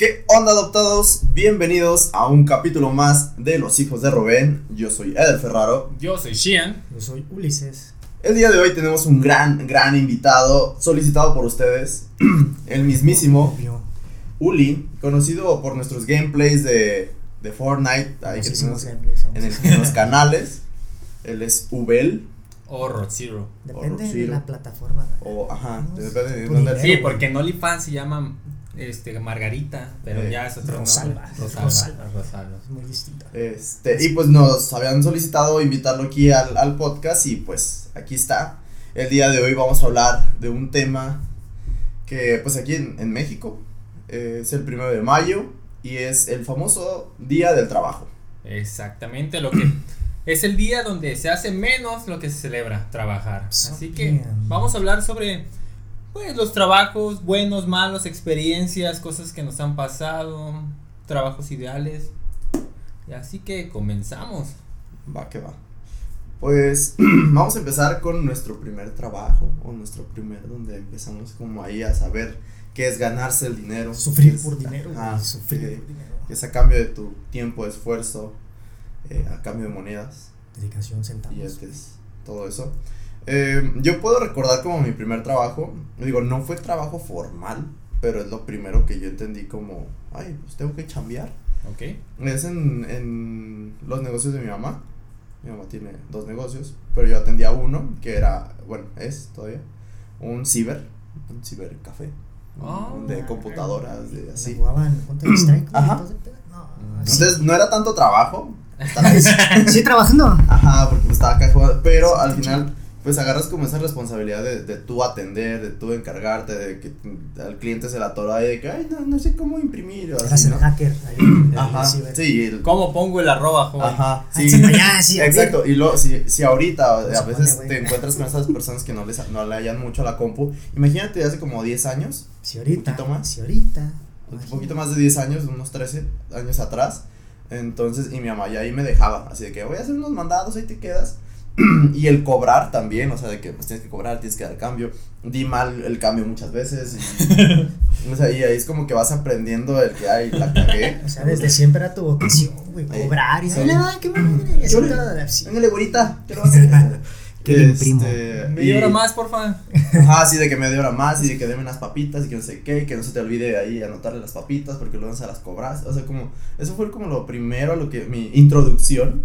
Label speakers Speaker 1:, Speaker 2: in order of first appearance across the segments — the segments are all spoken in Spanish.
Speaker 1: ¿Qué onda adoptados? Bienvenidos a un capítulo más de Los Hijos de Rubén. Yo soy Eder Ferraro.
Speaker 2: Yo soy Shian.
Speaker 3: Yo soy Ulises.
Speaker 1: El día de hoy tenemos un gran, gran invitado solicitado por ustedes. El mismísimo. Uli, conocido por nuestros gameplays de, de Fortnite ahí que tenemos
Speaker 3: gameplays,
Speaker 1: en, el-
Speaker 3: famosísimos.
Speaker 1: en los canales. Él es Ubel.
Speaker 2: O Rod Zero.
Speaker 3: Depende de
Speaker 1: Zero.
Speaker 3: la plataforma.
Speaker 1: O, ajá,
Speaker 3: No,
Speaker 1: depende de dónde.
Speaker 2: Sí, porque en OnlyFans se llama este, Margarita, pero
Speaker 1: Eh,
Speaker 2: ya es otro
Speaker 3: Rosalba.
Speaker 2: nombre. Rosalba.
Speaker 3: Rosalba.
Speaker 2: Rosalba.
Speaker 3: Es muy distinto.
Speaker 1: Este, y pues nos habían solicitado invitarlo aquí al, al podcast y pues aquí está. El día de hoy vamos a hablar de un tema que pues aquí en, en México eh, es el primero de mayo y es el famoso Día del Trabajo.
Speaker 2: Exactamente, lo que es el día donde se hace menos lo que se celebra, trabajar. Así que vamos a hablar sobre pues los trabajos, buenos, malos, experiencias, cosas que nos han pasado, trabajos ideales. Y así que comenzamos.
Speaker 1: Va que va. Pues vamos a empezar con nuestro primer trabajo o nuestro primer donde empezamos como ahí a saber qué es ganarse el dinero.
Speaker 3: Sufrir
Speaker 1: es-
Speaker 3: por dinero. güey, Sufrir
Speaker 1: que-
Speaker 3: por dinero.
Speaker 1: que es a cambio de tu tiempo, esfuerzo, eh, a cambio de monedas.
Speaker 3: Dedicación centavos.
Speaker 1: billetes, todo eso. Eh, yo puedo recordar como mi primer trabajo, digo, no fue trabajo formal, pero es lo primero que yo entendí como, ay, pues tengo que chambear.
Speaker 2: ¿Ok?
Speaker 1: Es en, en los negocios de mi mamá. Mi mamá tiene dos negocios, pero yo atendía uno que era, bueno, es todavía, un ciber, un cibercafé, un de computadoras, de así.
Speaker 3: jugaban
Speaker 1: Ajá.
Speaker 3: entonces, No,
Speaker 2: Mm.
Speaker 3: sí.
Speaker 1: Entonces no era tanto trabajo, estaba ahí
Speaker 3: Sí, trabajando.
Speaker 1: Ajá, porque estaba acá jugando, pero al final pues agarras como esa responsabilidad de, de tú atender, de tú encargarte, de que al cliente se la atora ahí de que, ay, no, no sé cómo imprimir o
Speaker 3: Eras
Speaker 1: así,
Speaker 3: el
Speaker 1: ¿no?
Speaker 3: hacker. ahí, el
Speaker 1: Ajá,
Speaker 3: ciber.
Speaker 1: sí, el-
Speaker 2: ¿Cómo pongo el arroba, joven?
Speaker 1: ajá,
Speaker 3: Ah,
Speaker 1: sí,
Speaker 3: sí, ya,
Speaker 1: exacto, y luego, si, si ahorita
Speaker 3: No
Speaker 1: a veces
Speaker 3: pone,
Speaker 1: te encuentras con esas personas que no les no le hallan mucho a la compu, imagínate hace como 10 años,
Speaker 3: Si ahorita.
Speaker 1: poquito más.
Speaker 3: Si ahorita.
Speaker 1: un poquito más de 10 años, unos 13 años atrás. Entonces, y mi mamá ya ahí me dejaba, así de que voy a hacer unos mandados, ahí te quedas. y el cobrar también, o sea, de que pues tienes que cobrar, tienes que dar cambio. Di mal el cambio muchas veces. y- o sea, y ahí es como que vas aprendiendo el que, ay, la cagué.
Speaker 3: O sea, desde siempre era tu vocación, güey, cobrar y
Speaker 1: Sí.
Speaker 3: ay, qué madre, y.
Speaker 1: Véngale, güerita, ¿qué lo vas a hacer?
Speaker 3: Que le imprimo.
Speaker 1: Este,
Speaker 2: Media hora más, porfa.
Speaker 1: Ajá, sí, de que media hora más y de que deme unas papitas y que no sé qué, y que no se te olvide ahí anotarle las papitas porque luego se las cobras. O sea, como, eso fue como lo primero, lo que, mi introducción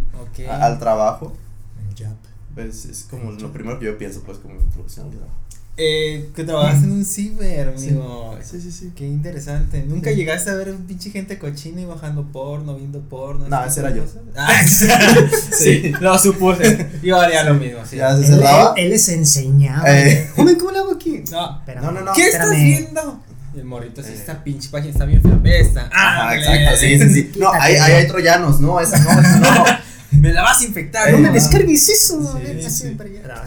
Speaker 1: a- al trabajo.
Speaker 3: Job.
Speaker 1: Pues es como lo primero que yo pienso, pues, como trabajo.
Speaker 2: Eh, que trabajas en un ciber, amigo.
Speaker 1: Sí, sí, sí.
Speaker 2: Qué interesante. ¿Nunca
Speaker 3: Sí.
Speaker 2: llegaste a ver un pinche gente cochina y bajando porno, viendo porno?
Speaker 1: No,
Speaker 2: ese
Speaker 1: era yo.
Speaker 2: Ah, sí, lo supuse. Yo haría lo mismo, sí.
Speaker 1: Ya se
Speaker 3: Él,
Speaker 1: cerraba.
Speaker 3: él, él les enseñaba.
Speaker 1: Eh.
Speaker 3: Joven, ¿cómo lo hago aquí?
Speaker 2: No.
Speaker 3: Espérame.
Speaker 1: No, no, no.
Speaker 2: ¿Qué estás
Speaker 3: espérame.
Speaker 2: viendo? Y el morrito, sí,
Speaker 1: Eh.
Speaker 2: esta pinche página está bien fea. Esta. Ah,
Speaker 1: exacto, sí, sí, sí. No,
Speaker 3: no.
Speaker 1: hay troyanos, no, esa no, esa no.
Speaker 2: Me la vas a infectar.
Speaker 3: No
Speaker 1: Eh,
Speaker 3: me descargues eso.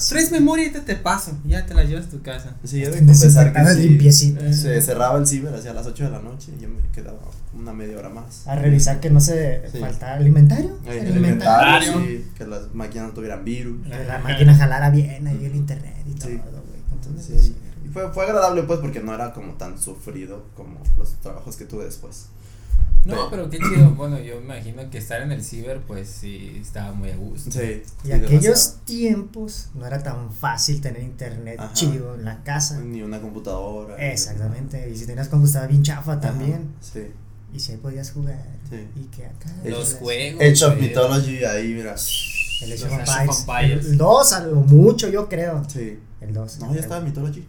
Speaker 2: Tres memorias y te, te paso. Ya te la llevas a tu casa.
Speaker 1: Sí, yo de confesar que sí,
Speaker 3: limpiecitas.
Speaker 1: se cerraba el ciber hacia las 8 de la noche y yo me quedaba una media hora más.
Speaker 3: A revisar que no se
Speaker 1: Sí.
Speaker 3: faltara alimentario. El alimentario.
Speaker 1: sí, que las máquinas no tuvieran virus.
Speaker 3: Que la máquina jalara bien ahí el internet y todo,
Speaker 1: Sí.
Speaker 3: güey. Entonces,
Speaker 1: Sí.
Speaker 3: sí.
Speaker 1: Y fue, fue agradable pues porque no era como tan sufrido como los trabajos que tuve después.
Speaker 2: No, pero qué chido. Bueno, yo me imagino que estar en el ciber, pues sí, estaba muy a gusto.
Speaker 1: Sí.
Speaker 3: Y aquellos
Speaker 1: demasiado.
Speaker 3: tiempos no era tan fácil tener internet
Speaker 1: Ajá.
Speaker 3: chido en la casa.
Speaker 1: Ni una computadora. ni
Speaker 3: Exactamente. Y si tenías computadora bien chafa también.
Speaker 1: Sí.
Speaker 3: Y si ahí podías jugar.
Speaker 1: Sí.
Speaker 3: Y que acá.
Speaker 2: Los juegos.
Speaker 1: Age of. Mythology ahí, mira.
Speaker 3: El Age of Empires. El 2 a lo mucho, yo creo.
Speaker 1: Sí.
Speaker 3: El 2.
Speaker 1: No, ya estaba Mythology.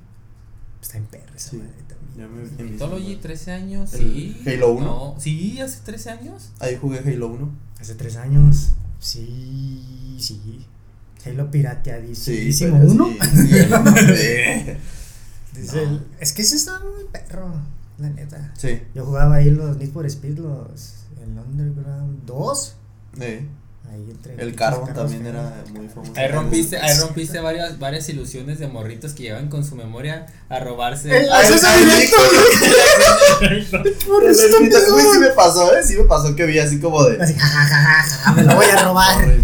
Speaker 3: Está en perro esa
Speaker 1: Sí.
Speaker 3: madre.
Speaker 1: Ya me,
Speaker 2: Mythology, 13 años,
Speaker 1: El
Speaker 2: sí.
Speaker 1: Halo 1.
Speaker 2: No, sí, hace 13 años.
Speaker 1: Ahí jugué Halo 1.
Speaker 3: Hace 3 años. Sí, sí. Halo pirateadísimo.
Speaker 1: Sí.
Speaker 3: uno.
Speaker 1: Sí, sí,
Speaker 2: No.
Speaker 3: el- es que ese estaba muy perro, la neta.
Speaker 1: Sí.
Speaker 3: Yo jugaba ahí los Need for Speed, los. El Underground 2.
Speaker 1: Sí.
Speaker 3: Ahí entre
Speaker 1: El
Speaker 3: carros
Speaker 1: también era muy famoso.
Speaker 2: Ahí rompiste, ahí rompiste varias, varias ilusiones de morritos que llevan con su memoria a robarse.
Speaker 3: El acceso directo,
Speaker 1: Güey, sí me pasó, ¿eh? Sí me pasó que vi así como de.
Speaker 3: Así, me lo voy a robar.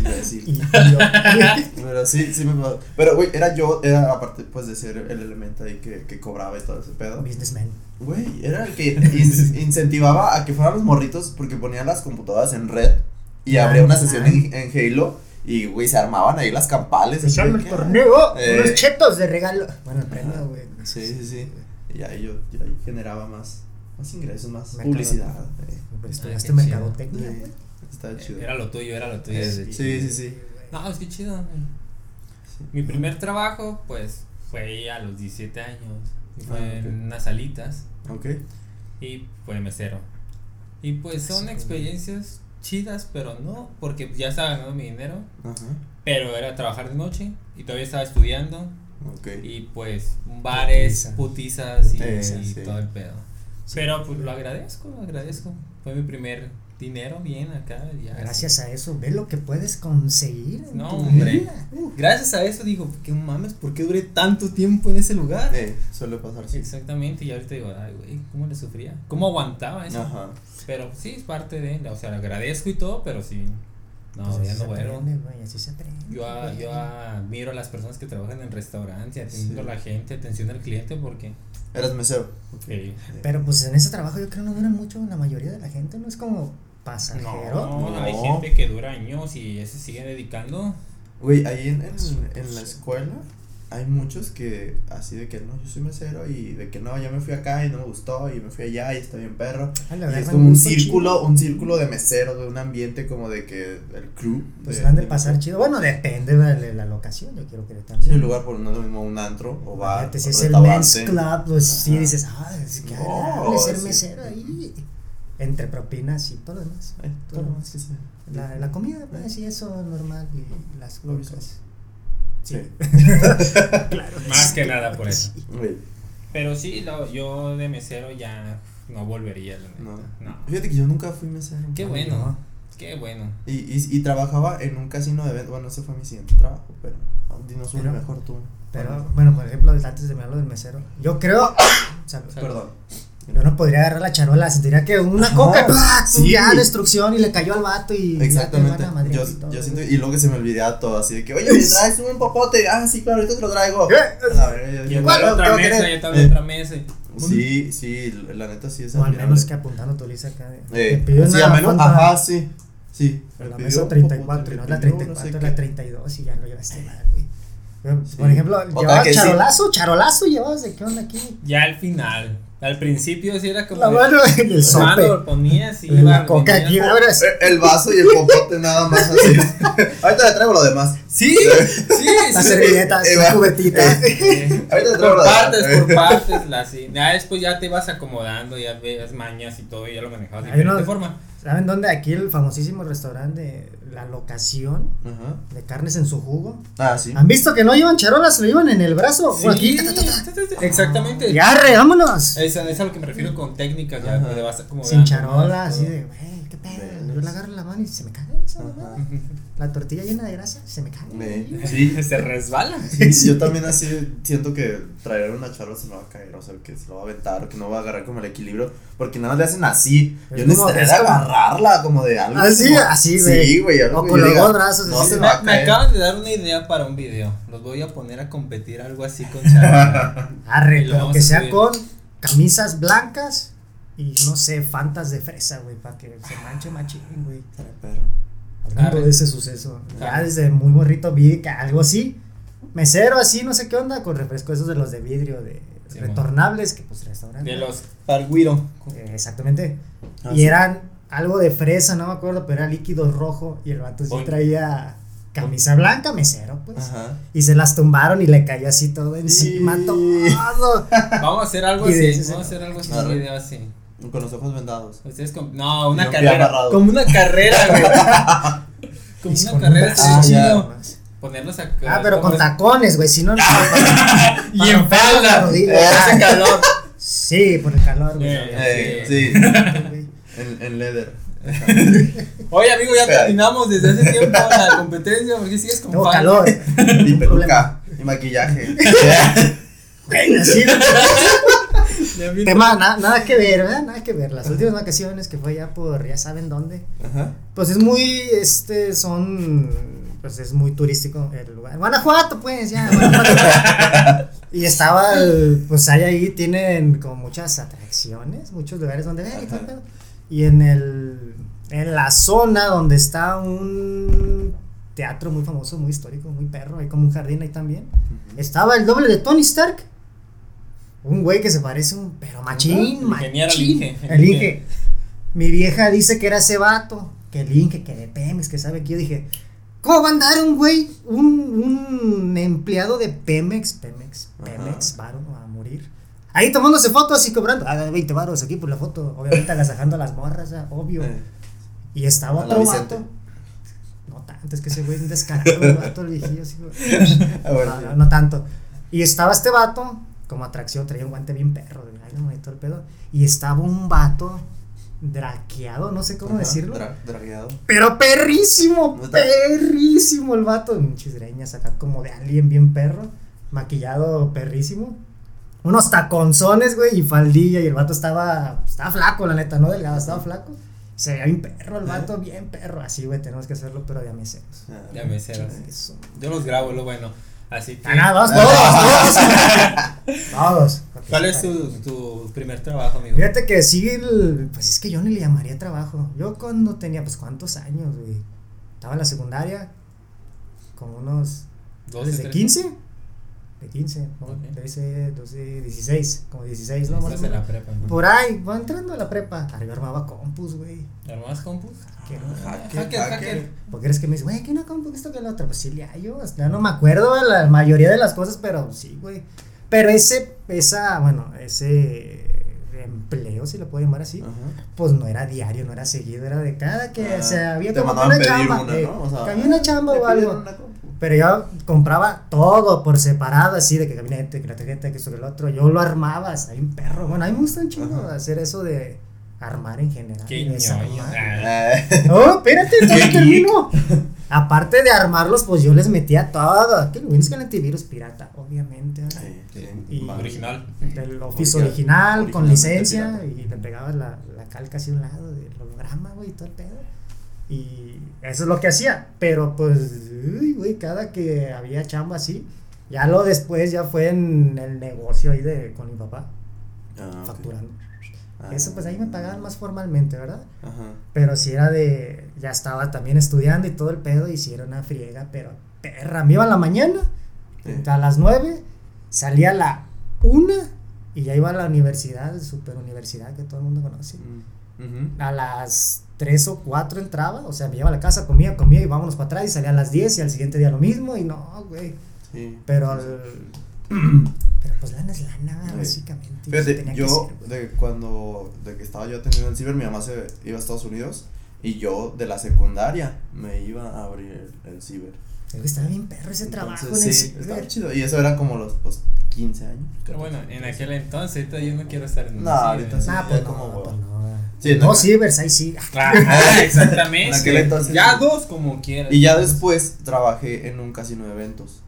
Speaker 1: Pero sí, sí me pasó. Pero, güey, era yo, era aparte, pues, de ser el elemento ahí que, que cobraba y todo ese pedo.
Speaker 3: businessman.
Speaker 1: Güey, era el que in- incentivaba a que fueran los morritos porque ponían las computadoras en red y
Speaker 3: Ah,
Speaker 1: abría una sesión
Speaker 3: ah.
Speaker 1: en, en Halo y, güey, se armaban ahí las campales.
Speaker 3: Echame
Speaker 1: de
Speaker 3: el
Speaker 1: que,
Speaker 3: torneo,
Speaker 1: Eh.
Speaker 3: unos chetos de regalo. Bueno, el premio, güey.
Speaker 1: Sí, sí, sí. Y ahí yo, yo ahí generaba más, más ingresos, más
Speaker 3: Mercado-
Speaker 1: publicidad. eh.
Speaker 3: Pues
Speaker 2: Ah,
Speaker 3: estudiaste
Speaker 2: qué
Speaker 3: mercadotecnia,
Speaker 1: Sí,
Speaker 3: güey.
Speaker 1: Estaba chido.
Speaker 2: Era lo tuyo, era lo tuyo.
Speaker 3: Pues
Speaker 1: Sí,
Speaker 2: chico.
Speaker 1: sí, sí.
Speaker 2: No, es que chido. güey.
Speaker 1: Sí.
Speaker 2: Mi primer trabajo, pues, fue a los 17 años. Fue
Speaker 1: Ah, ok.
Speaker 2: en unas salitas.
Speaker 1: Ok.
Speaker 2: Y fue mesero. Y pues son
Speaker 3: Sí.
Speaker 2: experiencias chidas, pero no, porque ya estaba ganando mi dinero.
Speaker 1: Ajá.
Speaker 2: Pero era trabajar de noche y todavía estaba estudiando.
Speaker 1: Ok.
Speaker 2: Y pues bares,
Speaker 3: Putiza.
Speaker 2: putizas y,
Speaker 1: Putiza,
Speaker 2: y
Speaker 1: sí.
Speaker 2: todo el pedo.
Speaker 3: Sí.
Speaker 2: Pero pues lo agradezco, lo agradezco. Fue mi primer dinero bien acá. ya.
Speaker 3: Gracias a eso, ve lo que puedes conseguir. en
Speaker 2: No,
Speaker 3: tu
Speaker 2: hombre.
Speaker 3: vida.
Speaker 2: Gracias a eso digo, que mames, ¿por qué duré tanto tiempo en ese lugar?
Speaker 1: Eh, suele pasar, sí.
Speaker 2: Exactamente, y ahorita digo, ay, güey, ¿cómo le sufría? ¿Cómo aguantaba eso?
Speaker 1: Ajo.
Speaker 2: Pero sí, es parte de, o sea, le agradezco y todo, pero sí, no,
Speaker 3: Pues
Speaker 2: ya no
Speaker 3: se se aprende.
Speaker 2: Yo, a-
Speaker 3: güey.
Speaker 2: yo admiro a las personas que trabajan en restaurantes, atendiendo
Speaker 1: Sí.
Speaker 2: a la gente, atención al cliente, porque
Speaker 1: Eras mesero.
Speaker 2: eh,
Speaker 3: Pero pues en ese trabajo yo creo no duran mucho la mayoría de la gente, no es como pasajero.
Speaker 2: no,
Speaker 1: No.
Speaker 2: hay gente que dura años y ese sigue dedicando.
Speaker 1: Güey, ahí en, en, en la escuela hay muchos que así de que no, yo soy mesero y de que no, ya me fui acá y no me gustó y me fui allá y está bien perro.
Speaker 3: Ah,
Speaker 1: Y es como un círculo,
Speaker 3: chido.
Speaker 1: un círculo de meseros, de un ambiente como de que el crew.
Speaker 3: Pues van de pasar chido. Bueno, depende de la locación, yo quiero que
Speaker 1: Sí,
Speaker 3: también.
Speaker 1: el lugar por no es lo mismo un antro o bar.
Speaker 3: Fíjate, si es el men's club, pues sí
Speaker 1: Ajá.
Speaker 3: dices, ah, es que
Speaker 1: No,
Speaker 3: agradable ser
Speaker 1: sí.
Speaker 3: mesero ahí. Entre propinas y todo lo demás.
Speaker 1: Eh,
Speaker 3: Todo lo demás.
Speaker 1: sí, sí.
Speaker 3: La, la comida, pues sí, eso normal. Y las cosas.
Speaker 1: Sí.
Speaker 2: Más que nada por eso. Pero sí, lo, yo de mesero ya no volvería, la
Speaker 1: no.
Speaker 2: neta. No.
Speaker 1: Fíjate que yo nunca fui mesero.
Speaker 2: Qué
Speaker 3: Ay,
Speaker 2: bueno,
Speaker 3: no.
Speaker 2: qué bueno.
Speaker 1: Y, y, y trabajaba en un casino de eventos. Bueno, ese fue mi siguiente trabajo, pero dinos uno mejor tú.
Speaker 3: Pero, bueno, por ejemplo, antes de me hablo del mesero, yo creo. Salud.
Speaker 1: Perdón.
Speaker 3: Yo no podría agarrar la charola, sentiría que una
Speaker 1: Ajá,
Speaker 3: coca, ¡pah!
Speaker 1: sí.
Speaker 3: ya destrucción y le cayó al vato y
Speaker 1: Exactamente.
Speaker 3: ya te
Speaker 1: Yo,
Speaker 3: y todo.
Speaker 1: yo siento, y luego que se me olvidaba todo, así de que, oye, ¿me traes un popote? Ah, sí, claro, ahorita te lo traigo.
Speaker 3: ¿Qué?
Speaker 1: A ver, yo-
Speaker 2: otra
Speaker 1: yo-
Speaker 2: otra
Speaker 1: yo
Speaker 2: mesa,
Speaker 1: querer.
Speaker 2: ya estaba en
Speaker 1: Eh,
Speaker 2: otra mesa.
Speaker 1: Sí, sí, la neta sí es
Speaker 3: O al menos que apuntando tu lista acá. de-
Speaker 1: Eh,
Speaker 3: te pidió
Speaker 1: sí, al menos, ajá, sí, sí.
Speaker 3: pero La
Speaker 1: Me
Speaker 3: mesa
Speaker 1: pidió
Speaker 3: 34, y no la
Speaker 1: me pidió
Speaker 3: 34,
Speaker 1: no sé
Speaker 3: la
Speaker 1: qué.
Speaker 3: 32 y ya lo llevaste mal, güey. Pero,
Speaker 1: Sí.
Speaker 3: Por ejemplo,
Speaker 1: sí.
Speaker 3: charolazo, charolazo llevabas de qué onda aquí.
Speaker 2: Ya al final, al principio sí era como.
Speaker 3: La mano en el
Speaker 2: mano
Speaker 3: sope.
Speaker 2: lo ponías y
Speaker 3: La
Speaker 2: iba,
Speaker 3: coca
Speaker 2: venía-
Speaker 3: aquí, abres.
Speaker 1: Eh, El vaso y el popote nada más así. Ahorita le traigo lo demás.
Speaker 2: Sí, sí,
Speaker 3: Las
Speaker 2: sí.
Speaker 3: servilletas,
Speaker 1: Eh,
Speaker 3: la cubetita.
Speaker 2: Eh,
Speaker 1: Ahorita te traigo
Speaker 2: por
Speaker 1: lo demás.
Speaker 2: partes,
Speaker 1: Eh.
Speaker 2: por partes, la así. Ya después ya te ibas acomodando, ya ves mañas y todo, y ya lo manejabas de
Speaker 3: Hay
Speaker 2: diferente
Speaker 3: unos-
Speaker 2: forma.
Speaker 3: ¿Saben dónde? Aquí el famosísimo restaurante de la locación
Speaker 1: Ajá.
Speaker 3: de carnes en su jugo.
Speaker 1: Ah, sí.
Speaker 3: ¿Han visto que no llevan charolas? Lo llevan en el brazo.
Speaker 2: Sí,
Speaker 3: aquí. ta, ta, ta, ta.
Speaker 2: exactamente.
Speaker 3: Y arre, vámonos.
Speaker 2: Es, es a lo que me refiero con técnicas, ya te vas acomodando.
Speaker 3: Sin charola,
Speaker 2: más,
Speaker 3: así de, güey, qué pedo. Yo la agarro la mano y se me cae mamada. La tortilla llena de grasa, se me cae.
Speaker 1: Sí,
Speaker 2: Se resbala.
Speaker 1: Sí, yo también así siento que traer una charola se me va a caer, o sea, que se lo va a aventar, o que no va a agarrar como el equilibrio, porque nada más le hacen así.
Speaker 3: Es
Speaker 1: Yo necesitaría
Speaker 3: como-
Speaker 1: agarrarla como de algo.
Speaker 3: Así,
Speaker 1: como-
Speaker 3: así, güey.
Speaker 1: Sí, güey.
Speaker 3: O con los dos brazos,
Speaker 1: No
Speaker 3: así.
Speaker 1: se me
Speaker 2: Me,
Speaker 1: va a
Speaker 2: me
Speaker 1: caer.
Speaker 2: acaban de dar una idea para un video. Los voy a poner a competir algo así con charola.
Speaker 3: Arre,
Speaker 2: lo
Speaker 3: que sea
Speaker 2: subir.
Speaker 3: con camisas blancas y no sé, fantas de fresa, güey, para que se manche machín, güey. Hablando de ese suceso. Ya desde muy morrito vi que algo así. Mesero así, no sé qué onda, con refresco esos de los de vidrio, de
Speaker 2: Sí,
Speaker 3: retornables, que pues restaurante.
Speaker 2: De los Arguiro.
Speaker 3: Eh, exactamente.
Speaker 1: Ah,
Speaker 3: y
Speaker 1: sí.
Speaker 3: eran algo de fresa, no me acuerdo, pero era líquido rojo. Y el vato sí traía camisa blanca, mesero, pues.
Speaker 1: Ajá.
Speaker 3: Y se las tumbaron y le cayó así todo encima,
Speaker 1: Sí.
Speaker 3: todo.
Speaker 2: Vamos a hacer algo así. Vamos a hacer algo así. Video así.
Speaker 1: Con los ojos vendados.
Speaker 2: Ustedes con. No, una carrera. Como una carrera, güey. Como una carrera
Speaker 1: Ah,
Speaker 2: chido.
Speaker 1: ya.
Speaker 2: Ponerlos a.
Speaker 3: Ah, pero con
Speaker 2: es-
Speaker 3: tacones, güey, si no. no
Speaker 2: Y en falda. Hace calor.
Speaker 3: Sí, por el calor, güey.
Speaker 2: Eh,
Speaker 1: Eh,
Speaker 2: Sí.
Speaker 1: En, en leather.
Speaker 2: Oye, amigo, ya
Speaker 1: Espera.
Speaker 2: terminamos desde hace tiempo la competencia porque sigues con
Speaker 3: Tengo
Speaker 2: falda?
Speaker 3: calor.
Speaker 1: Y peluca, y maquillaje.
Speaker 3: Güey, así, Tema, na- nada que ver, ¿verdad? Nada que ver. Las últimas vacaciones que fue allá por ya saben dónde.
Speaker 1: Ajá.
Speaker 3: Pues es muy, este, son, pues es muy turístico el lugar. Guanajuato, pues, ya. Guanajuato. y estaba, el- pues hay ahí, tienen como muchas atracciones, muchos lugares donde ver. Y en el, en la zona donde está un teatro muy famoso, muy histórico, muy perro, hay como un jardín ahí también. Estaba el doble de Tony Stark. Un güey que se parece un, pero machín,
Speaker 2: El el
Speaker 3: machín.
Speaker 2: Inge.
Speaker 3: El Inge. Mi vieja dice que era ese vato, que el Inge, que de Pemex, que sabe que yo dije, ¿cómo va a andar un güey, un, un empleado de Pemex, Pemex. Pemex, varo a morir? Ahí tomándose fotos y cobrando, ah, 20 varos aquí por la foto, obviamente agasajando a las morras, ah, obvio.
Speaker 1: Eh,
Speaker 3: Y estaba
Speaker 1: A
Speaker 3: otro vato. No tanto, es que ese güey es un descarado, el vato, el viejillo, así,
Speaker 1: ah,
Speaker 3: No, no, no tanto. Y estaba este vato, como atracción, traía un guante bien perro, de ay, no, y todo el pedo. Y estaba un vato draqueado, no sé cómo
Speaker 1: Ajá,
Speaker 3: decirlo.
Speaker 1: dra- dragueado.
Speaker 3: pero perrísimo, perrísimo el vato. Muchas greñas acá como de alien bien perro, maquillado perrísimo. Unos taconzones, güey, y faldilla. Y el vato estaba, estaba flaco, la neta, no delgado, estaba flaco. Se veía bien perro el vato, bien perro. Así, güey, tenemos que hacerlo, pero de a meseros.
Speaker 1: Ah,
Speaker 2: Ya me ceras.
Speaker 3: Eso.
Speaker 2: Yo los grabo, lo bueno. Así que.
Speaker 3: Ah, vamos, todos, todos. todos.
Speaker 2: ¿Cuál es tu, tu primer trabajo, amigo?
Speaker 3: Fíjate que sí, el- pues es que yo ni le llamaría trabajo. Yo cuando tenía, pues, ¿cuántos años, güey? Estaba en la secundaria, como unos,
Speaker 2: ¿Doce,
Speaker 3: ¿desde
Speaker 2: trece?
Speaker 3: 15? De 15, ¿no?
Speaker 2: Ok.
Speaker 3: 13, 12, 16, como 16, ¿no?
Speaker 2: Estás en la prepa. ¿no?
Speaker 3: Por ahí, va entrando a la prepa. Arriba armaba compus, güey.
Speaker 2: ¿Armás compus?
Speaker 3: Que no.
Speaker 2: Hacker,
Speaker 1: Hacker,
Speaker 2: hacker.
Speaker 3: Porque eres que me dice, güey, ¿qué una compu? ¿Qué esto que lo otro? Pues sí, le hallo. Ya no me acuerdo de la mayoría de las cosas, pero sí, güey. Pero ese, esa, bueno, ese empleo, si lo puedo llamar así,
Speaker 1: Ajá.
Speaker 3: pues no era diario, no era seguido, era de cada que
Speaker 1: Ah,
Speaker 3: se había
Speaker 1: mandaban
Speaker 3: una chamba.
Speaker 1: una,
Speaker 3: eh,
Speaker 1: ¿no? O sea,
Speaker 3: que había una chamba o algo.
Speaker 1: una.
Speaker 3: Pero yo compraba todo por separado, así de que gabinete, que la tarjeta, que esto, que el otro. Yo lo armaba, hay un perro. Bueno, a mí me gusta un chingo
Speaker 1: Ajá.
Speaker 3: hacer eso de armar en general.
Speaker 2: Qué
Speaker 3: Oh, espérate,
Speaker 1: Qué
Speaker 3: termino. Aparte de armarlos, pues yo les metía todo. Que es que el antivirus pirata, obviamente. ¿verdad?
Speaker 1: sí, sí,
Speaker 3: Y-
Speaker 1: va.
Speaker 2: Original.
Speaker 3: Del Office
Speaker 1: Original-
Speaker 3: original, con licencia, y le pegabas la, la calca así a un lado del holograma, güey, y todo el pedo. Y eso es lo que hacía. Pero pues, uy, güey, cada que había chamba así, ya lo después ya fue en el negocio ahí de con mi papá,
Speaker 1: Ah,
Speaker 3: facturando.
Speaker 1: Ah.
Speaker 3: Eso pues ahí me pagaban más formalmente, ¿verdad?
Speaker 1: Ajá.
Speaker 3: Pero si era de, ya estaba también estudiando y todo el pedo, y si era una friega, pero perra, me iba a la mañana, a las 9, salía a la 1 y ya iba a la universidad, super universidad que todo el mundo conoce.
Speaker 1: Mm, ujú.
Speaker 3: A las 3 o 4 entraba, o sea, me iba a la casa, comía, comía y vámonos para atrás y salía a las 10 y al siguiente día lo mismo y no, güey.
Speaker 1: Sí.
Speaker 3: Pero, al- pero pues lana es lana,
Speaker 1: Sí.
Speaker 3: básicamente.
Speaker 1: Fíjate,
Speaker 3: tenía que
Speaker 1: yo
Speaker 3: ser, güey.
Speaker 1: de cuando de que estaba yo atendiendo el ciber, mi mamá se iba a Estados Unidos y yo de la secundaria me iba a abrir el, el ciber.
Speaker 3: Es que Estaba bien perro ese trabajo
Speaker 1: Entonces,
Speaker 3: en el
Speaker 1: sí,
Speaker 3: ciber.
Speaker 1: estaba chido. Y eso era como los pues, 15 años.
Speaker 2: Pero bueno, en aquel entonces, ahorita yo no quiero estar en un
Speaker 1: No,
Speaker 2: ciber.
Speaker 1: ahorita sí.
Speaker 3: Nah,
Speaker 1: ya
Speaker 3: pues
Speaker 1: como
Speaker 3: no,
Speaker 1: huevo.
Speaker 3: pues no.
Speaker 1: Sí,
Speaker 3: no,
Speaker 1: no,
Speaker 3: cibers, ahí sí.
Speaker 2: Claro, ah, exactamente.
Speaker 1: En aquel entonces
Speaker 2: ya
Speaker 1: sí.
Speaker 2: dos como quieras.
Speaker 1: Y ya después trabajé en un casino de eventos.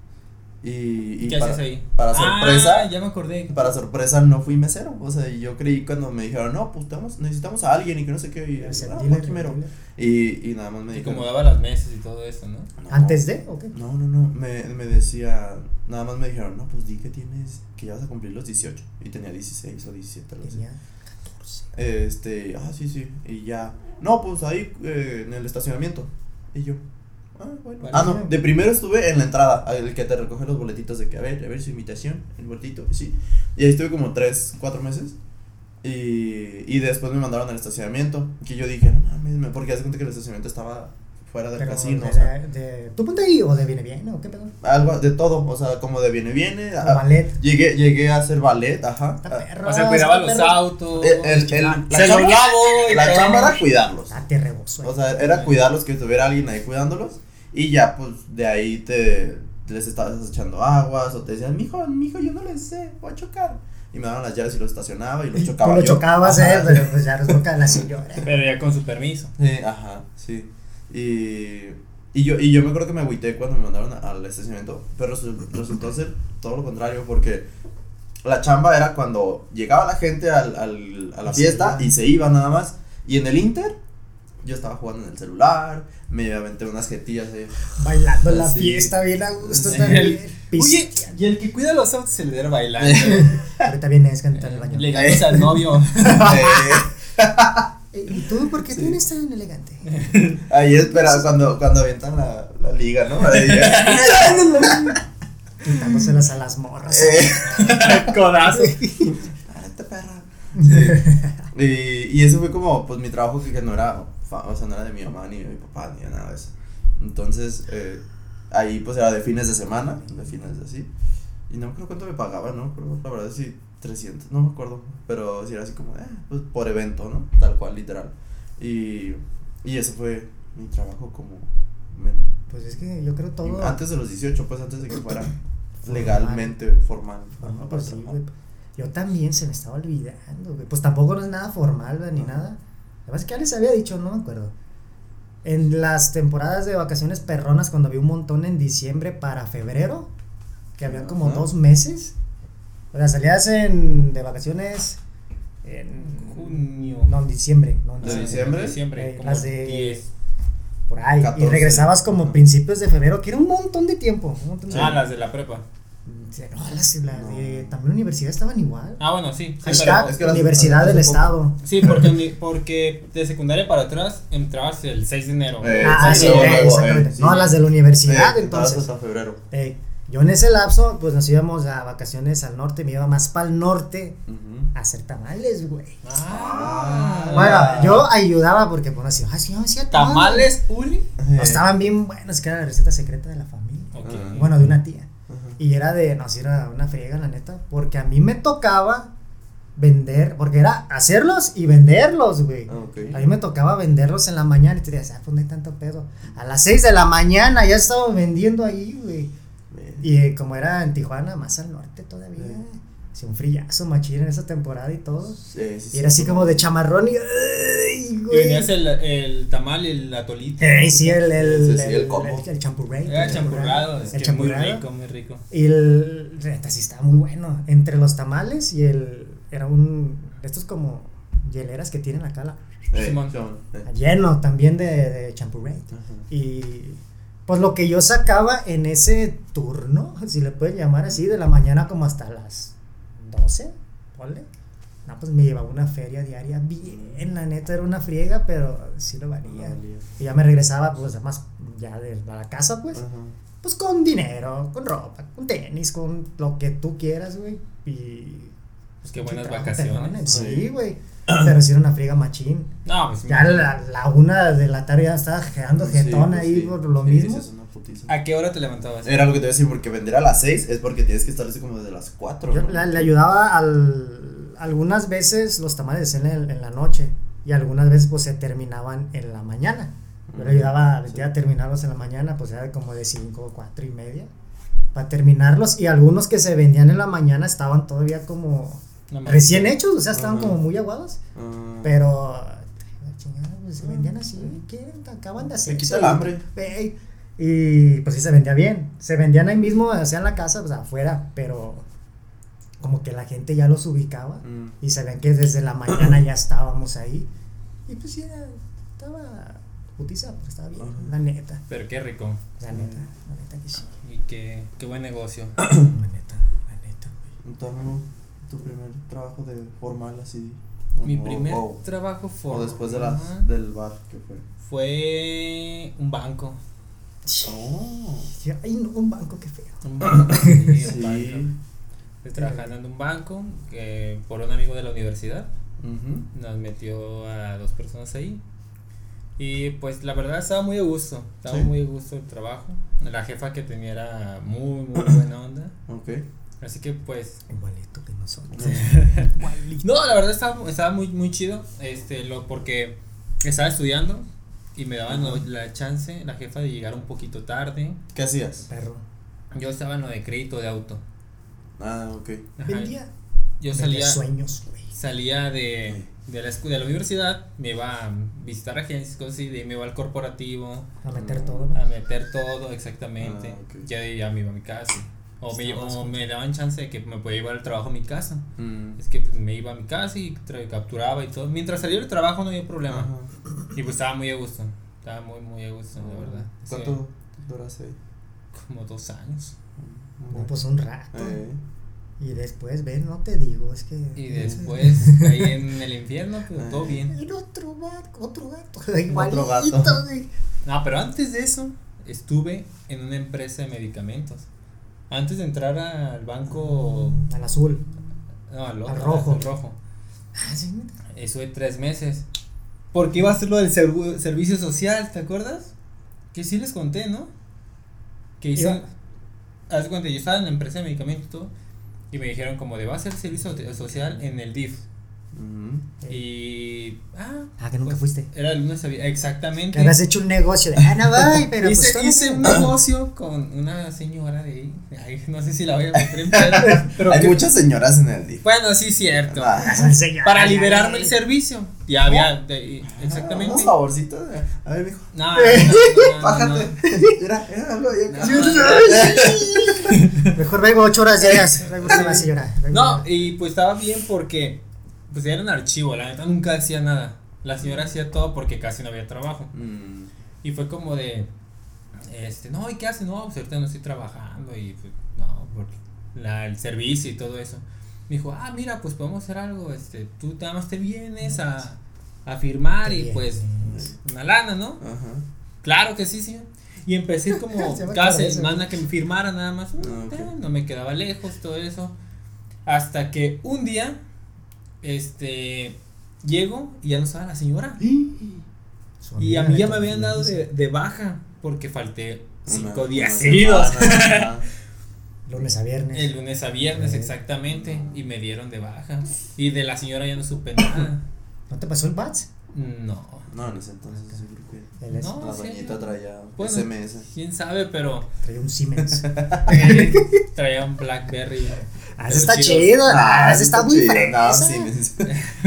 Speaker 1: Y, y
Speaker 2: ¿Qué
Speaker 1: para,
Speaker 2: haces ahí?
Speaker 1: para
Speaker 2: Ah,
Speaker 1: sorpresa,
Speaker 2: ya me acordé.
Speaker 1: para sorpresa no fui mesero. O sea, y yo creí cuando me dijeron, no, pues estamos- necesitamos a alguien y que no sé qué. Y,
Speaker 3: ser
Speaker 1: ah,
Speaker 3: dealer,
Speaker 1: aquí mero.
Speaker 3: el dealer.
Speaker 1: y, y nada más me
Speaker 2: Y
Speaker 1: dijeron.
Speaker 2: acomodaba las mesas y todo eso, ¿no?
Speaker 1: "No".
Speaker 3: ¿Antes de o qué?
Speaker 1: No, no, no. Me, me decía, nada más me dijeron, no, pues di que tienes, que ya vas a cumplir los 18. Y tenía 16 o 17, algo así.
Speaker 3: Tenía 14.
Speaker 1: Este, ah, sí, sí. Y ya. No, pues ahí eh, en el estacionamiento. Y yo. Ah, bueno.
Speaker 2: Vale.
Speaker 1: Ah, no. De primero estuve en la entrada, el que te recoge los boletitos de que a ver, a ver su invitación, el boletito, sí. Y ahí estuve como 3, 4 meses. Y, y después me mandaron al estacionamiento. Que yo dije, no mames, me- porque hace cuenta que el estacionamiento estaba fuera del
Speaker 3: Pero
Speaker 1: casino.
Speaker 3: de,
Speaker 1: o sea,
Speaker 3: de, ¿Tú ponte ahí o de viene bien o qué pedo?
Speaker 1: algo de todo, o sea, como de viene, viene.
Speaker 3: O
Speaker 1: ah,
Speaker 3: ballet.
Speaker 1: Llegué, llegué a hacer ballet, ajá.
Speaker 3: Está
Speaker 1: Ah,
Speaker 3: perro.
Speaker 2: O sea, cuidaba los autos.
Speaker 1: El- el- el- la
Speaker 2: se
Speaker 1: chamba- La chamba era cuidarlos.
Speaker 3: Ah, te rebozo.
Speaker 1: O sea, era cuidarlos, que estuviera alguien ahí cuidándolos. Y ya, pues, de ahí te les estabas echando aguas o te decían, mijo, mijo, yo no les sé, voy a chocar. y me daban las llaves y los estacionaba y
Speaker 3: tú
Speaker 1: chocaba
Speaker 3: lo
Speaker 1: yo.
Speaker 3: chocabas,
Speaker 1: Ajá.
Speaker 3: eh, pero pues ya señora.
Speaker 2: Pero ya con su permiso.
Speaker 1: Sí, ajá, sí. Y, y, yo, y yo me acuerdo que me agüité cuando me mandaron a- al estacionamiento, pero resu- resultó ser todo lo contrario porque la chamba era cuando llegaba la gente al, al, a la fiesta y se iba nada más. Y en el Inter, yo estaba jugando en el celular, me aventé unas jetillas ahí.
Speaker 3: Bailando en la fiesta, bien a gusto también.
Speaker 2: Oye, y el que cuida los autos se le debe bailando.
Speaker 3: Ahorita viene a cantar el baño.
Speaker 2: Legándose al novio.
Speaker 1: Eh,
Speaker 3: ¿Y tú por qué
Speaker 1: Sí.
Speaker 3: vienes tan elegante?
Speaker 1: ahí espera cuando, cuando avientan la, la liga, ¿no? Ahí,
Speaker 3: Quitándoselas a las morras.
Speaker 1: eh,
Speaker 2: Codazo.
Speaker 1: Párate, perra. Sí. Y, y eso fue como, pues, mi trabajo que, que no era, o sea, no era de mi mamá, ni de mi papá, ni de nada de eso. Entonces, eh, ahí, pues, era de fines de semana, de fines de así. Y no me acuerdo cuánto me pagaban, ¿no? Pero la verdad sí, 300, no me acuerdo. Pero sí era así como, eh, pues, por evento, ¿no? Tal cual, literal. Y, y eso fue mi trabajo como, men-
Speaker 3: Pues es que yo creo todo.
Speaker 1: antes de los 18, pues, antes de que fuera legalmente formal.
Speaker 3: Formal,
Speaker 1: Ajá,
Speaker 3: pues sí. Yo también se me estaba olvidando, güey. Pues tampoco no es nada formal, güey, ni
Speaker 1: Ajá.
Speaker 3: nada. Además que ya les había dicho, no me acuerdo. En las temporadas de vacaciones perronas, cuando había un montón en diciembre para febrero, que había como dos meses. O sea, salías en, de vacaciones en
Speaker 2: Junio.
Speaker 3: No, en diciembre. No, en
Speaker 1: ¿De
Speaker 3: diciembre.
Speaker 1: diciembre?
Speaker 2: Diciembre.
Speaker 3: Eh,
Speaker 2: como
Speaker 3: las de-
Speaker 2: 10.
Speaker 3: Por ahí.
Speaker 1: 14.
Speaker 3: Y regresabas como principios de febrero, que era un montón de tiempo. Un montón de
Speaker 2: Ah, las de la prepa.
Speaker 3: Sí, No, las, las
Speaker 1: No.
Speaker 3: de también universidad estaban igual.
Speaker 2: Ah, bueno, sí. sí,
Speaker 3: Hashtag
Speaker 2: pero-
Speaker 1: es que las-
Speaker 3: Universidad del. Estado.
Speaker 2: sí, porque, porque de secundaria para atrás entrabas el 6 de enero.
Speaker 1: Eh,
Speaker 3: ah,
Speaker 1: sí,
Speaker 3: eh, exactamente.
Speaker 1: eh, sí.
Speaker 3: No, las de la universidad,
Speaker 1: Eh,
Speaker 3: entonces.
Speaker 1: hasta febrero.
Speaker 3: Yo en ese lapso, pues nos íbamos a vacaciones al norte, me iba más para el norte a hacer tamales, güey.
Speaker 2: Ah.
Speaker 3: Bueno, yo ayudaba porque, pues, así, ay, sí, yo hacía
Speaker 2: Tamales, Uli.
Speaker 3: No, estaban bien buenos, que era la receta secreta de la familia.
Speaker 1: Ah.
Speaker 3: Bueno, de una tía. Y era de, no, sí, era una friega, la neta. Porque a mí me tocaba vender, porque era hacerlos y venderlos, güey.
Speaker 1: Ah.
Speaker 3: A mí me tocaba venderlos en la mañana y te decías, ah, pues no hay tanto pedo. A las 6 de la mañana ya estaba vendiendo ahí, güey. Y eh, como era en Tijuana, más al norte todavía.
Speaker 1: Sí.
Speaker 3: Hacía un frillazo machín en esa temporada y todo.
Speaker 1: Sí, sí,
Speaker 3: Y era así
Speaker 1: sí.
Speaker 3: como de chamarrón y. ¡Ay,
Speaker 2: Y
Speaker 3: güey!
Speaker 2: venías el, el tamal y el atolito.
Speaker 3: Eh, sí, el, el,
Speaker 1: sí, el combo.
Speaker 3: el, el champurrado.
Speaker 2: Era champurrado, es
Speaker 3: El
Speaker 2: que muy
Speaker 3: champurrado.
Speaker 2: rico, muy rico.
Speaker 3: Y el neta sí estaba muy bueno. Entre los tamales y el. Era un. Estos como hieleras que tienen acá la,
Speaker 1: Eh,
Speaker 3: lleno también de, de champurrado. Y. Pues lo que yo sacaba en ese turno, si le puedes llamar así, de la mañana como hasta las 12, ponle. No, pues me llevaba una feria diaria bien, la neta era una friega, pero sí lo valía. Y ya me regresaba, pues además, ya de a la casa, pues.
Speaker 1: Ajá.
Speaker 3: Pues con dinero, con ropa, con tenis, con lo que tú quieras, güey. Y.
Speaker 2: Pues qué buenas vacaciones.
Speaker 3: perrones,
Speaker 1: Sí.
Speaker 3: Güey. Sí era una friega machín.
Speaker 2: No, pues
Speaker 3: Ya la, la una de la tarde ya estaba quedando
Speaker 1: Sí,
Speaker 3: jetón
Speaker 1: pues
Speaker 3: ahí
Speaker 1: sí.
Speaker 3: por lo
Speaker 1: Sí,
Speaker 3: mismo.
Speaker 1: sí, es.
Speaker 2: ¿A qué hora te levantabas?
Speaker 1: Era lo que te iba a decir, porque vender a las 6 es porque tienes que estar así como desde las 4.
Speaker 3: Yo la- le ayudaba al, algunas veces los tamales en, el- en la noche y algunas veces pues se terminaban en la mañana. Yo le ayudaba a terminarlos en la mañana, pues era como de 5, 4 y media para terminarlos y algunos que se vendían en la mañana estaban todavía como
Speaker 2: No
Speaker 3: recién hechos, o sea, estaban
Speaker 1: Ajá.
Speaker 3: como muy aguados,
Speaker 1: Ah.
Speaker 3: pero pues, se vendían así, ¿qué? Acaban de hacer.
Speaker 1: Me quita el hambre.
Speaker 3: Y pues sí se vendía bien. Se vendían ahí mismo, hacían la casa, pues afuera, pero como que la gente ya los ubicaba
Speaker 1: Mm.
Speaker 3: y sabían que desde la mañana ya estábamos ahí. Y pues sí, era, estaba putiza, pero estaba bien,
Speaker 1: Ajá.
Speaker 3: la neta.
Speaker 2: Pero qué rico.
Speaker 3: La neta, la neta que sí.
Speaker 2: Y qué, qué buen negocio.
Speaker 3: La neta, la neta.
Speaker 1: Entonces, tu primer trabajo de formal así.
Speaker 2: Mi
Speaker 1: o-
Speaker 2: primer
Speaker 1: o,
Speaker 2: trabajo
Speaker 1: o
Speaker 2: fue.
Speaker 1: después de las, del bar, ¿qué fue?
Speaker 2: Fue un banco.
Speaker 1: Oh.
Speaker 3: Ay, no, un banco, qué feo.
Speaker 2: Un banco. sí, un
Speaker 1: Sí.
Speaker 2: banco. Trabajando en un banco que por un amigo de la universidad nos metió a dos personas ahí. Y pues la verdad estaba muy a gusto, estaba
Speaker 1: Sí.
Speaker 2: muy a gusto el trabajo. La jefa que tenía era muy, muy buena onda.
Speaker 1: Ok.
Speaker 2: Así que pues
Speaker 3: Igualito que nosotros.
Speaker 2: No, la verdad estaba, estaba muy, muy chido. Este, lo, porque estaba estudiando y me daban lo- la chance, la jefa, de llegar un poquito tarde.
Speaker 1: ¿Qué hacías?
Speaker 3: Perro.
Speaker 2: Yo estaba en lo de crédito de auto.
Speaker 1: Ah, ok.
Speaker 3: Vendía.
Speaker 2: yo salía,
Speaker 3: sueños, güey.
Speaker 2: salía de, de la de la universidad, me iba a visitar agencias, cosas así, de me iba al corporativo,
Speaker 3: A meter todo, ¿no?
Speaker 2: a meter todo exactamente.
Speaker 1: Ah.
Speaker 2: Ya ya me iba a mi casa. O, me, o me daban chance de que me podía llevar al trabajo a mi casa.
Speaker 1: Mm.
Speaker 2: Es que pues, me iba a mi casa y capturaba y todo. Mientras salía del trabajo no había problema.
Speaker 1: Ajá.
Speaker 2: Y pues estaba muy a gusto. Estaba muy, muy a gusto, la verdad. Sí,
Speaker 1: ¿Cuánto duraste ahí?
Speaker 2: como dos años.
Speaker 3: No, pues un rato.
Speaker 1: Eh,
Speaker 3: Y después, ven, no te digo, es que.
Speaker 2: Y después ahí en el infierno, pero todo bien.
Speaker 3: El otro gato, otro gato.
Speaker 1: Otro
Speaker 3: Igualito,
Speaker 1: gato.
Speaker 3: güey.
Speaker 2: No, pero antes de eso, estuve en una empresa de medicamentos. Antes de entrar al banco.
Speaker 3: Al azul.
Speaker 2: No, al, otro,
Speaker 3: Al rojo.
Speaker 2: al rojo.
Speaker 3: Ah, sí.
Speaker 2: Estuve tres meses. Porque iba a hacer lo del servu- servicio social, ¿te acuerdas? Que sí les conté, ¿no? Que hice. Haz cuenta, yo estaba en la empresa de medicamentos y me dijeron, como de va a hacer servicio social en el DIF. Y. Ah,
Speaker 3: Ah, que nunca
Speaker 2: pues,
Speaker 3: fuiste.
Speaker 2: Era el lunes a Exactamente.
Speaker 3: Que habías hecho un negocio de. Ah, no voy, pero.
Speaker 2: hice,
Speaker 3: pues,
Speaker 2: hice
Speaker 3: bien.
Speaker 2: un negocio con una señora de ahí. Ay, no sé si la voy a meter en pedo, pero
Speaker 1: Hay
Speaker 2: que-
Speaker 1: muchas señoras en el DIF.
Speaker 2: Bueno, sí, cierto.
Speaker 1: Ah,
Speaker 3: Vas a enseñar.
Speaker 2: Para liberarme
Speaker 3: ay.
Speaker 2: el servicio. Ya había. de- exactamente.
Speaker 1: Unos favorcitos. A ver, mijo.
Speaker 2: No, no, no, no, no,
Speaker 1: Bájate. Mira, mira, algo
Speaker 3: Mejor vengo ocho horas diarias. Señora.
Speaker 2: No, y pues estaba bien porque pues era un archivo, la neta nunca hacía nada. La señora hacía todo porque casi no había trabajo.
Speaker 1: Mm,
Speaker 2: Y fue como de este, no, ¿y qué hace? No, pues ahorita no estoy trabajando y pues no, porque la, el servicio y todo eso. Me dijo, "Ah, mira, pues podemos hacer algo, este, tú nada más te vienes a a firmar y pues una lana, ¿no?
Speaker 1: Ajá.
Speaker 2: Claro que sí, sí. Y empecé como
Speaker 3: Se
Speaker 2: cada semana que me firmara nada más.
Speaker 1: Ah,
Speaker 2: no me quedaba lejos, todo eso. Hasta que un día, este, llego y ya no estaba la señora.
Speaker 3: Su
Speaker 2: Y a mí ya me habían dado de, de baja porque falté cinco
Speaker 1: Una-
Speaker 2: días seguidos.
Speaker 3: Lunes a viernes.
Speaker 2: El lunes a viernes,
Speaker 3: Eh.
Speaker 2: exactamente. Y me dieron de baja. Y de la señora ya no supe nada.
Speaker 3: ¿No te pasó el BATS?
Speaker 2: No.
Speaker 1: No, en ese entonces yo creo que
Speaker 3: Él es-
Speaker 2: No.
Speaker 1: la
Speaker 2: sí.
Speaker 1: doñita traía
Speaker 2: Bueno.
Speaker 1: SMS.
Speaker 2: Quién sabe, pero
Speaker 3: Traía un Siemens.
Speaker 2: eh, traía un Blackberry.
Speaker 3: Ah, ese está
Speaker 2: Pero
Speaker 3: chido. Ah, ese está muy
Speaker 1: chido. No. Siemens.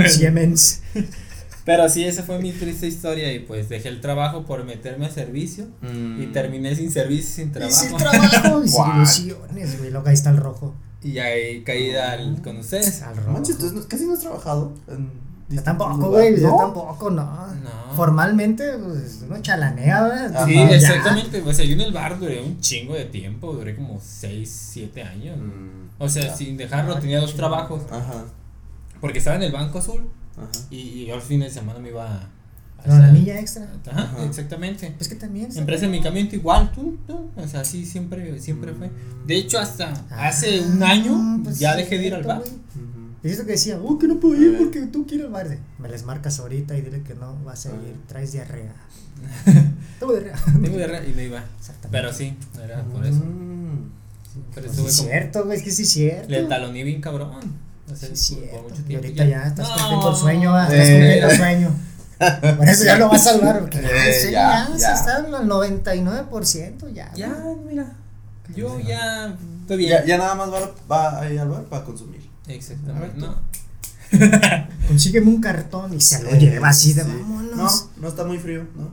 Speaker 3: Siemens.
Speaker 2: Pero sí, esa fue mi triste historia. Y pues dejé el trabajo por meterme a servicio. Y
Speaker 1: Mm.
Speaker 2: terminé sin servicio, sin
Speaker 3: Y
Speaker 2: trabajo.
Speaker 3: sin trabajo y sin
Speaker 1: Guau.
Speaker 3: ilusiones, güey. Luego ahí está el rojo.
Speaker 2: Y ahí caí al- con ustedes.
Speaker 3: Al rojo.
Speaker 1: Manches, no- casi no has trabajado. En
Speaker 3: Yo tampoco, güey. Yo
Speaker 1: ¿No?
Speaker 3: tampoco, no.
Speaker 2: No.
Speaker 3: Formalmente, pues uno chalanea, ¿verdad?
Speaker 1: Ajá.
Speaker 2: Sí,
Speaker 3: Ya.
Speaker 2: exactamente. O sea, yo en el bar duré un chingo de tiempo. Duré como 6, 7 años.
Speaker 1: Mm,
Speaker 2: O sea,
Speaker 1: ya.
Speaker 2: sin dejarlo, tenía dos trabajos.
Speaker 1: Aja,
Speaker 2: Porque estaba en el Banco Azul.
Speaker 1: ajá.
Speaker 2: Y, y yo al fin de semana me iba a.
Speaker 3: No, la
Speaker 2: hacer-
Speaker 3: milla extra.
Speaker 2: Ajá,
Speaker 1: Ajá.
Speaker 2: exactamente.
Speaker 3: Pues que también.
Speaker 2: Empresa de medicamento igual, tú, tú, o sea, sí, siempre, siempre fue. De hecho, hasta
Speaker 3: Ah,
Speaker 2: hace un año
Speaker 3: pues
Speaker 2: ya
Speaker 3: sí,
Speaker 2: dejé de ir al bar.
Speaker 3: Y esto que decía, oh, que no puedo ir porque tú quieres al bar. Me les marcas ahorita y dile que no vas a ir, traes diarrea. Tengo diarrea.
Speaker 2: Tengo diarrea y no iba.
Speaker 3: Exactamente.
Speaker 2: Pero sí, era por eso. Pero
Speaker 3: Pues
Speaker 2: como-
Speaker 3: cierto, güey, es que sí es cierto.
Speaker 2: Le taloné bien cabrón. O sea,
Speaker 3: Sí, cierto.
Speaker 2: mucho
Speaker 3: Y ahorita ya, estás
Speaker 2: No.
Speaker 3: cumpliendo el sueño, ah, estás cumpliendo el sueño. Por eso ya lo vas a salvar, porque ya,
Speaker 1: Eh,
Speaker 3: sí,
Speaker 1: ya,
Speaker 3: ya,
Speaker 1: ya.
Speaker 3: se está en el 99%, ya.
Speaker 2: Ya,
Speaker 3: güey.
Speaker 2: mira. Yo ya estoy bien.
Speaker 1: Ya, ya nada más va, va ahí al bar para consumir.
Speaker 2: Exactamente. No.
Speaker 3: Consígueme un cartón y se lo
Speaker 1: Eh,
Speaker 3: lleva así de
Speaker 1: sí.
Speaker 3: vámonos.
Speaker 1: No, no está muy frío, ¿no?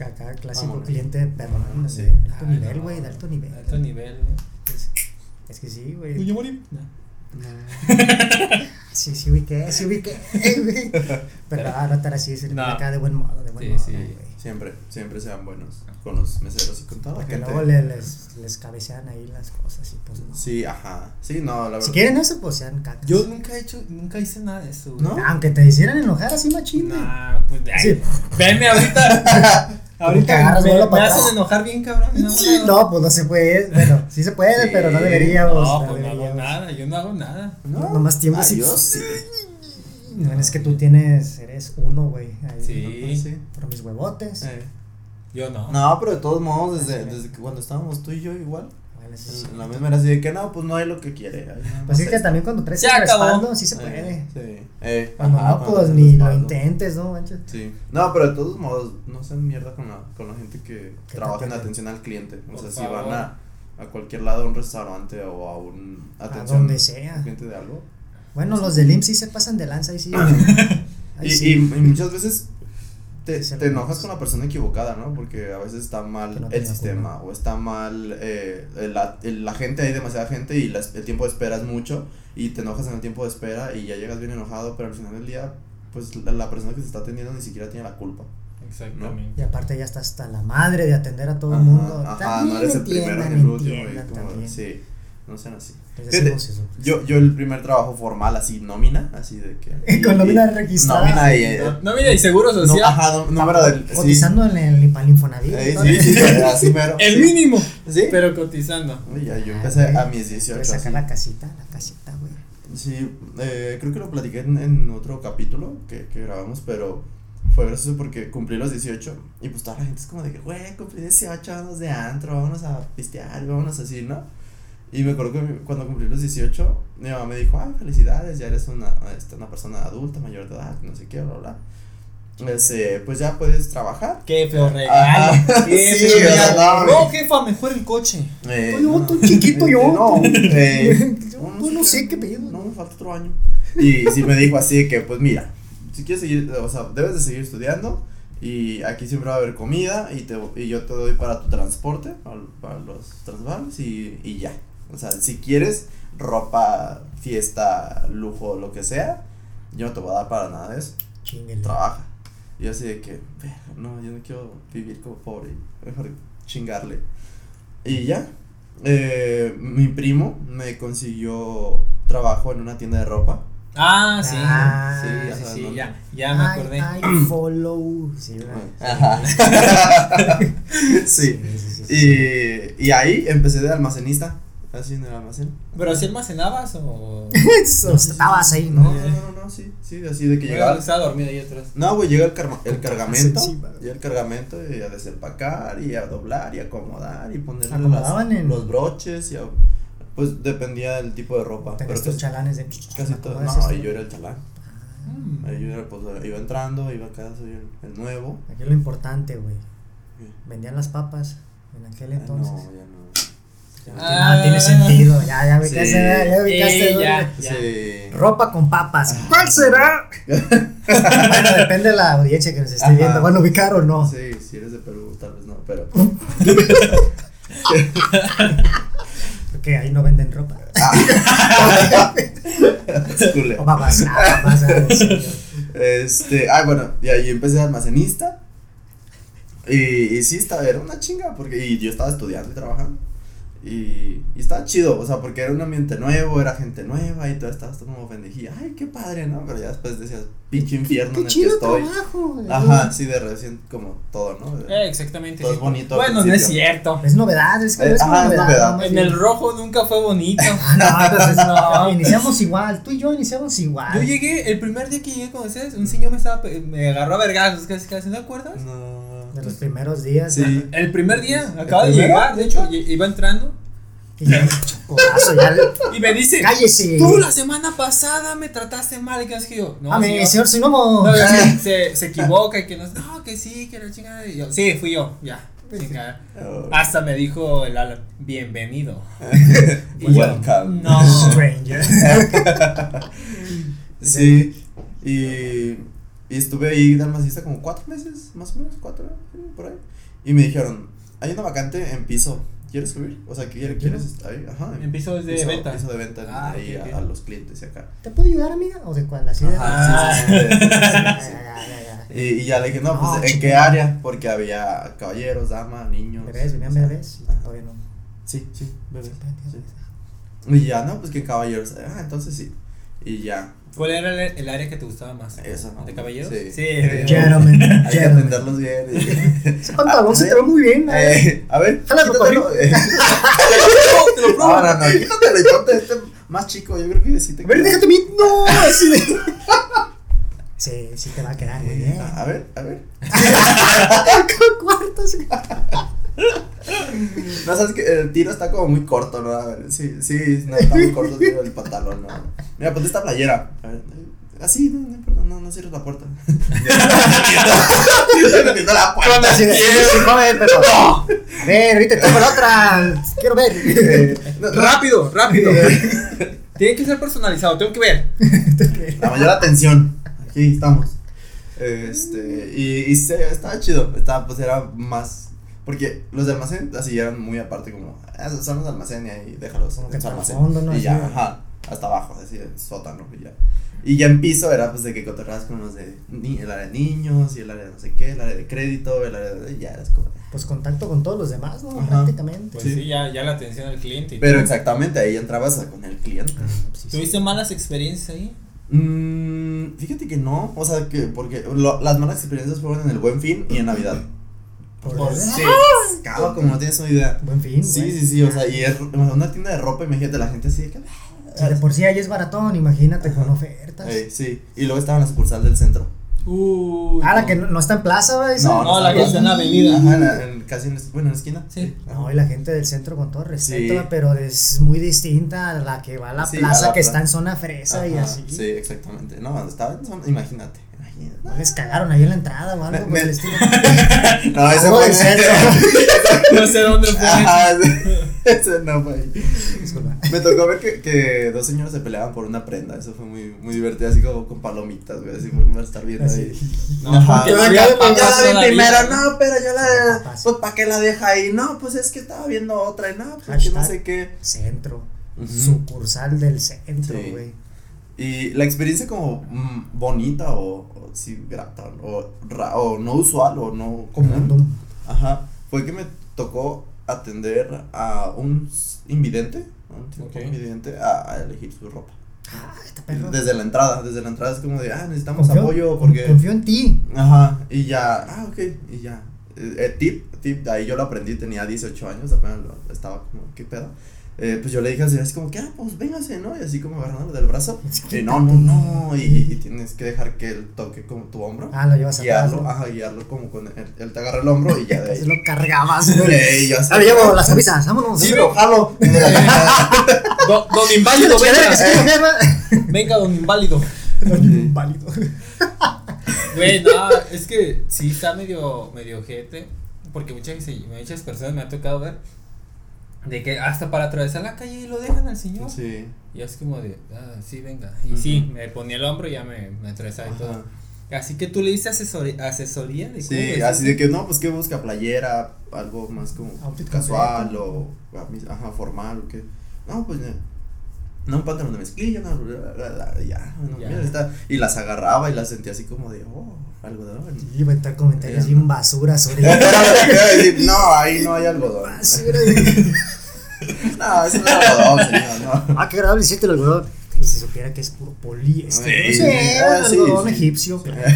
Speaker 3: Acá, clásico
Speaker 1: Vámonos.
Speaker 3: cliente perrón,
Speaker 1: Sí.
Speaker 3: de alto
Speaker 2: Ah,
Speaker 3: nivel,
Speaker 2: no.
Speaker 3: güey, de alto nivel.
Speaker 2: Alto nivel, güey. Es-
Speaker 3: Es que sí, güey.
Speaker 2: Mori. No.
Speaker 3: Sí, sí ubiqué, sí ubiqué, güey. Pero ah, no estar así, es
Speaker 2: No.
Speaker 3: acá de buen modo, de buen
Speaker 2: Sí,
Speaker 3: modo,
Speaker 2: sí.
Speaker 3: güey.
Speaker 1: Siempre, siempre sean buenos con los meseros y con toda la
Speaker 3: Porque
Speaker 1: gente.
Speaker 3: luego le- les, les cabecean ahí las cosas y pues no.
Speaker 1: Sí, ajá. Sí, no, la verdad.
Speaker 3: Si quieren eso, pues sean cacas.
Speaker 2: Yo nunca he hecho, nunca hice nada de eso.
Speaker 1: ¿No?
Speaker 3: Aunque te hicieran enojar así machín.
Speaker 2: Nah, pues ay,
Speaker 3: Sí.
Speaker 2: Veme ahorita. ahorita
Speaker 3: agarras
Speaker 2: me, me
Speaker 3: atrás.
Speaker 2: enojar bien, cabrón. No,
Speaker 3: Sí, no, pues no se puede. Bueno, sí se puede,
Speaker 1: Sí.
Speaker 3: pero no deberíamos.
Speaker 2: No,
Speaker 3: no
Speaker 2: pues no hago nada. Yo no hago nada.
Speaker 1: No,
Speaker 3: Nomás.
Speaker 1: Adiós, sí.
Speaker 3: No, es que tú tienes, eres uno, güey. ahí,
Speaker 2: Sí.
Speaker 1: Sí.
Speaker 3: Por mis huevotes.
Speaker 1: Eh.
Speaker 2: Yo no.
Speaker 1: No, pero de todos modos, desde, desde que cuando estábamos tú y yo igual,
Speaker 3: eso
Speaker 1: la misma era así de que no, pues no hay lo que quiere.
Speaker 3: Pues es que también cuando traes el respaldo, sí se
Speaker 1: Eh,
Speaker 3: puede.
Speaker 1: Sí. Eh,
Speaker 3: Cuando
Speaker 1: ajá,
Speaker 3: no, pues ni lo intentes, ¿no? manches?
Speaker 1: Sí. No, pero de todos modos, no sean mierda con la, con la gente que trabaja en atención al cliente. O sea, si van a a cualquier lado, a un restaurante o a un atención.
Speaker 3: donde sea.
Speaker 1: Gente de algo.
Speaker 3: Bueno, los del IMSS sí se pasan de lanza, ahí sí. Ahí
Speaker 1: Y,
Speaker 3: sí.
Speaker 1: y, y muchas veces te,
Speaker 3: se
Speaker 1: te enojas con la persona equivocada, ¿no? Porque a veces está mal
Speaker 3: no
Speaker 1: el sistema o está mal eh, la, el- la gente, hay demasiada gente y la- el tiempo de espera es mucho y te enojas en el tiempo de espera y ya llegas bien enojado, pero al final del día, pues la, la persona que te está atendiendo ni siquiera tiene la culpa.
Speaker 2: Exactamente.
Speaker 3: Y aparte ya está hasta la madre de atender a todo el mundo.
Speaker 1: Ajá,
Speaker 3: También
Speaker 1: no eres el primero ni el último. sí, no sean así. Fíjate,
Speaker 3: eso.
Speaker 1: Yo, yo el primer trabajo formal, así, nómina, así de que...
Speaker 3: Con
Speaker 1: y-
Speaker 3: nómina registrada.
Speaker 1: Nómina y... eh,
Speaker 2: mira, y seguro
Speaker 1: no,
Speaker 2: social.
Speaker 1: ajá, no- número del... sí.
Speaker 3: Cotizando en el para el Infonavit.
Speaker 1: Eh,
Speaker 3: ¿no?
Speaker 1: sí, sí, así mero.
Speaker 2: el
Speaker 1: sí.
Speaker 2: mínimo.
Speaker 1: Sí.
Speaker 2: Pero cotizando.
Speaker 1: Oye, ya, yo
Speaker 3: Ah,
Speaker 1: empecé
Speaker 3: güey.
Speaker 1: a mis 18.
Speaker 3: Puedes sacar
Speaker 1: así.
Speaker 3: la casita, la casita, güey.
Speaker 1: Sí, eh, creo que lo platiqué en, en otro capítulo que, que grabamos, pero fue gracioso porque cumplí los 18 y pues toda la gente es como de que, güey, cumplí 18, vámonos de antro, vámonos a pistear, vámonos así, ¿no? Y me acuerdo que cuando cumplí los 18, mi mamá me dijo, ay, felicidades, ya eres una, este, una persona adulta, mayor de edad, no sé qué, bla, bla. Este, pues ya puedes trabajar.
Speaker 2: Qué feo regalo. Qué
Speaker 1: Sí,
Speaker 2: feo regalo.
Speaker 1: no,
Speaker 2: No, jefa, mejor el coche.
Speaker 1: Eh,
Speaker 3: Oye, yo, tú chiquito, yo.
Speaker 1: No, eh,
Speaker 3: Yo no sé qué pedo.
Speaker 1: No, me falta otro año. Y sí me dijo así que, pues mira, si quieres seguir, o sea, debes de seguir estudiando y aquí siempre va a haber comida y, te, y yo te doy para tu transporte, para, para los transvales y, y ya. O sea, si quieres ropa, fiesta, lujo, lo que sea, yo no te voy a dar para nada de eso.
Speaker 3: Chinguele.
Speaker 1: Trabaja. Y yo así de que, "Verga, no, yo no quiero vivir como pobre, mejor chingarle. Y ya, eh, mi primo me consiguió trabajo en una tienda de ropa.
Speaker 2: Ah, sí.
Speaker 3: Ah,
Speaker 2: sí, sí, sí,
Speaker 1: no-
Speaker 2: ya, ya me acordé.
Speaker 3: Ay, follow. Sí, ¿verdad?
Speaker 1: Ajá. sí.
Speaker 3: sí, sí, sí.
Speaker 1: Y, y ahí empecé de almacenista, así en el almacén.
Speaker 2: ¿Pero si almacenabas o.?
Speaker 3: Estabas ahí,
Speaker 1: No,
Speaker 3: ¿no?
Speaker 1: no, no, no, sí, sí, así de que
Speaker 2: Llegaba,
Speaker 1: llegaba.
Speaker 2: estaba dormido ahí atrás.
Speaker 1: No, güey, llega el, carma- el cargamento.
Speaker 3: encima.
Speaker 1: Llega el cargamento y a desempacar y a doblar y acomodar y las-
Speaker 3: en-
Speaker 1: los broches y a- pues dependía del tipo de ropa.
Speaker 3: Tenías
Speaker 1: pero
Speaker 3: tus
Speaker 1: casi,
Speaker 3: chalanes de.
Speaker 1: casi todo.
Speaker 3: ¿cómo es
Speaker 1: No,
Speaker 3: esto?
Speaker 1: y yo era el chalán. Ahí yo era, pues, iba entrando, iba acá, soy el, el nuevo.
Speaker 3: Aquí lo importante, güey. Vendían las papas en aquel
Speaker 1: Ah,
Speaker 3: entonces.
Speaker 1: No, ya no.
Speaker 2: Ah.
Speaker 3: no tiene sentido. Ya, ya ubicaste,
Speaker 1: Sí.
Speaker 3: ya ubicaste. Dónde.
Speaker 2: ya, ya.
Speaker 1: Sí.
Speaker 3: Ropa con papas.
Speaker 1: Ah.
Speaker 3: ¿Cuál será? bueno, depende de la audiencia que nos esté
Speaker 1: Ajá.
Speaker 3: viendo. ¿Van a ubicar o no?
Speaker 1: Sí, si eres de Perú, tal vez no, pero.
Speaker 3: Porque ahí no venden ropa.
Speaker 1: Es culero.
Speaker 3: O papas. Ah, papas. ah, sí.
Speaker 1: Este, ah, bueno, y ahí empecé de almacenista. Y, y sí, estaba, era una chinga, porque y yo estaba estudiando y trabajando. Y, y estaba chido, o sea, porque era un ambiente nuevo, era gente nueva y todo estaba como pendejía. Ay, qué padre, ¿no? Pero ya después decías, pinche infierno
Speaker 3: Qué
Speaker 1: en el que
Speaker 3: chido
Speaker 1: estoy.
Speaker 3: trabajo.
Speaker 1: Ajá, sí, de recién como todo, ¿no?
Speaker 2: Eh, exactamente.
Speaker 1: Todo
Speaker 2: sí.
Speaker 1: es bonito
Speaker 2: Bueno, no es cierto.
Speaker 3: Es novedad, es,
Speaker 1: Eh,
Speaker 3: es
Speaker 1: ajá, es
Speaker 3: novedad.
Speaker 2: En el rojo nunca fue bonito.
Speaker 3: Ah, no, entonces no. Iniciamos igual. Tú y yo iniciamos igual.
Speaker 2: Yo llegué, el primer día que llegué con ustedes, un señor me estaba, pe- me agarró a vergazos, casi, casi, ¿no te acuerdas?
Speaker 1: No.
Speaker 3: De los primeros días.
Speaker 1: Sí.
Speaker 2: El primer día,
Speaker 1: ¿El
Speaker 2: acaba de llegar, de hecho, i- iba entrando,
Speaker 3: Y ya.
Speaker 2: me dice,
Speaker 3: Cállese.
Speaker 2: tú la semana pasada me trataste mal, y que yo, no,
Speaker 3: a mí,
Speaker 2: señor.
Speaker 3: señor Sinomo.
Speaker 2: No, se, se equivoca y que no, no, que sí, que la chingada, y yo, sí, fui yo, ya, chingada. Hasta me dijo el Alan, bienvenido. Y yo,
Speaker 1: Welcome.
Speaker 2: no.
Speaker 3: Stranger.
Speaker 1: Sí, y, y estuve ahí de almacenista como cuatro meses, más o menos, cuatro, por ahí. Y me dijeron, hay una vacante en piso, ¿quieres subir? O sea, ¿quieres, quieres estar ahí? Ajá.
Speaker 2: En piso de
Speaker 1: piso,
Speaker 2: venta.
Speaker 1: Piso de venta
Speaker 2: Ah,
Speaker 1: ahí a, los clientes y acá.
Speaker 3: ¿Te puedo ayudar, amiga? ¿O de cuál? Así de.
Speaker 1: Y, y ya le dije, no, pues,
Speaker 3: No,
Speaker 1: ¿en qué área? Porque había caballeros, damas, niños.
Speaker 3: Bebés, venían bebés.
Speaker 1: ajá.
Speaker 3: Todavía no.
Speaker 1: Sí, sí, bebés.
Speaker 3: Sí.
Speaker 1: Y ya, no, pues que caballeros. Ah, entonces sí. Y ya.
Speaker 2: ¿Cuál era el, el área que te gustaba más?
Speaker 1: Eso, ¿no?
Speaker 2: ¿De caballeros?
Speaker 1: Sí.
Speaker 2: Sí.
Speaker 3: Gentlemen,
Speaker 1: Hay que atenderlos bien.
Speaker 3: Ese pantalón
Speaker 1: Ah,
Speaker 3: se
Speaker 1: a
Speaker 3: te ve muy bien. ¿eh?
Speaker 1: Eh, a ver, quítatelo. Eh,
Speaker 2: Te lo pruebo.
Speaker 1: No, no, no, quítatelo y ponte este más chico. Yo creo que sí te
Speaker 3: A ver, déjate mi. No, así de. Sí, sí te va a quedar muy bien.
Speaker 1: A ver, a ver.
Speaker 3: Cuartos.
Speaker 1: No, sabes que el tiro está como muy corto, ¿no? A ver, sí, sí, no, está muy corto el tiro del pantalón, ¿no? Mira, ponte esta playera. A ver, así, no, no importa, no, no cierres la puerta. La.
Speaker 3: Así de. Pero. A ver, ahorita tengo la otra. Quiero ver.
Speaker 1: Eh, no, no,
Speaker 2: Rápido, rápido. Tiene que ser personalizado, tengo que ver.
Speaker 1: La mayor atención. Aquí estamos. Este, y, y se- estaba chido. Estaba, pues era más. Porque los de almacén así eran muy aparte, como. "Ah, son los de almacén y ahí déjalos
Speaker 3: Como que
Speaker 1: en su
Speaker 3: hasta
Speaker 1: almacén.
Speaker 3: fondo, ¿no?
Speaker 1: Y ya, ajá. Hasta abajo, así, el sótano y ya. Y ya en piso era pues de que cotorreabas con los de ni- el área de niños y el área de no sé qué, el área de crédito, el área de. Ya eras como.
Speaker 3: Pues contacto con todos los demás, ¿no?
Speaker 1: Ajá.
Speaker 3: Prácticamente.
Speaker 2: Pues
Speaker 1: Sí.
Speaker 2: sí, ya, ya la atención al cliente. y
Speaker 1: Pero
Speaker 2: todo.
Speaker 1: exactamente, ahí entrabas con el cliente.
Speaker 3: Ah, pues sí, sí.
Speaker 2: ¿Tuviste malas experiencias ahí?
Speaker 1: Mm, fíjate que no, o sea que porque lo- las malas experiencias fueron en el Buen Fin y en Navidad.
Speaker 3: Por-
Speaker 1: Por sí, cabrón, como no tienes una idea.
Speaker 3: Buen fin.
Speaker 1: Sí,
Speaker 3: güey.
Speaker 1: sí, sí, o sea, y es una tienda de ropa, imagínate la gente así de que.
Speaker 3: Si de por sí ahí es baratón, imagínate con ofertas.
Speaker 1: Eh, sí, y luego estaba en la sucursal del centro.
Speaker 2: Uy.
Speaker 3: Ah, la que no, no está en plaza, ¿va? Esa?
Speaker 1: No,
Speaker 2: No, la que está en la avenida.
Speaker 1: Ajá, en la- en- casi en la, bueno, en la esquina.
Speaker 2: Sí.
Speaker 3: No, y la gente del centro con todo respeto,
Speaker 1: Sí.
Speaker 3: pero es muy distinta a la que va a la
Speaker 1: Sí,
Speaker 3: plaza
Speaker 1: a la
Speaker 3: que
Speaker 1: pla-
Speaker 3: está en zona fresa y así.
Speaker 1: Sí, exactamente. No, estaba en zona- imagínate.
Speaker 3: No les cagaron ahí en la entrada o algo
Speaker 1: Me-
Speaker 3: por
Speaker 1: me-
Speaker 3: el estilo.
Speaker 1: No, ese fue.
Speaker 2: No sé dónde fue.
Speaker 1: Ese no.
Speaker 3: Disculpa.
Speaker 1: Me tocó ver que, que dos señores se peleaban por una prenda. Eso fue muy, muy divertido, así como con palomitas, güey. Así por estar viendo
Speaker 3: Así.
Speaker 1: ahí.
Speaker 2: No, porque
Speaker 3: Yo
Speaker 2: no
Speaker 3: la
Speaker 1: Yo la vi primero, no, pero yo la. Pues, ¿para qué la deja ahí? No, pues es que estaba viendo otra y no, pues que no sé qué.
Speaker 3: Centro. Sucursal del centro,
Speaker 1: Sí.
Speaker 3: güey.
Speaker 1: Y la experiencia como mm, bonita o, o sí, grata o, ra- o no usual o no común. Ajá. Fue que me tocó atender a un invidente, a un invidente, a, a elegir su ropa.
Speaker 3: Ah, este perro.
Speaker 1: Desde la entrada, desde la entrada es como de, ah, necesitamos
Speaker 3: Confío-
Speaker 1: apoyo porque...
Speaker 3: Confío en ti.
Speaker 1: Ajá, y ya, ah, ok, y ya. Eh, eh, tip, tip, de ahí yo lo aprendí, tenía 18 años, apenas lo- estaba como, ¿qué pedo? Eh, pues yo le dije al señor así como que, ah, pues véngase, ¿no? Y así como agarrándolo del brazo. Y no, no, no, y, y tienes que dejar que él toque como tu hombro.
Speaker 3: Ah, lo llevas atrás.
Speaker 1: guiarlo,
Speaker 3: ¿no?
Speaker 1: ajá, guiarlo como con él, él te agarra el hombro y ya de
Speaker 3: Así
Speaker 1: ahí.
Speaker 3: lo cargabas, güey.
Speaker 1: Ey, yo así-
Speaker 3: Ah, llevo las camisas, vámonos.
Speaker 1: Sí, pero jalo.
Speaker 2: Do- Don Inválido,
Speaker 3: que
Speaker 2: venga. Venga, Don Inválido.
Speaker 3: Inválido.
Speaker 2: Güey, no, es que sí está medio, medio gente. Porque muchas, muchas personas me ha tocado ver. De que hasta para atravesar la calle lo dejan al señor.
Speaker 1: Sí.
Speaker 2: Y es como de, ah, sí, venga. Y
Speaker 1: Ujú.
Speaker 2: sí, me ponía el hombro y ya me, me atravesaba y todo. Así que tú le diste asesori- asesoría de
Speaker 1: Sí, así de que no, pues que busca playera, algo más como
Speaker 3: Outfit
Speaker 1: casual
Speaker 3: completo.
Speaker 1: o ajá, formal o qué. No, pues ya. No, un pantalón de mezclilla, no, bla, bla, bla, ya, bueno,
Speaker 2: Ya.
Speaker 1: mira, está. Y las agarraba y las sentía así como de, oh, algodón.
Speaker 3: Y iba a estar comentarios bien basura sobre
Speaker 1: decir, no, ahí no hay algodón.
Speaker 3: basura.
Speaker 1: No, no es algodón, señor, no.
Speaker 3: Ah, qué agradable siente el algodón. Que si supiera que es puro poliéster.
Speaker 1: Sí,
Speaker 3: no sé,
Speaker 1: sí, ah, sí,
Speaker 3: algodón
Speaker 1: sí.
Speaker 3: egipcio. claro.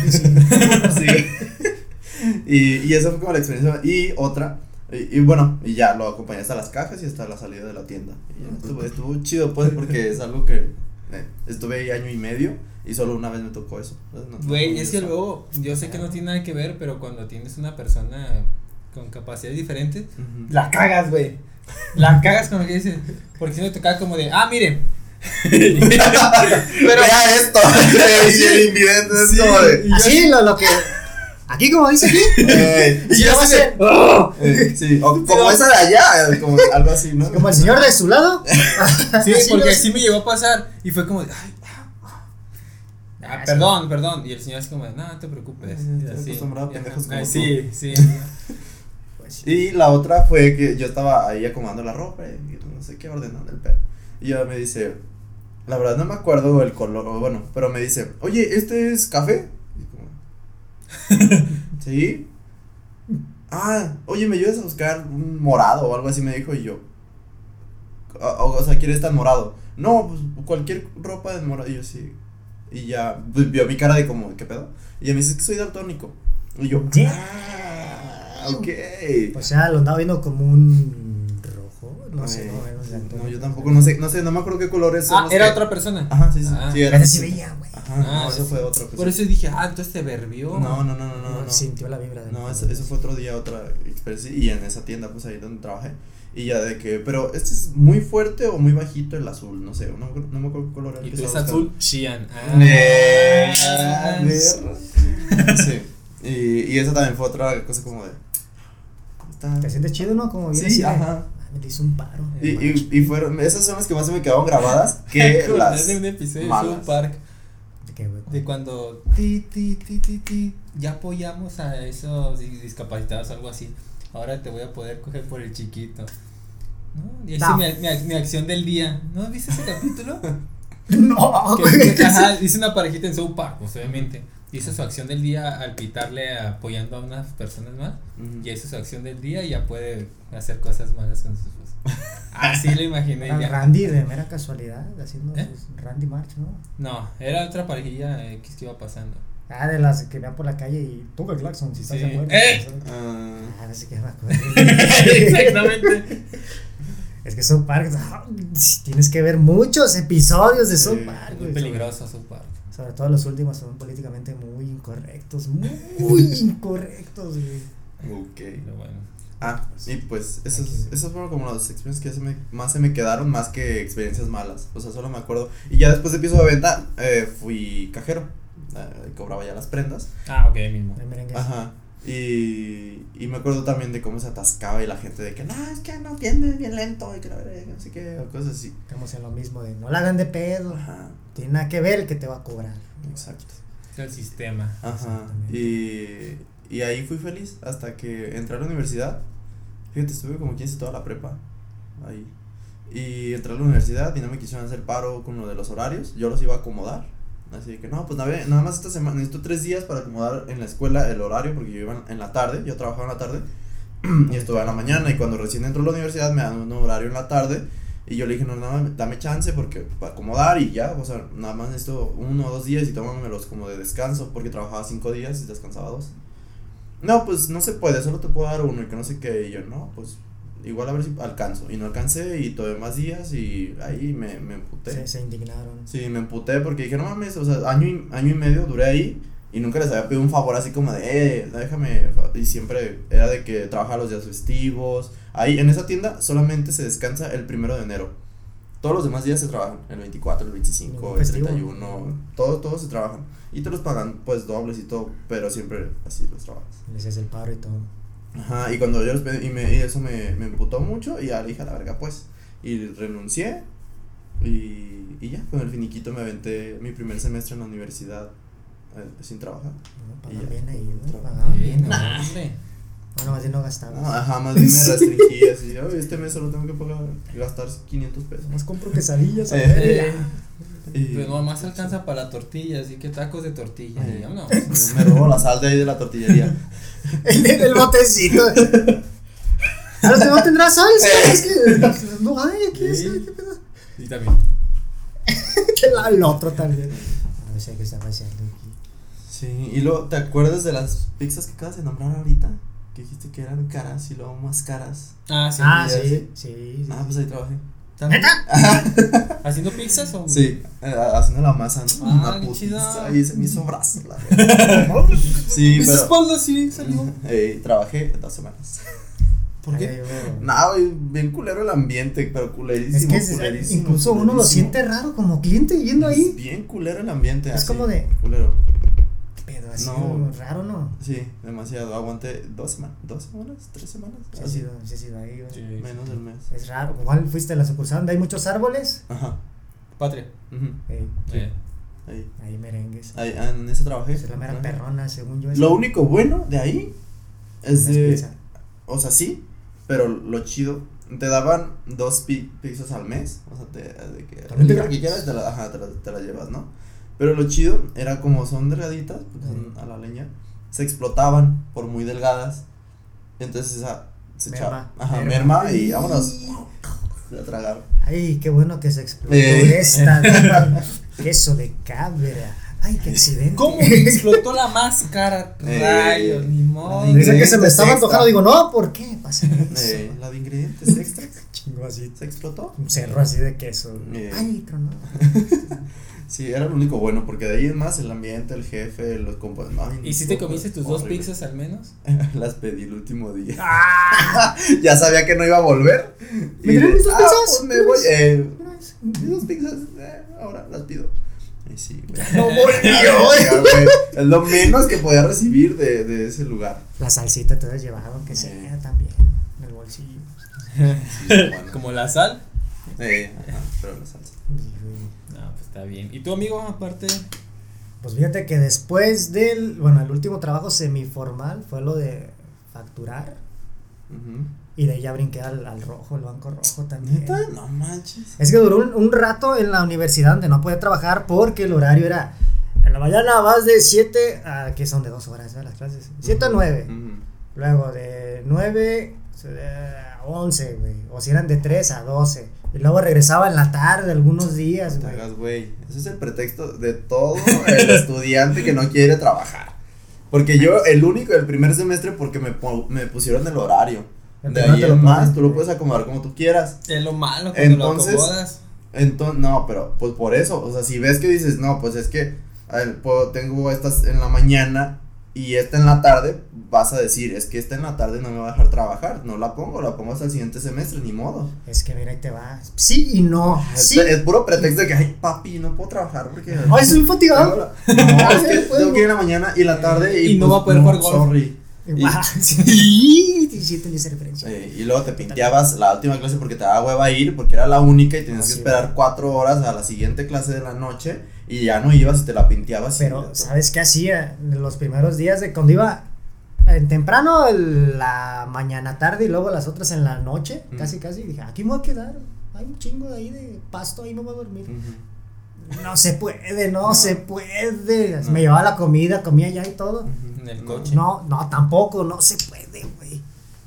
Speaker 1: Y, y esa fue como la experiencia. Y otra, y, y bueno, y ya lo acompañé hasta las cajas y hasta la salida de la tienda. Y ya estuvo, estuvo chido, pues, porque es algo que eh, estuve ahí año y medio y solo una vez me tocó eso.
Speaker 2: Güey,
Speaker 1: no-
Speaker 2: es que luego, yo sé que no tiene nada que ver, pero cuando tienes una persona con capacidades diferentes, la cagas, güey. La cagas con lo que dice. Porque si no te tocaba como de, ah, mire.
Speaker 1: Pero vea esto. y el invidente es como de.
Speaker 3: Así lo, lo que. Aquí, como dice aquí.
Speaker 1: eh,
Speaker 3: Y
Speaker 1: yo
Speaker 3: yo va a
Speaker 1: así de,
Speaker 3: ser.
Speaker 1: eh, sí, o como esa de allá, como algo así, ¿no?
Speaker 3: Como el señor de su lado.
Speaker 2: Sí,
Speaker 3: Así
Speaker 2: porque así me llegó a pasar y fue como ay, ah,
Speaker 3: Ah,
Speaker 2: perdón, perdón. Y el señor es como no, no te preocupes.
Speaker 1: Ah,
Speaker 2: así.
Speaker 1: acostumbrado pendejos como tú.
Speaker 2: Sí, sí.
Speaker 3: Pues sí.
Speaker 1: Y la otra fue que yo estaba ahí acomodando la ropa y no sé qué, ordenando el pedo. Y ella me dice, la verdad no me acuerdo el color, bueno, pero me dice, oye, ¿este es café? ¿Sí? Ah, oye, ¿me ayudas a buscar un morado o algo así? Me dijo y yo. O, o sea, ¿quieres tan morado? No, pues cualquier ropa de morado. Y yo sí. Y ya pues, vio mi cara de como, ¿qué pedo? Y ella me dice, es que soy daltónico. Y yo,
Speaker 3: Yeah.
Speaker 1: ah, ok.
Speaker 3: O sea, lo andaba viendo como un. No sé, no, de
Speaker 1: no, yo tampoco, no sé, no sé, no me acuerdo qué colores son
Speaker 2: Ah,
Speaker 1: los
Speaker 2: era
Speaker 1: que-
Speaker 2: otra persona.
Speaker 1: Ajá, sí, sí,
Speaker 2: Ah.
Speaker 1: sí, era
Speaker 3: sí veía, güey.
Speaker 1: Ajá,
Speaker 2: Ah,
Speaker 1: no, eso
Speaker 2: sí.
Speaker 1: fue otro.
Speaker 2: Por eso dije, ah, entonces te verbió.
Speaker 1: No, no, no, no, no, no.
Speaker 3: Sintió la vibra de
Speaker 1: No, eso, eso fue otro día, otra experiencia. Y en esa tienda, pues ahí donde trabajé. Y ya de que, pero este es muy fuerte o muy bajito el azul, no sé, no, me acuerdo- no me acuerdo qué color era. el
Speaker 2: Y
Speaker 1: que
Speaker 2: tú es azul,
Speaker 1: buscando. Eh,
Speaker 2: Ah,
Speaker 1: Sí. Y, y esa también fue otra cosa como de. está.
Speaker 3: Te sientes chido, ¿no? Como
Speaker 1: Sí,
Speaker 3: vienes y-
Speaker 1: ajá.
Speaker 3: Me le hizo un paro.
Speaker 1: Y, y, y fueron, esas son las que más se me quedaron grabadas que las
Speaker 2: de un episodio de
Speaker 1: malas.
Speaker 2: South Park
Speaker 3: ¿De qué, güey?
Speaker 2: de cuando ti, ti, ti, ti, ti, ya apoyamos a esos di- discapacitados algo así. Ahora te voy a poder coger por el chiquito. ¿No? Y esa
Speaker 3: No.
Speaker 2: es mi, mi, mi acción del día. ¿No viste ese capítulo?
Speaker 3: No,
Speaker 2: que, ajá, dice una parejita en South Park, pues, obviamente. Hizo su acción del día al pitarle apoyando a unas personas más.
Speaker 1: Ujú.
Speaker 2: Y hizo su acción del día y ya puede hacer cosas malas con sus esposa. Así lo imaginé
Speaker 3: Era
Speaker 2: ya.
Speaker 3: Randy de mera casualidad haciendo
Speaker 2: ¿Eh?
Speaker 3: sus Randy March, ¿no?
Speaker 2: No, era otra parejilla X que iba pasando.
Speaker 3: Ah, de las que vean por la calle y toca el claxon si estás
Speaker 2: Sí.
Speaker 3: de acuerdo.
Speaker 2: ¡Eh!
Speaker 1: Ah,
Speaker 3: Ah, no sé qué me acuerdo.
Speaker 2: Exactamente.
Speaker 3: es que South Park, ah, tienes que ver muchos episodios de South Park.
Speaker 2: Muy peligroso South Park.
Speaker 3: Sobre, todo los últimos son políticamente muy incorrectos, muy incorrectos, güey.
Speaker 1: ok.
Speaker 2: Pero bueno.
Speaker 1: Ah, y pues esas, esas fueron como las experiencias que se me- más se me quedaron, más que experiencias malas. O sea, solo me acuerdo. Y ya después de piso de venta, eh, fui cajero. eh, cobraba ya las prendas.
Speaker 2: Ah, ok, mismo.
Speaker 1: Ajá. Y, y me acuerdo también de cómo se atascaba y la gente de que no, es que no entiende bien lento y que la verdad, no sé qué, o cosas así.
Speaker 3: Estamos en lo mismo de no la hagan de pedo.
Speaker 1: Ajá,
Speaker 3: Tiene nada que ver el que te va a cobrar.
Speaker 1: exacto.
Speaker 2: Es el sistema.
Speaker 1: Ajá. Y, y ahí fui feliz hasta que entré a la universidad. Fíjate, estuve como 15 toda la prepa. Ahí. Y entré a la universidad y no me quisieron hacer paro con lo de los horarios. Yo los iba a acomodar. Así que no, pues nada, más esta semana, necesito tres días para acomodar en la escuela el horario porque yo iba en la tarde, yo trabajaba en la tarde y estuve en la mañana y cuando recién entró a la universidad me dan un horario en la tarde y yo le dije, no, nada, dame chance porque para acomodar y ya, o sea, nada más necesito uno o dos días y tómamelos como de descanso porque trabajaba cinco días y descansaba dos. No, pues no se puede, solo te puedo dar uno y que no sé qué. Y yo, no, pues igual a ver si alcanzo. Y no alcancé y tuve más días y ahí me, me emputé.
Speaker 3: Se, se indignaron.
Speaker 1: Sí, me emputé porque dije, no mames, o sea, año y, año y medio duré ahí y nunca les había pedido un favor así como de, eh, déjame. Y siempre era de que trabajaba los días festivos. Ahí, en esa tienda, solamente se descansa el primero de enero. Todos los demás días se trabajan, el 24, el 25,
Speaker 3: Ningún
Speaker 1: el
Speaker 3: festivo.
Speaker 1: 31, todos, todos se trabajan. Y te los pagan, pues, dobles y todo, pero siempre así los trabajas.
Speaker 3: Les haces el paro y todo.
Speaker 1: Ajá, y cuando yo les pedí, y, me, y eso me, me emputó mucho, y ya le dije a la verga, pues, y renuncié, y, y ya, con el finiquito me aventé mi primer semestre en la universidad eh, sin trabajar.
Speaker 3: ¿no? Pagaban bien ahí, ¿no? Pagaban bien.
Speaker 2: no,
Speaker 3: ¿no?
Speaker 2: hombre.
Speaker 3: Bueno, más bien no gastabas.
Speaker 1: No, ajá, más bien me restringí así, "Oye, este mes solo tengo que pagar, gastar 500 pesos.
Speaker 3: Más compro quesadillas. a
Speaker 1: Eh,
Speaker 2: Eh,
Speaker 1: Y
Speaker 2: Pero nomás alcanza para la tortilla, así que tacos de tortilla.
Speaker 1: Eh.
Speaker 2: y vámonos.
Speaker 1: me robó la sal de ahí de la tortillería.
Speaker 3: el, el botecito. Ahora te va a tener salsa. Es que no hay aquí. Ese, ¿qué pedo?
Speaker 2: Y también.
Speaker 3: Que la- el otro también. No sé qué está pasando aquí.
Speaker 1: Sí, y luego, ¿te acuerdas de las pizzas que acabas de nombrar ahorita? Que dijiste que eran caras y luego más caras.
Speaker 2: Ah, sí.
Speaker 3: Ah, sí.
Speaker 1: sí.
Speaker 3: sí.
Speaker 1: Ah, pues ahí trabajé.
Speaker 2: ¿También? ¿Haciendo pizzas o?
Speaker 1: Sí, eh, haciendo la masa, ¿no?
Speaker 2: Ah,
Speaker 1: Una
Speaker 2: qué
Speaker 1: putiza y se me hizo brazo. La verdad. sí,
Speaker 2: Esa
Speaker 1: pero.
Speaker 2: espalda sí salió.
Speaker 1: Eh, trabajé dos semanas.
Speaker 2: ¿Por qué?
Speaker 3: güey,
Speaker 1: bien culero el ambiente, pero culerísimo.
Speaker 3: Es que es-
Speaker 1: culerísimo,
Speaker 3: incluso uno lo siente raro como cliente yendo
Speaker 1: Es
Speaker 3: ahí.
Speaker 1: bien culero el ambiente.
Speaker 3: Es
Speaker 1: así,
Speaker 3: como de-
Speaker 1: Culero. No.
Speaker 3: raro, ¿no?
Speaker 1: Sí, demasiado. Aguanté dos semanas, dos semanas, tres semanas.
Speaker 3: Sí, ha
Speaker 1: así,
Speaker 3: sido, sí ha sido ahí.
Speaker 2: Sí.
Speaker 1: Menos del mes.
Speaker 3: Es raro. ¿Cuál fuiste a la sucursal donde hay muchos árboles?
Speaker 1: Ajá.
Speaker 2: Patria.
Speaker 1: ujú,
Speaker 3: Ey,
Speaker 2: Eh.
Speaker 1: Ahí.
Speaker 3: ahí merengues.
Speaker 1: Ahí, ah, en ese trabajé.
Speaker 3: Es la mera perrona, según yo.
Speaker 1: Lo único bueno de ahí es
Speaker 3: es
Speaker 1: de.
Speaker 3: pizza.
Speaker 1: O sea, sí, pero lo chido. Te daban dos pi pizzas al mes. O sea, te, de que.
Speaker 3: También te da-
Speaker 1: que quieras te la, ajá, te, la, te la llevas, ¿no? Pero lo chido era como son delgaditas, porque son a la leña, se explotaban por muy delgadas. Entonces esa se echaba. Ajá,
Speaker 3: merma.
Speaker 1: merma, y vámonos. La tragaron.
Speaker 3: Ay, qué bueno que se explotó
Speaker 1: Eh.
Speaker 3: esta. Queso de cabra. Ay, qué accidente.
Speaker 2: ¿Cómo me explotó la máscara?
Speaker 1: Eh.
Speaker 2: Rayos, ni modo.
Speaker 3: Dice que se me estaba antojando. Digo, no, ¿por qué pasa eso?
Speaker 1: Eh, la de ingredientes extra.
Speaker 3: Chingo así.
Speaker 1: Se explotó.
Speaker 3: Un cerro así de queso.
Speaker 1: Eh.
Speaker 3: Ay, tronó.
Speaker 1: Sí, era lo único bueno, porque de ahí es más el ambiente, el jefe, los compas.
Speaker 2: ¿Y si te comiste tus dos
Speaker 1: horrible.
Speaker 2: pizzas al menos?
Speaker 1: Las pedí el último día.
Speaker 3: ¡Ah!
Speaker 1: ya sabía que no iba a volver.
Speaker 3: ¿Me dieron mis dos
Speaker 1: ah,
Speaker 3: pizzas?
Speaker 1: pues me voy. Eh, mis dos pizzas, eh, ahora las pido. Y sí, güey.
Speaker 3: No
Speaker 1: güey, Es lo menos que podía recibir de, de ese lugar.
Speaker 3: La salsita te has llevado, aunque sea también, en el bolsillo.
Speaker 1: Sí, bueno.
Speaker 2: Como la sal.
Speaker 1: Eh, ajá, pero la salsa.
Speaker 2: Está bien. ¿Y tu amigo, aparte?
Speaker 3: Pues fíjate que después del, bueno, el último trabajo semiformal fue lo de facturar
Speaker 1: Ujú.
Speaker 3: y de ahí ya brinqué al, al rojo, el banco rojo también.
Speaker 1: ¿Neta? No manches.
Speaker 3: Es que duró un, un rato en la universidad donde no podía trabajar porque el horario era en la mañana vas de 7 a que son de 2 horas ¿verdad? las clases. 7 a 9.
Speaker 1: Ujú.
Speaker 3: Luego de 9 a 11, güey. O si eran de 3 a 12. Y luego regresaba en la tarde algunos días,
Speaker 1: No te
Speaker 3: güey.
Speaker 1: hagas, güey. Ese es el pretexto de todo el estudiante que no quiere trabajar. Porque yo, el único del primer semestre, porque me, me pusieron el horario.
Speaker 3: Ya
Speaker 1: De
Speaker 3: no
Speaker 1: ahí
Speaker 3: lo
Speaker 1: en más, tú lo puedes acomodar como tú quieras.
Speaker 2: Es lo malo cuando
Speaker 1: Entonces-
Speaker 2: lo acomodas.
Speaker 1: Entonces, no, pero pues por eso, o sea, si ves que dices, no, pues es que a ver, puedo- tengo estas en la mañana y esta en la tarde, vas a decir, es que esta en la tarde no me va a dejar trabajar, no la pongo, la pongo hasta el siguiente semestre, ni modo.
Speaker 3: Es que mira, ahí te va. Sí y no.
Speaker 1: Es,
Speaker 3: Sí.
Speaker 1: es puro pretexto de que, ay, papi, no puedo trabajar porque...
Speaker 3: Ay, soy fatigado.
Speaker 1: No, es que
Speaker 3: Pues,
Speaker 1: tengo que ir en la mañana y la tarde y,
Speaker 2: Y no
Speaker 1: pues,
Speaker 2: va a poder jugar golf.
Speaker 1: Sorry.
Speaker 3: Ah, Sí, sí, entendí esa referencia.
Speaker 1: Eh, y luego te pinteabas la última clase porque te daba hueva ir, porque era la única y tenías que esperar cuatro horas a la siguiente clase de la noche y ya no ibas y te la pinteabas.
Speaker 3: Pero, ¿sabes qué hacía? En los primeros días de cuando iba en temprano, el- la mañana tarde y luego las otras en la noche,
Speaker 1: Mm.
Speaker 3: casi, casi, dije, aquí me voy a quedar. Hay un chingo de ahí de pasto, ahí me voy a dormir. No se puede, no,
Speaker 1: No.
Speaker 3: se puede.
Speaker 1: No.
Speaker 3: Me llevaba la comida, comía ya y todo.
Speaker 2: En el coche.
Speaker 3: No, no, tampoco, no se puede, güey.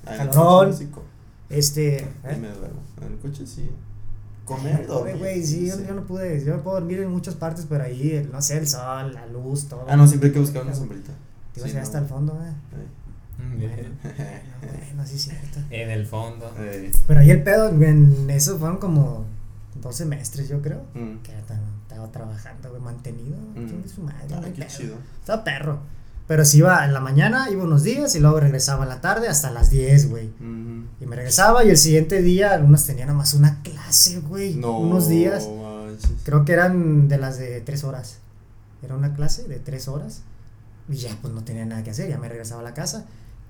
Speaker 1: Ah,
Speaker 3: Calorón. Este. ¿eh?
Speaker 1: me duermo. En el coche sí. Comer, dormir.
Speaker 3: güey, sí, yo, yo no pude, yo puedo dormir en muchas partes, pero ahí, el- no sé, el sol, la luz, todo.
Speaker 1: Ah, no, siempre hay que buscar una sombrita.
Speaker 3: Te ibas
Speaker 1: Sí,
Speaker 3: a ir hasta el fondo, eh.
Speaker 2: Mm,
Speaker 3: Bueno, sí, es cierto.
Speaker 2: En el fondo.
Speaker 3: Pero ahí el pedo, en eso fueron como dos semestres, yo creo.
Speaker 1: mm.
Speaker 3: Que ta- estaba trabajando, güey, mantenido.
Speaker 1: Mm.
Speaker 3: su madre,
Speaker 1: Ah, qué
Speaker 3: pedo.
Speaker 1: chido.
Speaker 3: Estaba perro. Pero si iba en la mañana, iba unos días y luego regresaba en la tarde hasta las 10, güey. Y me regresaba y el siguiente día, algunos tenían nada más una clase, güey.
Speaker 1: No.
Speaker 3: Unos días.
Speaker 1: manches.
Speaker 3: Creo que eran de las de tres horas. Era una clase de tres horas. Y ya pues no tenía nada que hacer, ya me regresaba a la casa.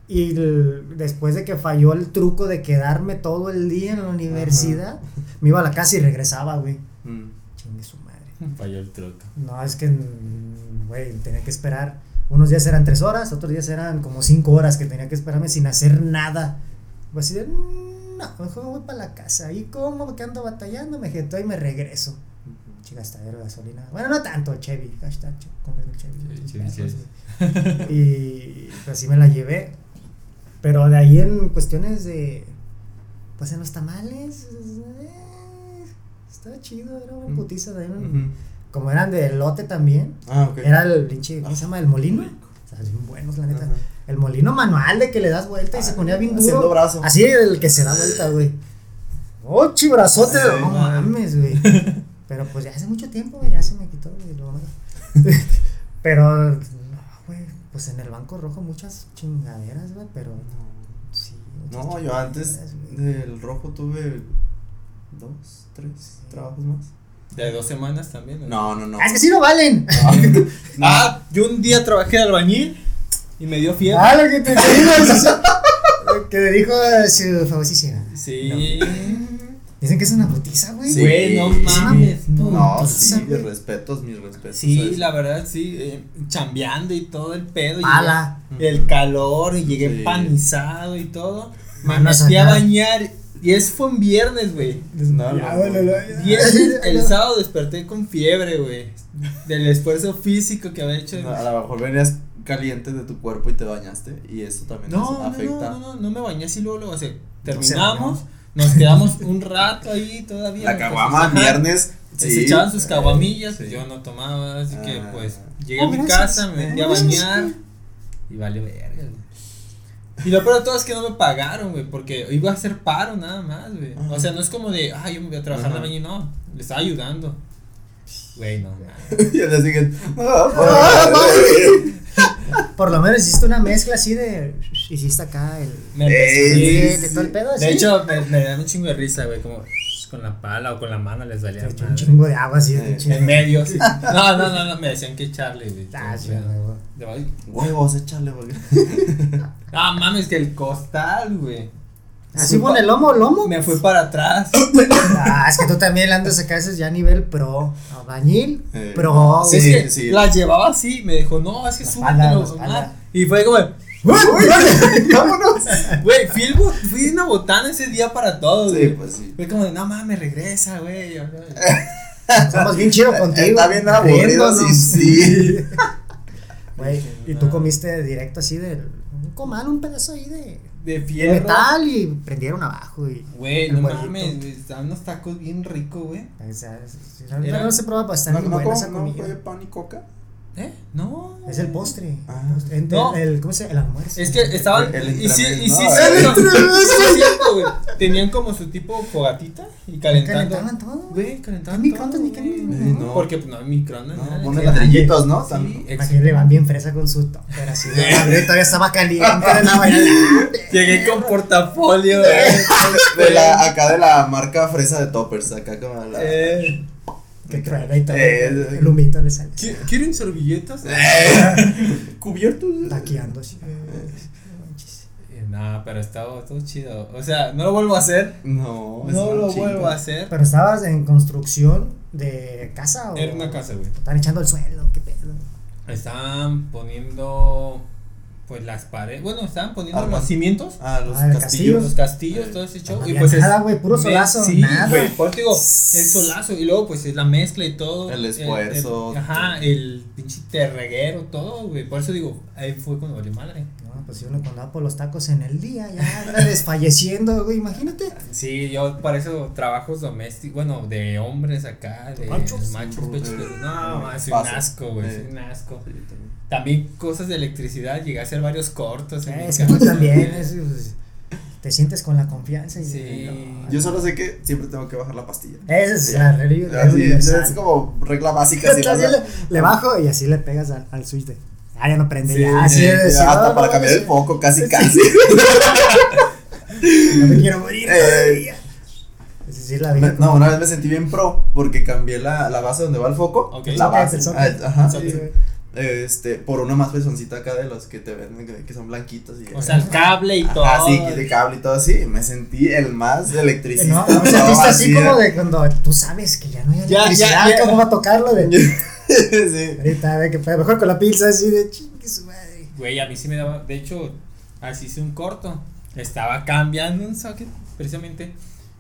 Speaker 3: Y el- después de que falló el truco de quedarme todo el día en la universidad, me iba a la casa y regresaba, güey.
Speaker 1: Mm.
Speaker 3: Chingue su madre.
Speaker 2: Falló el truco.
Speaker 3: No, es que, mm, güey, tenía que esperar. Unos días eran tres horas, otros días eran como cinco horas que tenía que esperarme sin hacer nada. Pues así de, "Mm, no, mejor me voy para la casa. Y como que ando batallando, me jeto y me regreso.
Speaker 1: Ujú.
Speaker 3: Chigastadero de gasolina. Bueno, no tanto, Chevy. Hashtag, Chevy.
Speaker 2: Chevy, Chevy.
Speaker 3: Y pues así me la llevé. Pero de ahí en cuestiones de. Pues en los tamales. eh, estaba chido, era una putiza de
Speaker 1: Ujú.
Speaker 3: Como eran de elote también.
Speaker 1: Ah, ok.
Speaker 3: Era el pinche. ¿Cómo se llama? El molino. O sea, bien buenos, la neta.
Speaker 1: Ajá.
Speaker 3: El molino manual de que le das vuelta y se
Speaker 1: Ah,
Speaker 3: ponía bien
Speaker 1: haciendo
Speaker 3: duro.
Speaker 1: brazo.
Speaker 3: Así el que se da vuelta, güey. ¡Oh, chibrazote!
Speaker 1: Ay,
Speaker 3: no mames, güey. Pero pues ya hace mucho tiempo, güey, ya se me quitó, güey. pero, no, güey. Pues en el Banco Rojo muchas chingaderas, güey, pero. Sí. muchas
Speaker 1: No, yo antes del rojo tuve dos, tres trabajos más.
Speaker 2: De dos semanas también.
Speaker 1: No, no, no.
Speaker 3: Ah, es que sí no valen.
Speaker 1: No.
Speaker 2: Ah, yo un día trabajé de albañil y me dio fiebre.
Speaker 3: Ah, lo que te digo. que le dijo a su famosísima.
Speaker 2: Sí.
Speaker 3: Dicen que es una putiza, güey.
Speaker 1: Sí.
Speaker 2: Güey, no mames.
Speaker 3: No,
Speaker 1: No, sí, mis
Speaker 3: güey.
Speaker 1: respetos, mis respetos.
Speaker 2: Sí,
Speaker 1: ¿sabes?
Speaker 2: la verdad, sí. eh, chambeando y todo el pedo. y
Speaker 3: Pala.
Speaker 2: El calor y llegué
Speaker 1: Sí.
Speaker 2: empanizado y todo. Me metí a bañar. Y eso fue un viernes, güey.
Speaker 1: No, no,
Speaker 2: el sábado desperté con fiebre, güey. Del esfuerzo físico que había hecho.
Speaker 1: No, a lo mejor venías caliente de tu cuerpo y te bañaste y eso también
Speaker 2: No,
Speaker 1: afecta.
Speaker 2: no, no, no, no me bañé así luego, luego, o sea,
Speaker 3: se
Speaker 2: terminamos, nos quedamos un rato ahí todavía.
Speaker 1: La caguama viernes.
Speaker 2: Se
Speaker 1: sí.
Speaker 2: echaban sus caguamillas,
Speaker 1: Sí.
Speaker 2: yo no tomaba, así que
Speaker 1: Ah.
Speaker 2: pues llegué a
Speaker 3: Oh,
Speaker 2: mi
Speaker 3: gracias.
Speaker 2: casa, me metí a
Speaker 3: Gracias.
Speaker 2: bañar y vale verga, güey. Y lo peor de todo es que no me pagaron, güey, porque iba a hacer paro nada más, güey. O sea, no es como de, ay, yo me voy a trabajar
Speaker 1: Ajá.
Speaker 2: la mañana, no, le estaba ayudando. Güey, no, nada.
Speaker 1: y al día siguiente.
Speaker 3: Ah,
Speaker 1: "Ah,
Speaker 3: Por lo menos hiciste una mezcla así de. Hiciste acá el.
Speaker 2: Me
Speaker 1: Eh,
Speaker 3: de todo el pedo,
Speaker 2: De
Speaker 3: sí.
Speaker 2: hecho, me, me da un chingo de risa, güey, como con la pala o con la mano les valía
Speaker 3: un chingo de agua así.
Speaker 1: Eh,
Speaker 3: de chingo.
Speaker 2: En medio, sí. No, no, no, no, me decían que echarle, güey.
Speaker 3: Ah, sí,
Speaker 2: ay,
Speaker 1: Huevos, échale, porque.
Speaker 2: Ah, mames, que el costal, güey.
Speaker 3: Así con el lomo, lomo.
Speaker 2: Me fui para atrás.
Speaker 3: Ah, es que tú también andas acá, ese es ya nivel pro. Albañil,
Speaker 1: Eh,
Speaker 3: pro.
Speaker 1: sí,
Speaker 2: es
Speaker 3: güey.
Speaker 2: que
Speaker 1: sí.
Speaker 2: la llevaba así, me dijo, no, es que
Speaker 3: espalda.
Speaker 2: Y fue como,
Speaker 1: Vámonos.
Speaker 2: güey, fui, una botana ese día para todos,
Speaker 1: Sí,
Speaker 2: güey.
Speaker 1: pues sí.
Speaker 2: Fue como de, no mames, regresa, güey.
Speaker 3: Somos bien chido contigo.
Speaker 1: Está bien aburrido, sí, sí.
Speaker 3: Güey, y tú comiste directo así del. Un comal, un pedazo ahí de.
Speaker 2: De
Speaker 3: de
Speaker 2: fierro.
Speaker 3: metal y prendieron abajo y.
Speaker 2: Güey, no
Speaker 3: huevito.
Speaker 2: mames, güey, estaban unos tacos bien ricos, güey.
Speaker 3: O sea, no se prueba para estar
Speaker 1: ¿No, no,
Speaker 3: buena
Speaker 1: cómo-
Speaker 3: esa
Speaker 1: no
Speaker 3: comida.
Speaker 1: fue pan y coca?
Speaker 2: ¿Eh? No.
Speaker 3: Es el postre.
Speaker 1: Ah.
Speaker 3: el postre. Entre-
Speaker 2: No.
Speaker 3: el, ¿Cómo se llama? El almuerzo.
Speaker 2: Es que estaban.
Speaker 1: El
Speaker 2: y sí, y sí, sí,
Speaker 1: ¿no?
Speaker 2: sí es cierto, güey. Tenían como su tipo fogatita y calentando.
Speaker 3: Calentaban todo.
Speaker 2: Güey, calentaban.
Speaker 3: ¿Qué microondas
Speaker 2: todo,
Speaker 3: ni qué
Speaker 1: no.
Speaker 2: Porque pues no hay microondas.
Speaker 1: No,
Speaker 2: nada,
Speaker 1: pone
Speaker 2: que-
Speaker 1: ladrillitos, ¿no?
Speaker 2: Sí,
Speaker 1: También.
Speaker 3: Imagínate, le van bien fresa con su topper así. de madre, todavía estaba caliente. de la mañana.
Speaker 2: Llegué con portafolio, güey.
Speaker 1: De la, acá de la marca fresa de toppers, acá como la.
Speaker 2: Eh,
Speaker 3: Que truena y todo.
Speaker 1: Eh,
Speaker 3: el humito le sale.
Speaker 2: ¿qui- ¿Quieren servilletas?
Speaker 1: Cubiertos.
Speaker 3: Taqueando así.
Speaker 2: Eh, No, pero estaba todo chido. O sea, no lo vuelvo a hacer.
Speaker 1: No,
Speaker 2: No lo vuelvo a hacer.
Speaker 3: Pero estabas en construcción de casa o.
Speaker 2: Era una casa, güey.
Speaker 3: Están echando el suelo, qué pedo.
Speaker 2: Estaban poniendo pues las paredes. Bueno, estaban poniendo los cimientos.
Speaker 1: Ah, los
Speaker 3: Ah, el
Speaker 1: castillos.
Speaker 2: Los castillos, todo ese show.
Speaker 3: No
Speaker 2: y
Speaker 3: había
Speaker 2: pues es-
Speaker 3: nada, güey, puro solazo,
Speaker 2: Sí,
Speaker 3: nada.
Speaker 2: güey. Por eso digo, el solazo. Y luego, pues es la mezcla y todo.
Speaker 1: El esfuerzo.
Speaker 2: el- ajá, el pinche terreguero, todo, güey. Por eso digo, ahí fue cuando valió madre.
Speaker 3: No, pues si uno cuando va por los tacos en el día, ya anda desfalleciendo, güey, imagínate.
Speaker 2: Sí, yo para eso trabajos domésticos, bueno, de hombres acá, de
Speaker 3: Machos.
Speaker 2: machos, pechos, pero no,
Speaker 1: Eh,
Speaker 2: es un asco, güey,
Speaker 1: Eh.
Speaker 2: es un asco.
Speaker 1: Sí, también.
Speaker 2: Cosas de electricidad, llegué a hacer varios cortos. en
Speaker 3: Es que
Speaker 2: casa.
Speaker 3: tú también, es- pues, te sientes con la confianza. Y,
Speaker 2: Sí.
Speaker 3: no,
Speaker 1: Yo solo sé que siempre tengo que bajar la pastilla.
Speaker 3: Esa es la regla
Speaker 1: Así,
Speaker 3: universal.
Speaker 1: es como regla básica.
Speaker 3: Así
Speaker 1: a-
Speaker 3: le, le bajo y así le pegas al, al switch de. Ah, ya no prende,
Speaker 2: Sí,
Speaker 3: ya. Así
Speaker 2: sí,
Speaker 1: Ya, hasta
Speaker 3: no,
Speaker 1: para
Speaker 3: no,
Speaker 1: cambiar
Speaker 3: no,
Speaker 1: el foco, casi, casi.
Speaker 3: No me quiero morir
Speaker 1: Eh.
Speaker 3: todavía. Es decir, la
Speaker 1: No, una vez me sentí bien pro porque cambié la, la base donde va el foco. La base.
Speaker 3: el socket.
Speaker 1: ah, Ajá.
Speaker 3: Sí.
Speaker 1: Este, por una más pesoncita acá de los que te venden que, que son blanquitos y
Speaker 2: O sea, el cable y todo.
Speaker 1: Así, de cable y todo así. y Me sentí el más electricista.
Speaker 3: No, no, sentiste así como
Speaker 1: de-
Speaker 3: cuando tú sabes que ya no hay
Speaker 2: Ya, ya,
Speaker 3: electricidad,
Speaker 2: ya.
Speaker 3: ¿cómo va a tocarlo? De,
Speaker 1: sí.
Speaker 3: ahorita, a ver qué pedo, mejor con la pinza así de chingue su madre.
Speaker 2: Güey, a mí sí me daba. De hecho, así hice un corto. Estaba cambiando un socket, precisamente.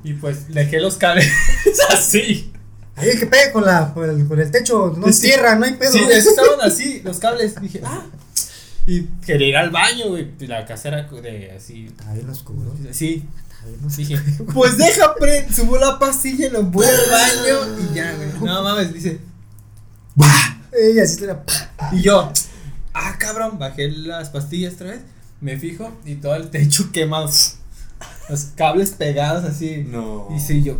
Speaker 2: Y pues dejé los cables así.
Speaker 3: Ahí que pegue con, la, con, el, con el techo, no es
Speaker 2: Sí.
Speaker 3: tierra, no hay pedo.
Speaker 2: Sí, estaban así, los cables. Dije, ah. Y quería ir al baño, güey. y La casa era de así.
Speaker 3: Está bien oscuro.
Speaker 2: Sí.
Speaker 3: Está bien oscuro.
Speaker 2: Dije, pues deja, pre subo la pastilla, lo voy al baño y ya, güey. No mames, dice.
Speaker 3: Y así te la.
Speaker 2: Y yo, ah, cabrón, bajé las pastillas otra vez. Me fijo y todo el techo quemado. Los cables pegados así.
Speaker 1: No.
Speaker 2: Y sí, yo,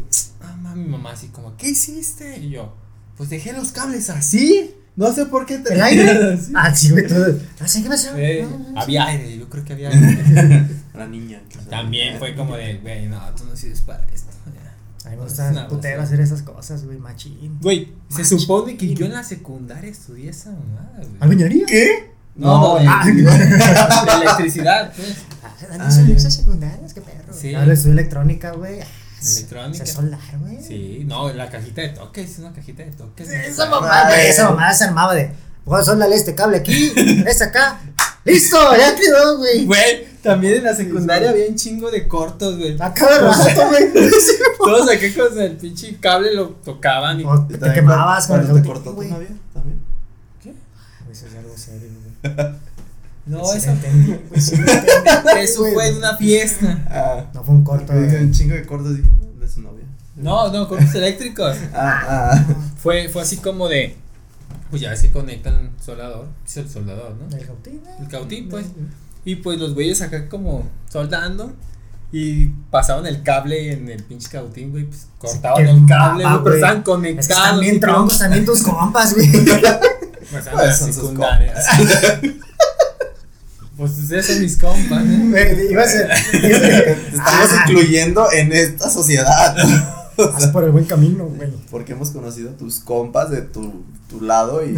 Speaker 2: ah, mami, mamá, así como, ¿qué hiciste? Y yo, pues dejé los cables así. No sé por qué te
Speaker 3: ¿El aire? Ah, sí, güey, todo. No sé qué pasó.
Speaker 2: Eh,
Speaker 3: No, no,
Speaker 2: había aire, yo creo que había aire.
Speaker 1: La niña.
Speaker 2: También fue como de, güey, no, tú no sirves para esto. ya".
Speaker 3: A mí me
Speaker 2: Es
Speaker 3: gusta
Speaker 2: una
Speaker 3: putero
Speaker 2: basura.
Speaker 3: hacer esas cosas, güey, machín.
Speaker 2: Güey, se supone que yo en la secundaria estudié esa mamada, güey.
Speaker 3: ¿Albañería?
Speaker 1: ¿Qué?
Speaker 2: No, no,
Speaker 3: ah.
Speaker 2: electricidad, pues.
Speaker 3: Ah, Dani, son esas secundarias, qué perro.
Speaker 2: Sí.
Speaker 3: Ahora estudio electrónica, güey. Ah,
Speaker 2: Electrónica.
Speaker 3: Sé soldar, güey.
Speaker 2: Sí, no, la cajita de toques, es una cajita de toques.
Speaker 3: Esa mamá, güey, esa mamá se armaba de. Voy a soldar este cable aquí, este acá. ¡Listo! Ya quedó, güey.
Speaker 2: Güey, también en la secundaria había un chingo de cortos, güey.
Speaker 3: A cada rato, güey.
Speaker 2: Todos acá con el pinche cable lo tocaban y.
Speaker 3: O te quemabas con el
Speaker 1: cuando te cortó también.
Speaker 2: ¿Qué?
Speaker 3: Eso es algo serio, güey.
Speaker 2: No,
Speaker 3: Sí
Speaker 2: eso.
Speaker 3: entendí, sí lo entendí,
Speaker 2: Eso fue en una fiesta.
Speaker 1: Ah.
Speaker 3: No fue un corto.
Speaker 1: Un chingo de cortos de su novia.
Speaker 2: No, no, cortos eléctricos.
Speaker 1: Ah, ah.
Speaker 2: Fue, fue así como de. Pues ya se conectan soldador. Es el soldador, ¿no?
Speaker 3: El cautín, güey.
Speaker 2: El cautín, pues. Y pues los güeyes acá como soldando. Y pasaban el cable en el pinche cautín, güey. Pues cortaban el cable, güey. Pero estaban
Speaker 3: Es que
Speaker 2: conectados.
Speaker 3: están bien
Speaker 2: y todo.
Speaker 3: troncos también tus compas, güey.
Speaker 2: Pues
Speaker 1: Pues son sus
Speaker 2: secundaria. Pues ustedes son mis compas, ¿eh?
Speaker 3: Güey, Iba a ser.
Speaker 1: Te estamos
Speaker 3: Ah.
Speaker 1: incluyendo en esta sociedad.
Speaker 3: Vas por el buen camino, güey.
Speaker 1: Porque hemos conocido a tus compas de tu, tu lado y.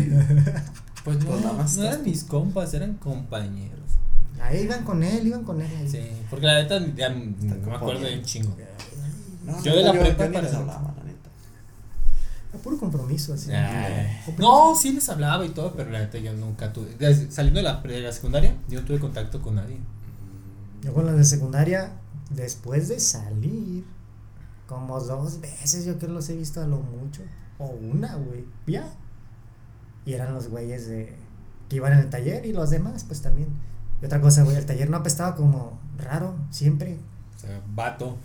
Speaker 2: Pues no,
Speaker 1: Pues nada más
Speaker 2: no eran mis compas, eran compañeros.
Speaker 3: Ahí iban con él, iban con él.
Speaker 2: Sí, porque la neta ya no me acuerdo de un chingo.
Speaker 1: No,
Speaker 2: Yo de la
Speaker 1: yo-
Speaker 2: prepa
Speaker 1: yo ni
Speaker 2: para-
Speaker 1: les hablaba, la neta.
Speaker 3: A puro compromiso, así.
Speaker 2: Ay. No, sí les hablaba y todo, pero la neta yo nunca tuve. desde- saliendo de la, de la secundaria, yo no tuve contacto con nadie.
Speaker 3: Yo con la de secundaria, después de salir, como dos veces yo creo los he visto a lo mucho. O una, güey. Ya. Y eran los güeyes de que iban en el taller y los demás, pues también. Y otra cosa, güey, el taller no apestaba como raro, siempre.
Speaker 2: O sea, vato.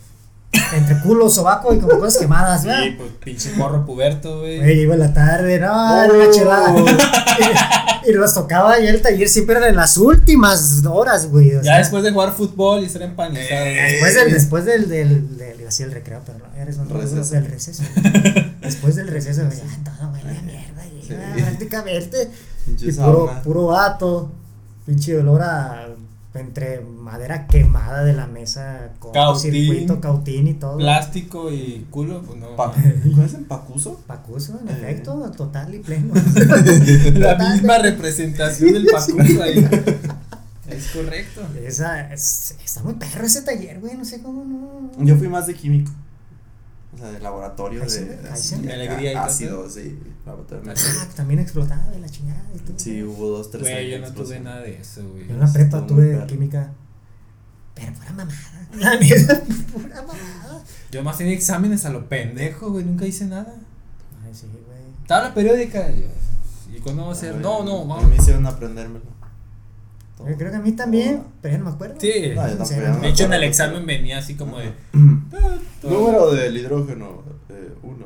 Speaker 3: Entre culo, sobaco y como cosas quemadas, ¿verdad?
Speaker 2: Y pues pinche porro puberto, güey.
Speaker 3: Güey, iba en la tarde, no, era una
Speaker 1: Oh.
Speaker 3: chulada. y, y nos tocaba y el taller siempre era en las últimas horas, güey.
Speaker 2: Ya
Speaker 3: sea,
Speaker 2: después de jugar fútbol y estar empanizado.
Speaker 1: Eh,
Speaker 2: güey.
Speaker 3: Después del, después del, del, del, iba a decir el recreo, pero no, eres un
Speaker 1: Receso.
Speaker 3: del receso. después del receso, güey, ya todo huele a mierda, y,
Speaker 1: Sí.
Speaker 3: ah, prácticamente.
Speaker 1: Pinche
Speaker 3: Y puro, puro vato, pinche olor a entre madera quemada de la mesa,
Speaker 2: Cautín.
Speaker 3: circuito, cautín y todo.
Speaker 2: Plástico y culo, pues no.
Speaker 1: Pa- ¿Cuál es el pacuso?
Speaker 3: Pacuso, en
Speaker 1: Eh.
Speaker 3: efecto, total y pleno.
Speaker 2: La misma representación del pacuso ahí. Es correcto.
Speaker 3: Esa, es- está muy perro ese taller, güey, no sé cómo no.
Speaker 1: Yo fui más de químico. O sea, de laboratorio, de,
Speaker 3: Kaizen.
Speaker 1: de
Speaker 2: Alegría y
Speaker 1: ácido, sí. laboratorio.
Speaker 3: Ah, también explotaba
Speaker 1: Sí, hubo dos, tres
Speaker 2: Güey, yo no tuve nada de eso, güey.
Speaker 3: Yo en la prepa tuve química. Pero pura mamada. La neta, pura mamada.
Speaker 2: Yo más tenía exámenes a lo pendejo, güey. Nunca hice nada.
Speaker 3: Ay, sí, güey.
Speaker 2: Tabla periódica. y yo, ¿Y cuándo va a ser? No, no,
Speaker 1: a
Speaker 2: vamos.
Speaker 1: mí me hicieron aprendérmelo.
Speaker 3: Yo creo que a mí también, pero ya no me acuerdo.
Speaker 2: Sí.
Speaker 1: No, yo tampoco,
Speaker 2: De hecho, en el examen venía así como de.
Speaker 1: Número del hidrógeno, eh, uno.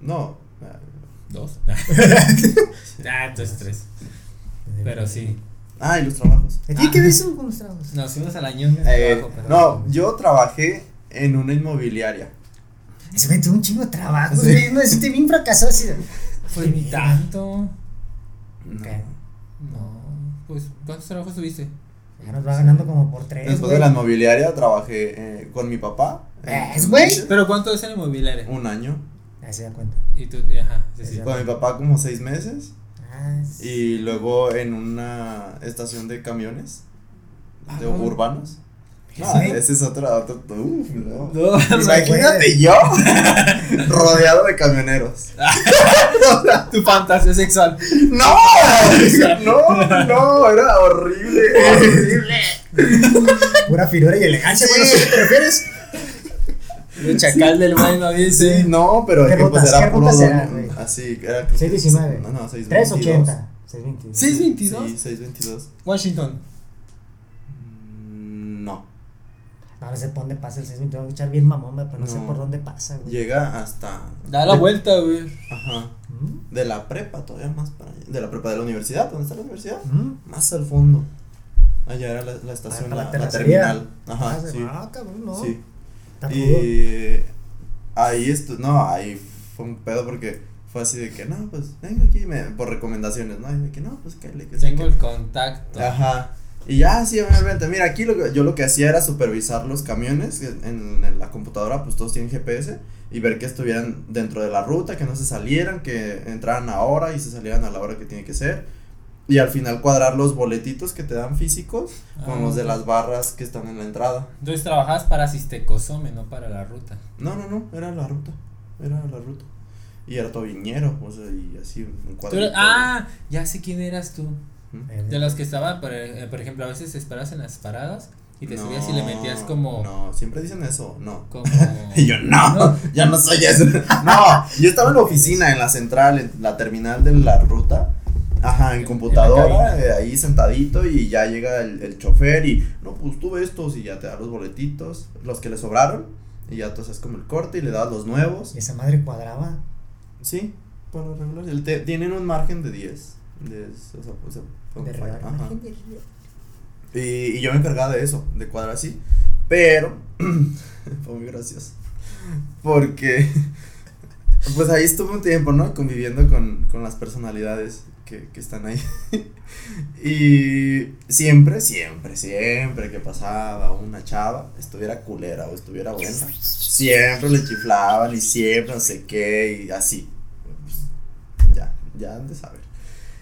Speaker 1: No. Ah,
Speaker 2: Dos. ah, entonces tres. Pero sí.
Speaker 1: Ah, y los trabajos.
Speaker 3: ¿A ti qué ves eso con los trabajos?
Speaker 2: Nos fuimos a la ñonga.
Speaker 1: Eh,
Speaker 2: trabajo, pero-
Speaker 1: no, yo trabajé en una inmobiliaria.
Speaker 3: Ese güey tuvo un chingo de trabajo,
Speaker 1: Sí.
Speaker 3: No, este bien fracasado así.
Speaker 2: Fue ni tanto.
Speaker 1: No.
Speaker 3: ¿Qué?
Speaker 2: No. Pues, ¿cuántos trabajos tuviste?
Speaker 3: Ya nos va ganando como por tres.
Speaker 1: Después
Speaker 3: güey.
Speaker 1: de la inmobiliaria trabajé eh, con mi papá.
Speaker 3: ¿Ves, güey?
Speaker 2: ¿Pero cuánto es en inmobiliaria?
Speaker 1: Un año.
Speaker 3: Ahí se da cuenta.
Speaker 2: Y tú, ajá, sí.
Speaker 1: Con mi papá como seis meses.
Speaker 3: Ah, sí.
Speaker 1: Y luego en una estación de camiones. De
Speaker 2: Ah, no.
Speaker 1: urbanos. No,
Speaker 3: Sí.
Speaker 1: ese es otro. otro uf, no.
Speaker 2: No,
Speaker 1: Imagínate yo rodeado de camioneros.
Speaker 2: tu fantasía sexual.
Speaker 1: ¡No! No, no, era horrible. Horrible.
Speaker 3: Pura finura y elegancia,
Speaker 1: Sí.
Speaker 3: bueno, ¿sí te refieres?
Speaker 2: El chacal del bueno, dice.
Speaker 1: Sí, no, pero
Speaker 3: ¿Qué
Speaker 1: es que pues
Speaker 3: rutas?
Speaker 1: era
Speaker 3: ¿Qué
Speaker 1: puro
Speaker 3: güey?
Speaker 1: Así, era
Speaker 3: 619.
Speaker 1: No, no, 622.
Speaker 3: 380. 622.
Speaker 2: 622.
Speaker 1: Sí, 622.
Speaker 2: Washington.
Speaker 1: Mm, No.
Speaker 3: Sé por dónde pasa el 622. Voy a echar bien mamón, pero no, sé
Speaker 1: No.
Speaker 3: por dónde pasa, güey.
Speaker 1: Llega hasta.
Speaker 2: Da la vuelta, güey.
Speaker 1: Ajá.
Speaker 3: ¿Mm?
Speaker 1: De la prepa, todavía más para allá. De la prepa de la universidad, ¿dónde está la universidad?
Speaker 3: ¿Mm?
Speaker 1: Más al fondo. Allá era la, la estación,
Speaker 3: para la
Speaker 1: la, terminal. Ajá,
Speaker 3: Ah, se-
Speaker 1: sí.
Speaker 3: Ah, cabrón, no.
Speaker 1: Sí. Y ahí estu no, ahí fue un pedo porque fue así de que no, pues venga aquí me, por recomendaciones, ¿no? Y de que no, pues que le
Speaker 2: Tengo
Speaker 1: que-
Speaker 2: el contacto.
Speaker 1: Ajá. Y ya, sí, obviamente. Mira, aquí lo que, yo lo que hacía era supervisar los camiones. En, en- en la computadora, pues todos tienen GPS. Y ver que estuvieran dentro de la ruta, que no se salieran, que entraran ahora y se salieran a la hora que tiene que ser. Y al final cuadrar los boletitos que te dan físicos con
Speaker 2: Ah.
Speaker 1: los de las barras que están en la entrada.
Speaker 2: Entonces trabajabas para Sistecosome, no para la ruta.
Speaker 1: No, no, no, era la ruta. Era la ruta. Y era todo viñero, o sea, y así un
Speaker 2: eras- ah, ya sé quién eras tú. De los que estaban, por, eh, por ejemplo, a veces esperas en las paradas y te
Speaker 1: No,
Speaker 2: subías y le metías como.
Speaker 1: No, siempre dicen eso, no.
Speaker 2: como
Speaker 1: Y yo, no, ya no soy eso. No, yo estaba en la oficina, en la central, en la terminal de la ruta. Ajá, en
Speaker 2: En-
Speaker 1: computadora,
Speaker 2: en
Speaker 1: eh, ahí sentadito y ya llega el, el chofer y, no, pues tuve estos y ya te da los boletitos, los que le sobraron. Y ya entonces como el corte y le das los nuevos.
Speaker 3: Y esa madre cuadraba.
Speaker 1: Sí, por lo regular. el te- tienen un margen de 10. De, o sea, o sea, fue un
Speaker 3: De
Speaker 1: ajá. Y yo me encargaba de eso, de cuadrar así. Pero fue muy gracioso. Porque pues ahí estuve un tiempo, ¿no? Conviviendo con, con las personalidades que que, están ahí. y siempre, siempre, siempre que pasaba una chava, estuviera culera o estuviera buena, siempre le chiflaban y siempre no sé qué y así. Pues, ya, ya han de saber.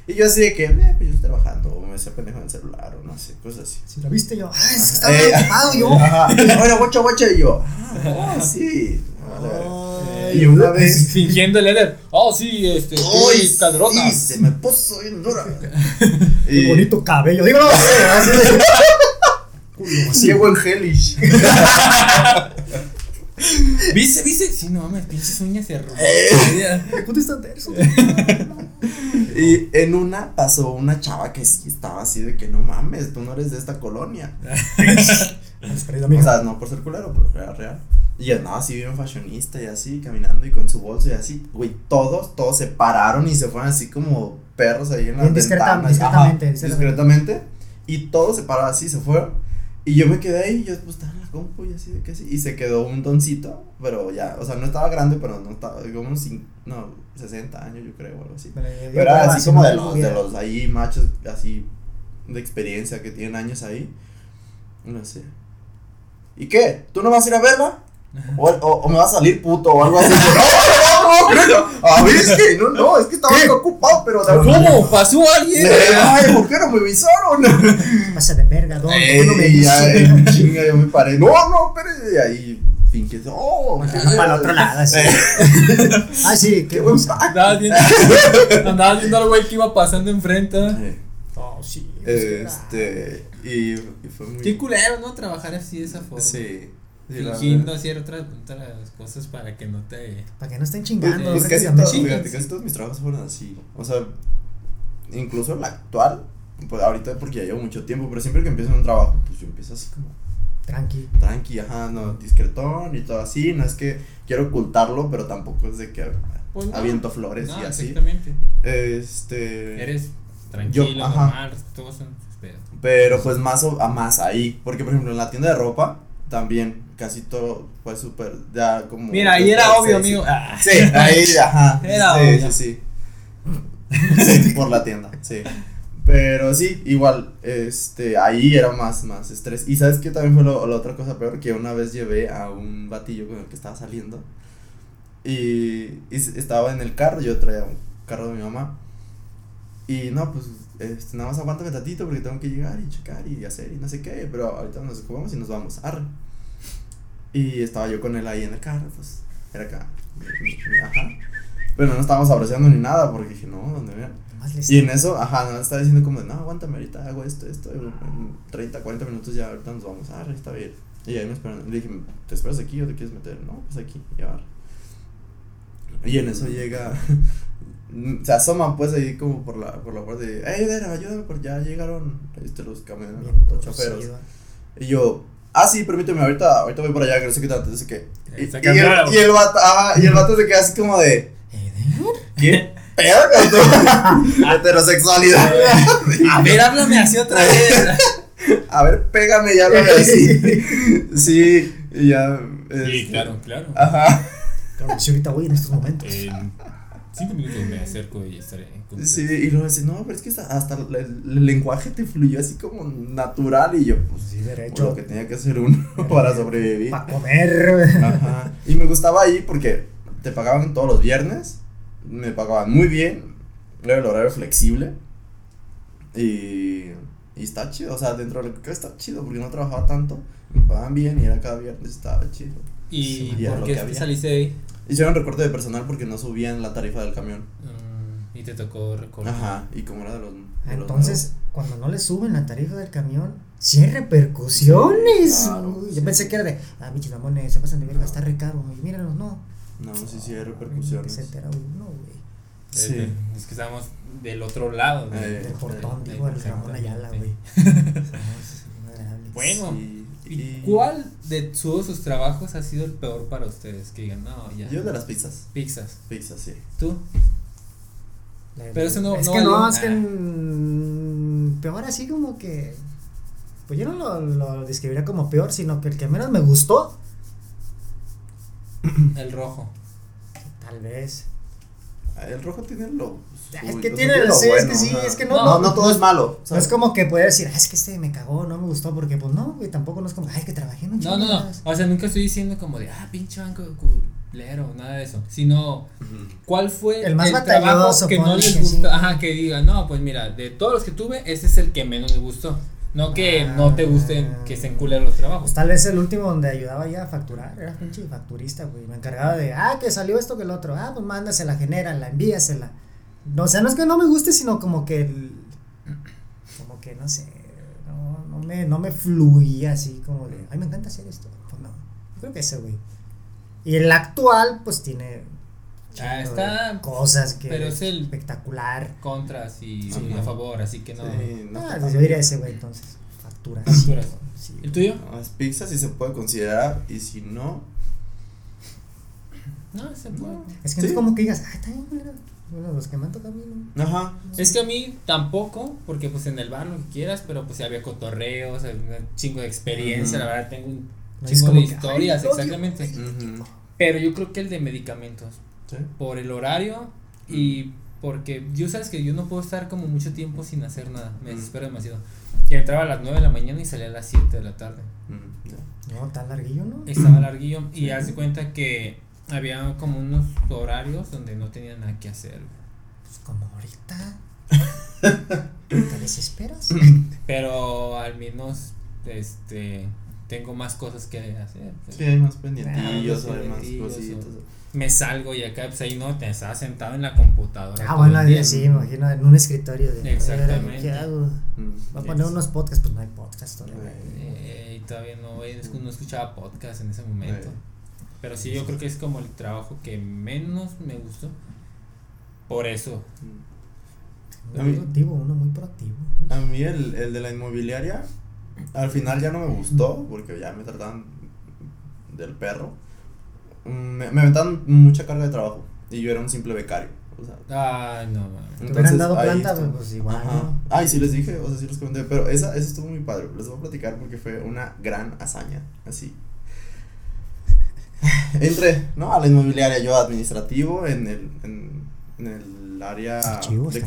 Speaker 1: Y yo así de que, eh, pues yo estoy trabajando, o me hacía pendejo en el celular, o no sé, cosas así.
Speaker 3: Si lo viste yo, ah, es que estaba
Speaker 1: Eh,
Speaker 3: ocupado yo.
Speaker 1: Ajá. Bueno, guacha, guacha, y yo, ah, sí.
Speaker 3: Ay,
Speaker 1: Y una vez.
Speaker 2: Fingiendo el Eder. Oh, sí, este.
Speaker 1: ¡Uy! Sí, se me puso bien dura.
Speaker 3: Qué
Speaker 1: Y
Speaker 3: bonito cabello. Digo, no, así de-
Speaker 1: Ciego en Hellish.
Speaker 2: ¿Viste, viste? Sí, no mames, pinches uñas se.
Speaker 3: ¿Qué puto está terso?
Speaker 1: Y en una pasó una chava que sí estaba así de que no mames, tú no eres de esta colonia. O sea, no por ser culero, pero real, real. Y andaba así bien fashionista y así, caminando y con su bolso y así. Güey, todos, todos se pararon y se fueron así como perros ahí en las
Speaker 3: Bien discreta-
Speaker 1: ventanas.
Speaker 3: discretamente,
Speaker 1: Ajá,
Speaker 3: discretamente.
Speaker 1: Y todos se pararon así, se fueron. Y yo me quedé ahí, y yo pues estaba en la compu y así de que sí. Y se quedó un doncito, pero ya, o sea, no estaba grande, pero no estaba, como unos, cin- no, 60 años yo creo, o algo así.
Speaker 3: Dio
Speaker 1: Pero era así como de
Speaker 3: lo
Speaker 1: los, de los ahí machos así de experiencia que tienen años ahí. No sé. ¿Y qué? ¿Tú no vas a ir a verla? O, o, o me vas a salir puto o algo así. no, no, no, no, A ver, es que no, no, es que estaba
Speaker 3: ¿Qué?
Speaker 1: ocupado, pero
Speaker 2: ¿Cómo? ¿Pasó alguien?
Speaker 1: Ay, ¿por qué no me avisaron?
Speaker 3: Pasa de verga, don. ¿por qué
Speaker 1: Ey,
Speaker 3: no me dices?
Speaker 1: eh, chinga, yo me paré. No, no, espérate. Y ahí finges. Oh,
Speaker 3: Volteando para el otro lado, así.
Speaker 1: Eh,
Speaker 3: Ah, sí, qué
Speaker 1: Qué buen.
Speaker 2: Andabas viendo, andabas viendo al güey que iba pasando enfrente.
Speaker 1: Eh,
Speaker 3: Oh, sí.
Speaker 1: Este, y, y fue muy.
Speaker 2: Qué culero, ¿no? Trabajar así de esa forma.
Speaker 1: Sí. La
Speaker 2: Fingiendo
Speaker 1: verdad.
Speaker 2: hacer otras, otras cosas para que no te.
Speaker 3: Para que no estén chingando.
Speaker 1: pues casi, todo- fíjate, casi todos mis trabajos fueron así. O sea, incluso el actual, pues ahorita porque ya llevo mucho tiempo, pero siempre que empiezo en un trabajo, pues yo empiezo así como
Speaker 3: Tranqui.
Speaker 1: tranqui, ajá, no, discretón y todo así. No es que quiero ocultarlo, pero tampoco es de que
Speaker 2: Pues no.
Speaker 1: aviento flores
Speaker 2: No,
Speaker 1: y así.
Speaker 2: exactamente.
Speaker 1: Este.
Speaker 2: Eres tranquilo,
Speaker 1: Yo- ajá.
Speaker 2: normal, todos son.
Speaker 1: Pero pues más o, a más ahí. Porque por ejemplo en la tienda de ropa, también casi todo fue súper, ya como.
Speaker 2: Mira, ahí era obvio, amigo. Ah.
Speaker 1: Sí, ahí, ajá.
Speaker 2: Era
Speaker 1: sí,
Speaker 2: obvio.
Speaker 1: sí, sí. Sí, por la tienda, sí. Pero sí, igual, este, ahí era más, más estrés. Y sabes que también fue lo, la otra cosa peor, que una vez llevé a un batillo con el que estaba saliendo. Y, y estaba en el carro, yo traía un carro de mi mamá. Y no, pues, este, nada más aguántame tantito porque tengo que llegar y checar y hacer y no sé qué. Pero ahorita nos ocupamos y nos vamos. Arre. Y estaba yo con él ahí en el carro, pues, era acá. Ajá. Pero no estábamos abrazando ni nada porque dije, no, ¿dónde vean? Y en eso, ajá, no estaba diciendo como, no, aguántame ahorita, hago esto, esto, en 30, 40 minutos ya ahorita nos vamos, ah, está bien. Y ahí me esperan, le dije, ¿te esperas aquí o te quieres meter? No, pues aquí, y ahora. Y en eso llega, se asoman pues ahí como por la, por la puerta de, hey, Dera, ayúdame, porque ya llegaron este, los camioneros, los choferos. Y yo, ah, sí, permíteme, ahorita, ahorita voy por allá, que no sé qué tanto, no sé qué. Y, y el, y el vato, ajá, y el vato se queda así como de, ¿qué pedo con tu heterosexualidad?
Speaker 2: A ver, háblame así otra vez.
Speaker 1: A ver, pégame ya, háblame así. Sí, y ya.
Speaker 2: Sí,
Speaker 1: este,
Speaker 2: claro, claro.
Speaker 1: Ajá.
Speaker 3: Claro, sí, ahorita voy en estos momentos.
Speaker 2: En cinco minutos me acerco y estaré con
Speaker 1: Sí, y luego dice, no, pero es que hasta- el, el lenguaje te fluyó así como natural. Y yo, pues,
Speaker 3: Sí, derecho.
Speaker 1: lo que tenía que hacer uno para sobrevivir.
Speaker 3: Para comer.
Speaker 1: Ajá. Y me gustaba ahí porque te pagaban todos los viernes. Me pagaban muy bien. Luego el horario flexible. Y, y está chido. O sea, dentro de lo que cabe está chido porque no trabajaba tanto. Me pagaban bien y era cada viernes. Estaba chido.
Speaker 2: ¿Y por qué saliste de ahí?
Speaker 1: Hicieron recorte de personal porque no subían la tarifa del camión.
Speaker 2: Mm, y te tocó recortar.
Speaker 1: Ajá. Y como era de los. de los
Speaker 3: Entonces, cuando no le suben la tarifa del camión, sí hay repercusiones.
Speaker 1: Sí, claro,
Speaker 3: Uy,
Speaker 1: sí.
Speaker 3: Yo pensé que era de, ah, bichos mamones, se pasan de verga, está re caro. Y míralos, no.
Speaker 1: No, sí, sí, hay
Speaker 3: Que
Speaker 1: repercusiones.
Speaker 3: se entera uno, güey.
Speaker 1: Sí.
Speaker 2: Es que estábamos del otro lado. de-
Speaker 1: Eh,
Speaker 3: Del portón,
Speaker 2: eh,
Speaker 3: digo, el. Ramón Ayala, güey.
Speaker 2: Bueno,
Speaker 1: Sí,
Speaker 2: ¿Y
Speaker 1: y-
Speaker 2: cuál de todos sus trabajos ha sido el peor para ustedes? Que digan, no, ya.
Speaker 1: Yo de las pizzas.
Speaker 2: Pizzas.
Speaker 1: Pizzas, sí.
Speaker 2: ¿Tú? Pero ese no-
Speaker 3: Es
Speaker 2: no
Speaker 3: que no, es que. Peor así como que. Pues yo no lo, lo describiría como peor, sino que el que menos me gustó,
Speaker 2: El rojo.
Speaker 3: tal vez.
Speaker 1: El rojo tiene lo.
Speaker 3: Es que tiene,
Speaker 1: lo
Speaker 3: sí, es que sí, es que no-
Speaker 1: No, no todo es malo.
Speaker 3: No es como que puede decir, "Ah, es que este me cagó, no me gustó, porque pues no, güey, tampoco no es como, ay, que trabajé en un
Speaker 2: No,
Speaker 3: chingo
Speaker 2: no, no.
Speaker 3: horas".
Speaker 2: O sea, nunca estoy diciendo como de, ah, pinche banco culero, nada de eso. Sino. ¿cuál fue
Speaker 3: El más
Speaker 2: trabajo
Speaker 3: batalloso,
Speaker 2: que no les
Speaker 3: que
Speaker 2: gustó?
Speaker 3: sí.
Speaker 2: Ajá, que digan, no, pues mira, de todos los que tuve, este es el que menos me gustó. No que no te gusten, que estén culeros los
Speaker 3: Pues
Speaker 2: trabajos.
Speaker 3: tal vez el último donde ayudaba ya a facturar, era pinche facturista, güey. Me encargaba de, ah, que salió esto que el otro, ah, pues mándasela, genérala, envíasela. No, o sea, no es que no me guste, sino como que, el- como que, no sé, no, no, me, no me fluía así como de, ay, me encanta hacer esto. Pues no, yo creo que ese, güey. Y el actual, pues tiene
Speaker 2: Ah, está-
Speaker 3: cosas que
Speaker 2: pero es el-
Speaker 3: espectacular.
Speaker 2: Contras y
Speaker 1: Sí.
Speaker 2: a favor, así que no.
Speaker 1: Sí, no
Speaker 3: Ah, pues yo diría ese, güey, entonces. Facturas.
Speaker 2: Facturas.
Speaker 3: Sí,
Speaker 2: ¿El tuyo?
Speaker 1: No, es pizza si se puede considerar y si no,
Speaker 2: No, se puede.
Speaker 3: Es que no es como que digas, ah, está bien, güey. Bueno, los que me han tocado a mí, ¿no?
Speaker 1: ajá.
Speaker 2: Es que a mí tampoco, porque pues en el bar lo que quieras, pero pues había cotorreos, un chingo de experiencia, la verdad tengo un chingo de
Speaker 3: que,
Speaker 2: historias,
Speaker 3: "Ay, odio
Speaker 2: exactamente. Pero yo creo que el de medicamentos,
Speaker 1: Sí.
Speaker 2: por el horario y porque yo sabes que yo no puedo estar como mucho tiempo sin hacer nada, me
Speaker 1: Mm.
Speaker 2: desespero demasiado. Y entraba a las 9 de la mañana y salía a las 7 de la tarde.
Speaker 1: Mm.
Speaker 3: No, tan larguillo, ¿no?
Speaker 2: Estaba larguillo y
Speaker 1: Sí.
Speaker 2: haz de cuenta que había como unos horarios donde no tenía nada que hacer.
Speaker 3: Pues como ahorita. ¿Te desesperas?
Speaker 2: Pero al menos este tengo más cosas que hacer. pues.
Speaker 1: Sí, hay más
Speaker 2: Ah,
Speaker 1: pendientillos,
Speaker 2: más
Speaker 1: hay más
Speaker 2: pendientillos,
Speaker 1: cositas.
Speaker 2: Me salgo y acá pues ahí no te estás sentado en la computadora.
Speaker 3: Ah, bueno,
Speaker 2: día.
Speaker 3: sí, me imagino, en un escritorio de.
Speaker 2: Exactamente.
Speaker 3: ¿Qué hago?
Speaker 1: Mm,
Speaker 3: Voy a poner unos podcasts, pues no hay podcast todavía.
Speaker 2: Eh, y todavía no, eh, no escuchaba podcast en ese momento.
Speaker 1: Eh.
Speaker 2: Pero sí, yo creo que es como el trabajo que menos me gustó. Por eso.
Speaker 3: Muy
Speaker 1: A mí-
Speaker 3: proactivo, uno muy proactivo.
Speaker 1: A mí el, el de la inmobiliaria, al final ya no me gustó, porque ya me trataban del perro. Mm, Me, me aventaban mucha carga de trabajo, y yo era un simple becario. O sea,
Speaker 2: Ay, no mames.
Speaker 3: Te hubieran dado
Speaker 1: ahí
Speaker 3: planta,
Speaker 1: estuvo.
Speaker 3: pues igual.
Speaker 1: Ay, sí les dije, o sea, sí les comenté, pero esa, esa estuvo muy padre. Les voy a platicar porque fue una gran hazaña, así. Entré, ¿no? A la inmobiliaria, yo administrativo en el, en, en el área
Speaker 3: Archivos,
Speaker 1: de
Speaker 3: ¿no?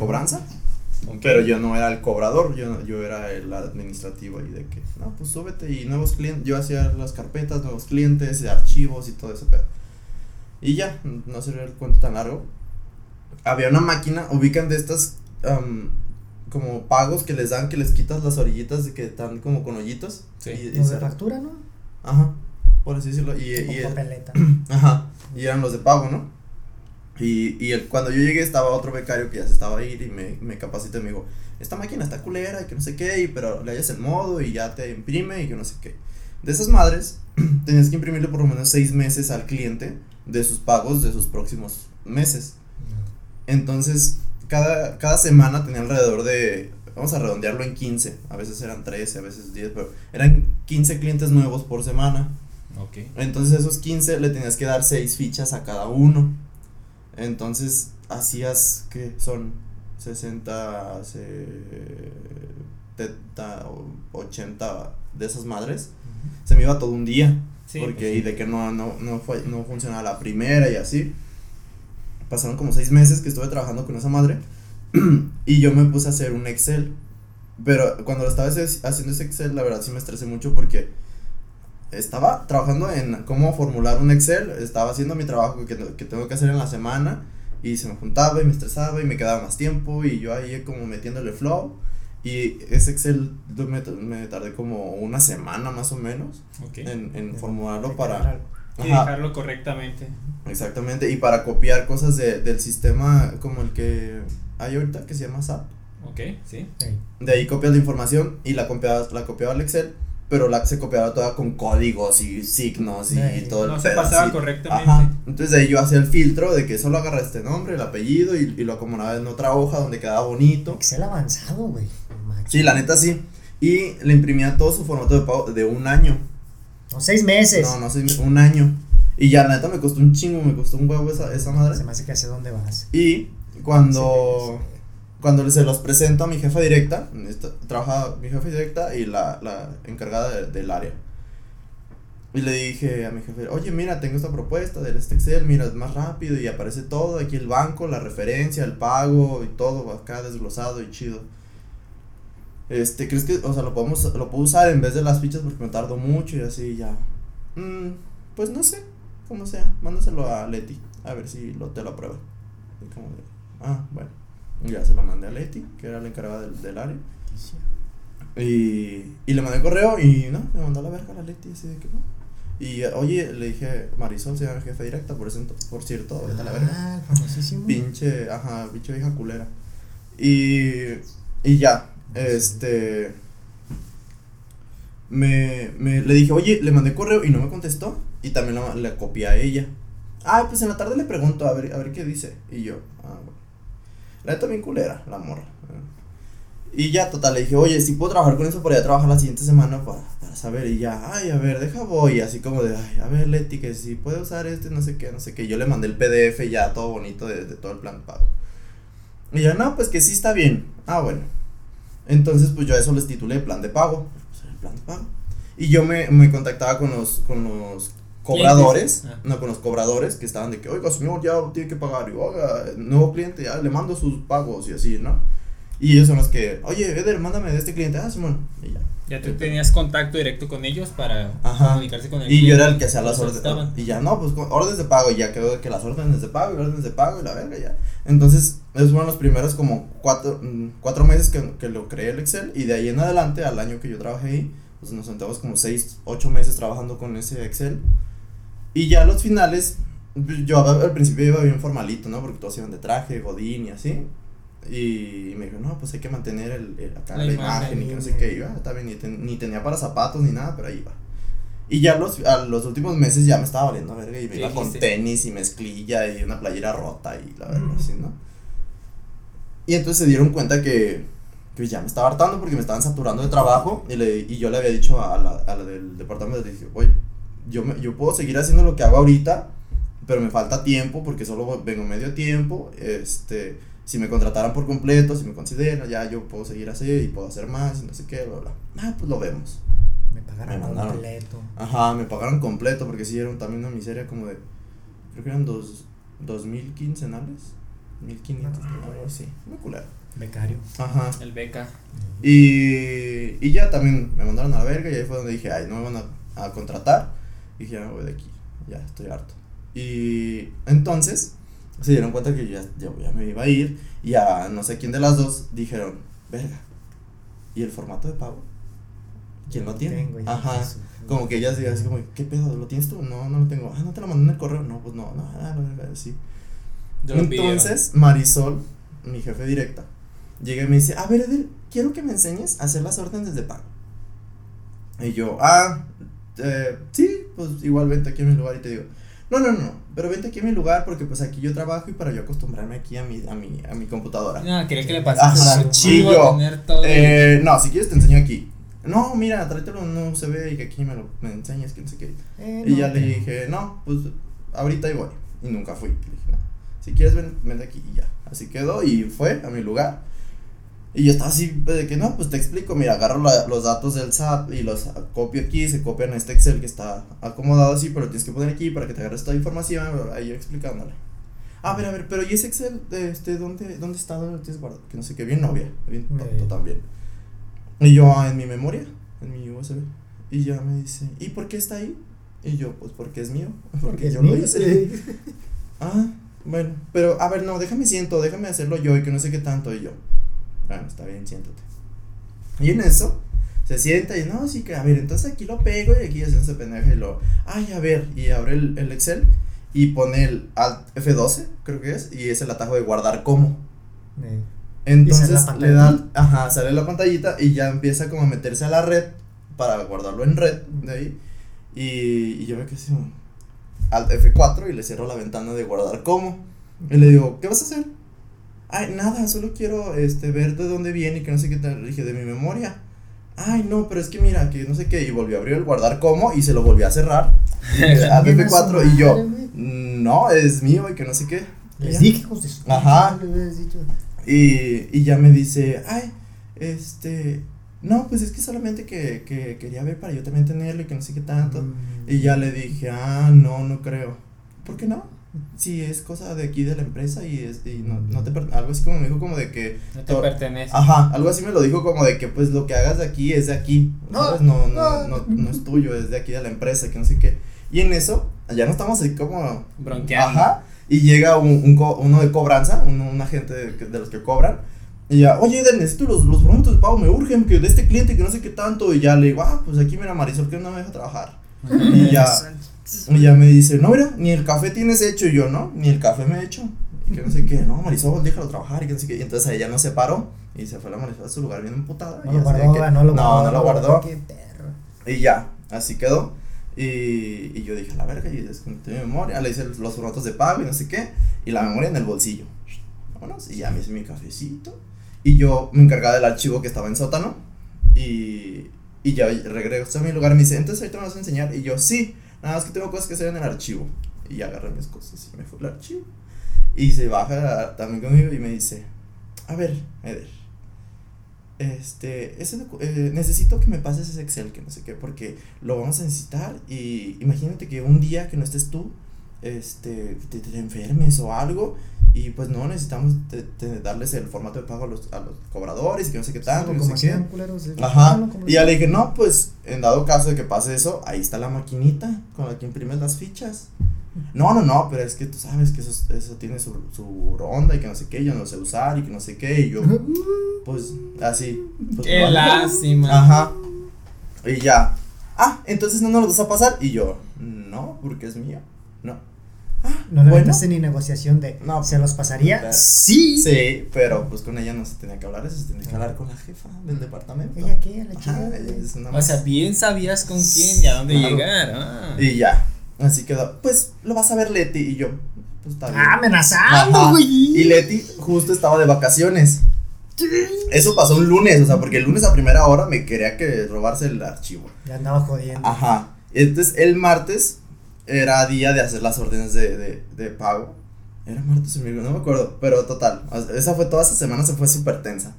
Speaker 1: Pero yo no era el cobrador, yo, yo era el administrativo ahí de que, no, pues súbete y nuevos clientes, yo hacía las carpetas, nuevos clientes, archivos y todo ese pedo. Y ya, no se ve el cuento tan largo. Había una máquina, ubican de estas am, como pagos que les dan que les quitas las orillitas de que están como con hoyitos.
Speaker 2: Sí.
Speaker 1: Y, y
Speaker 3: Los de factura, ¿no?
Speaker 1: Ajá, por así decirlo. Y, y,
Speaker 3: papeleta.
Speaker 1: Ajá, y eran los de pago, ¿no? Y, y el, cuando yo llegué estaba otro becario que ya se estaba a ir y me, me capacitó y me dijo, esta máquina está culera y que no sé qué, y, pero le hayas el modo y ya te imprime y que no sé qué. De esas madres, tenías que imprimirle por lo menos seis meses al cliente de sus pagos de sus próximos meses. Entonces, cada, cada semana tenía alrededor de, vamos a redondearlo en 15, a veces eran 13, a veces 10, pero eran 15 clientes nuevos por semana.
Speaker 2: Ok.
Speaker 1: Entonces esos 15 le tenías que dar 6 fichas a cada uno. Entonces hacías que son 60, 70, o 80 de esas madres. Se me iba todo un día.
Speaker 2: Sí,
Speaker 1: porque
Speaker 2: pues sí.
Speaker 1: y de que no, no, no, fue, no funcionaba la primera y así. Pasaron como 6 meses que estuve trabajando con esa madre. y yo me puse a hacer un Excel. Pero cuando estaba ese- haciendo ese Excel, la verdad sí me estresé mucho porque estaba trabajando en cómo formular un Excel, estaba haciendo mi trabajo que, que tengo que hacer en la semana y se me juntaba y me estresaba y me quedaba más tiempo y yo ahí como metiéndole flow y ese Excel me, me tardé como una semana más o menos
Speaker 2: Ok.
Speaker 1: en, en formularlo para...
Speaker 2: Y
Speaker 1: Ajá,
Speaker 2: dejarlo correctamente.
Speaker 1: exactamente, y para copiar cosas de, del sistema como el que hay ahorita que se llama SAP.
Speaker 2: Ok, sí.
Speaker 1: De ahí copias la información y la copiaba, la copiaba al Excel, pero la se copiaba toda con códigos y signos y,
Speaker 3: Ey.
Speaker 1: todo el
Speaker 2: No se
Speaker 1: pedo
Speaker 2: pasaba
Speaker 1: así.
Speaker 2: correctamente.
Speaker 1: Ajá. Entonces de ahí yo hacía el filtro de que solo agarra este nombre, el apellido y, y lo acomodaba en otra hoja donde quedaba bonito.
Speaker 3: Excel avanzado, güey. Macho.
Speaker 1: Sí, la neta sí. Y le imprimía todo su formato de pago de un año.
Speaker 3: No, seis meses.
Speaker 1: No, no sé, un año. Y ya la neta me costó un chingo, me costó un huevo esa, esa madre.
Speaker 3: Se me hace que hacia dónde vas.
Speaker 1: Y cuando,
Speaker 3: Sí,
Speaker 1: cuando se los presento a mi jefa directa, trabaja mi jefa directa y la, la encargada de- del área. Y le dije a mi jefe, oye, mira, tengo esta propuesta del este Excel, mira, es más rápido y aparece todo, aquí el banco, la referencia, el pago y todo acá desglosado y chido. Este, ¿crees que, o sea, lo podemos, lo puedo usar en vez de las fichas porque me tardo mucho y así ya? Mm, pues no sé, como sea, mándaselo a Leti, a ver si lo, te lo aprueba. Ah, bueno, ya se lo mandé a Leti, que era la encargada del, del área. Y, y le mandé correo y no, me mandó a la verga la Leti, así de que no. Y oye, le dije, Marisol se llama jefe directa, por, eso, por cierto, vete a la verga.
Speaker 3: Ah, famosísimo.
Speaker 1: Pinche, ajá, pinche vieja culera. Y, y ya, este. Me, me, le dije, oye, le mandé correo y no me contestó. Y también la- le copié a ella. Ah, pues en la tarde le pregunto a ver, a ver qué dice. Y yo. La neta bien culera, la morra. Y ya, total, le dije, oye, si puedo trabajar con eso, podría trabajar la siguiente semana para, saber. Y ya, ay, a ver, deja voy. Así como de, ay, a ver, Leti, que si puede usar este, no sé qué, no sé qué. Yo le mandé el PDF ya todo bonito de, todo el plan pago. Y ya, no, pues que sí está bien. Ah, bueno. Entonces, pues yo a eso les titulé plan de pago. Pues, el plan de pago. Y yo me, me contactaba con los, con los cobradores.
Speaker 2: Ah.
Speaker 1: no, con los cobradores que estaban de que, oiga, señor, ya tiene que pagar. Y, oiga, nuevo cliente, ya le mando sus pagos y así, ¿no? Y ellos son los que, oye, Eder, mándame de este cliente. Ah, Simón. Y ya.
Speaker 2: Ya tú tenías contacto directo con ellos para
Speaker 1: Ajá.
Speaker 2: comunicarse con el
Speaker 1: Y yo
Speaker 2: cliente.
Speaker 1: era el que hacía las órdenes. Y ya, no, pues órdenes de pago. Y ya quedó que las órdenes de pago y órdenes de pago y la verga ya. Entonces, esos fueron los primeros como cuatro, mm, cuatro meses que, que lo creé el Excel. Y de ahí en adelante, al año que yo trabajé ahí, pues nos sentamos como seis, ocho meses trabajando con ese Excel. Y ya los finales, yo al principio iba bien formalito, ¿no? Porque todos iban de traje, godín y así. Y me dijo, no, pues hay que mantener el, el- acá
Speaker 2: La
Speaker 1: la,
Speaker 2: imagen,
Speaker 1: imagen y que no sé qué. Yo, "Ah, está bien, ni, ten- ni tenía para zapatos ni nada, pero ahí iba. Y ya los, a los últimos meses ya me estaba valiendo verga y me
Speaker 2: ¿Qué
Speaker 1: iba con tenis y mezclilla y una playera rota y la verdad,
Speaker 3: Mm.
Speaker 1: así, ¿no? Y entonces se dieron cuenta que, que ya me estaba hartando porque me estaban saturando de trabajo y, le, y yo le había dicho a la, a la del departamento, le dije, oye, yo, me, yo puedo seguir haciendo lo que hago ahorita, pero me falta tiempo porque solo vengo medio tiempo, este, si me contrataran por completo, si me consideran, ya yo puedo seguir así y puedo hacer más y no sé qué, bla, bla. Ah, pues lo vemos.
Speaker 3: Me pagaron
Speaker 1: Me mandaron.
Speaker 3: completo.
Speaker 1: Ajá, me pagaron completo porque sí, era también una miseria como de, creo que eran dos, dos mil quincenales, mil quinientos,
Speaker 3: Ah,
Speaker 1: algo así, muy culero.
Speaker 3: Becario.
Speaker 1: Ajá.
Speaker 2: El beca.
Speaker 1: Y, y ya también me mandaron a la verga y ahí fue donde dije, ay, no me van a, a contratar. Y dije, ya me voy de aquí, ya estoy harto. Y entonces se dieron cuenta que ya, ya, ya me iba a ir y a no sé quién de las dos dijeron, verga, ¿y el formato de pago? ¿Quién lo tiene?
Speaker 3: Tengo, ya,
Speaker 1: Ajá.
Speaker 3: eso.
Speaker 1: Como que ella decía así como, ¿qué pedo? ¿Lo tienes tú? No, no lo tengo. Ah, no te lo mandé en el correo. No, pues no, no, ah, la verga, sí. Entonces, Marisol, mi jefe directa, llega y me dice, a ver, Edel, quiero que me enseñes a hacer las órdenes de pago. Y yo, ah, eh, sí, pues igual vente aquí a mi lugar y te digo, no, no, no, pero vente aquí a mi lugar porque pues aquí yo trabajo y para yo acostumbrarme aquí a mi, a mi, a mi computadora.
Speaker 2: No, quería que le pasaras
Speaker 1: Ajá,
Speaker 2: el archivo.
Speaker 1: Eh, no, si quieres te enseño aquí. No, mira, tráetelo en un USB y que aquí me lo me enseñes, que no sé qué.
Speaker 3: Eh,
Speaker 1: Y
Speaker 3: no,
Speaker 1: ya le
Speaker 3: pero-
Speaker 1: dije, no, pues ahorita ahí voy. Y nunca fui. Le dije, no, si quieres ven, ven aquí y ya. Así quedó y fue a mi lugar. Y yo estaba así de que no, pues te explico, mira, agarro la- los datos del SAP y los copio aquí, se copian en este Excel que está acomodado así, pero tienes que poner aquí para que te agarres toda la información, ahí yo explicándole. A ver, a ver, pero ¿y ese Excel, de este, dónde, dónde está, dónde lo tienes guardado? Que no sé qué, bien novia, bien tonto también. Y yo, ah, en mi memoria, en mi USB. Y ya me dice, ¿y por qué está ahí? Y yo, pues porque es mío, porque, yo lo
Speaker 3: mío,
Speaker 1: hice.
Speaker 3: sí.
Speaker 1: Ah, bueno, pero a ver, no, déjame siento, déjame hacerlo yo y que no sé qué tanto. Y yo, bueno, está bien, siéntate. Y en eso, se sienta y no, sí que, a ver, entonces aquí lo pego y aquí haciéndose pendeja y lo, ay, a ver, y abre el, el Excel y pone el Alt F12, creo que es, y es el atajo de guardar como.
Speaker 3: Eh,
Speaker 1: Entonces le da, ajá, sale la pantallita y ya empieza como a meterse a la red para guardarlo en red de ahí. Y, y yo me quedé así, como, Alt F4 y le cierro la ventana de guardar como. Y le digo, ¿qué vas a hacer? Ay, nada, solo quiero este, ver de dónde viene y que no sé qué tal. Le dije, de mi memoria. Ay, no, pero es que mira, que no sé qué. Y volvió a abrir el guardar como y se lo volvió a cerrar.
Speaker 3: Su
Speaker 1: F4 y yo,
Speaker 3: güey.
Speaker 1: no, es mío y que no sé qué.
Speaker 3: Les dije,
Speaker 1: Ajá. Y, y ya me dice, ay, este, no, pues es que solamente que, que quería ver para yo también tenerlo y que no sé qué tanto.
Speaker 3: Mm.
Speaker 1: Y ya le dije, ah, no, no creo. ¿Por qué no? Si es cosa de aquí de la empresa y, es, y no, no te algo así como me dijo como de que
Speaker 2: No te pertenece.
Speaker 1: Ajá, algo así me lo dijo como de que pues lo que hagas de aquí es de aquí,
Speaker 3: No.
Speaker 1: No, no,
Speaker 3: no.
Speaker 1: no, no es tuyo, es de aquí de la empresa, que no sé qué. Y en eso, ya no estamos así como...
Speaker 2: Bronqueando.
Speaker 1: Ajá, y llega un, un co- uno de cobranza, un, un agente de, de los que cobran, y ya, oye, necesito los, los productos de pago, me urgen, que de este cliente, que no sé qué tanto, y ya le digo, ah, pues aquí mira Marisol, que no me deja trabajar. Y ya, y ya me dice, no, mira, ni el café tienes hecho, y yo, no, ni el café me he hecho. Y que no sé qué, no, Marisol, déjalo trabajar, y que no sé qué. Y entonces ella no se paró, y se fue la Marisol a su lugar bien emputada.
Speaker 3: No lo guardó,
Speaker 1: que-
Speaker 3: no lo
Speaker 1: no,
Speaker 3: guardó.
Speaker 1: no lo guardó.
Speaker 3: Qué perro.
Speaker 1: Y ya, así quedó. Y, y yo dije, la verga, y desconecté mi memoria, le hice los formatos de pago y no sé qué, y la memoria en el bolsillo. Vámonos, y ya me hice mi cafecito. Y yo me encargaba del archivo que estaba en sótano. Y, y ya regreso a mi lugar y me dice, entonces ahorita me vas a enseñar. Y yo, sí, nada más que tengo cosas que hacer en el archivo. Y agarré mis cosas y me fui al archivo. Y se baja también conmigo y me dice, a ver, Eder, este, ese eh, necesito que me pases ese Excel, que no sé qué, porque lo vamos a necesitar y imagínate que un día que no estés tú, este, te, te enfermes o algo y pues no, necesitamos te- te- darles el formato de pago a los, a los cobradores y que no sé qué tanto, y no
Speaker 3: como
Speaker 1: sé qué.
Speaker 3: culeros.
Speaker 1: Ajá,
Speaker 3: no, como
Speaker 1: y ya le dije, no, pues en dado caso de que pase eso, ahí está la maquinita con la que imprimes las fichas. No, no, no, pero es que tú sabes que eso, eso tiene su, su ronda y que no sé qué, yo no sé usar y que no sé qué, y yo, pues así. Pues,
Speaker 2: Qué
Speaker 1: vale.
Speaker 2: lástima.
Speaker 1: Ajá. Y ya, ah, entonces no nos lo vas a pasar. Y yo, no, porque es mío. No. Ah,
Speaker 3: No le
Speaker 1: bueno.
Speaker 3: metiste ni negociación de
Speaker 1: No.
Speaker 3: ¿se los pasaría? Sí.
Speaker 1: Sí, pero pues con ella no se tenía que hablar, eso se tenía que hablar con la jefa del departamento.
Speaker 3: ¿Ella qué? La chica.
Speaker 1: ella es una
Speaker 2: O sea, bien sabías con quién y a dónde
Speaker 1: Claro.
Speaker 2: llegar. Ah.
Speaker 1: Y ya, así quedó. Pues lo vas a ver Leti y yo. Pues está bien.
Speaker 3: Ah, amenazando, güey.
Speaker 1: Y Leti justo estaba de vacaciones. Eso pasó un lunes, o sea, porque el lunes a primera hora me quería que robarse el archivo.
Speaker 3: Ya andaba jodiendo.
Speaker 1: Ajá. Entonces el martes era día de hacer las órdenes de, de, de pago. Era martes o miércoles, no me acuerdo. Pero total, esa fue toda esa semana, se fue súper tensa.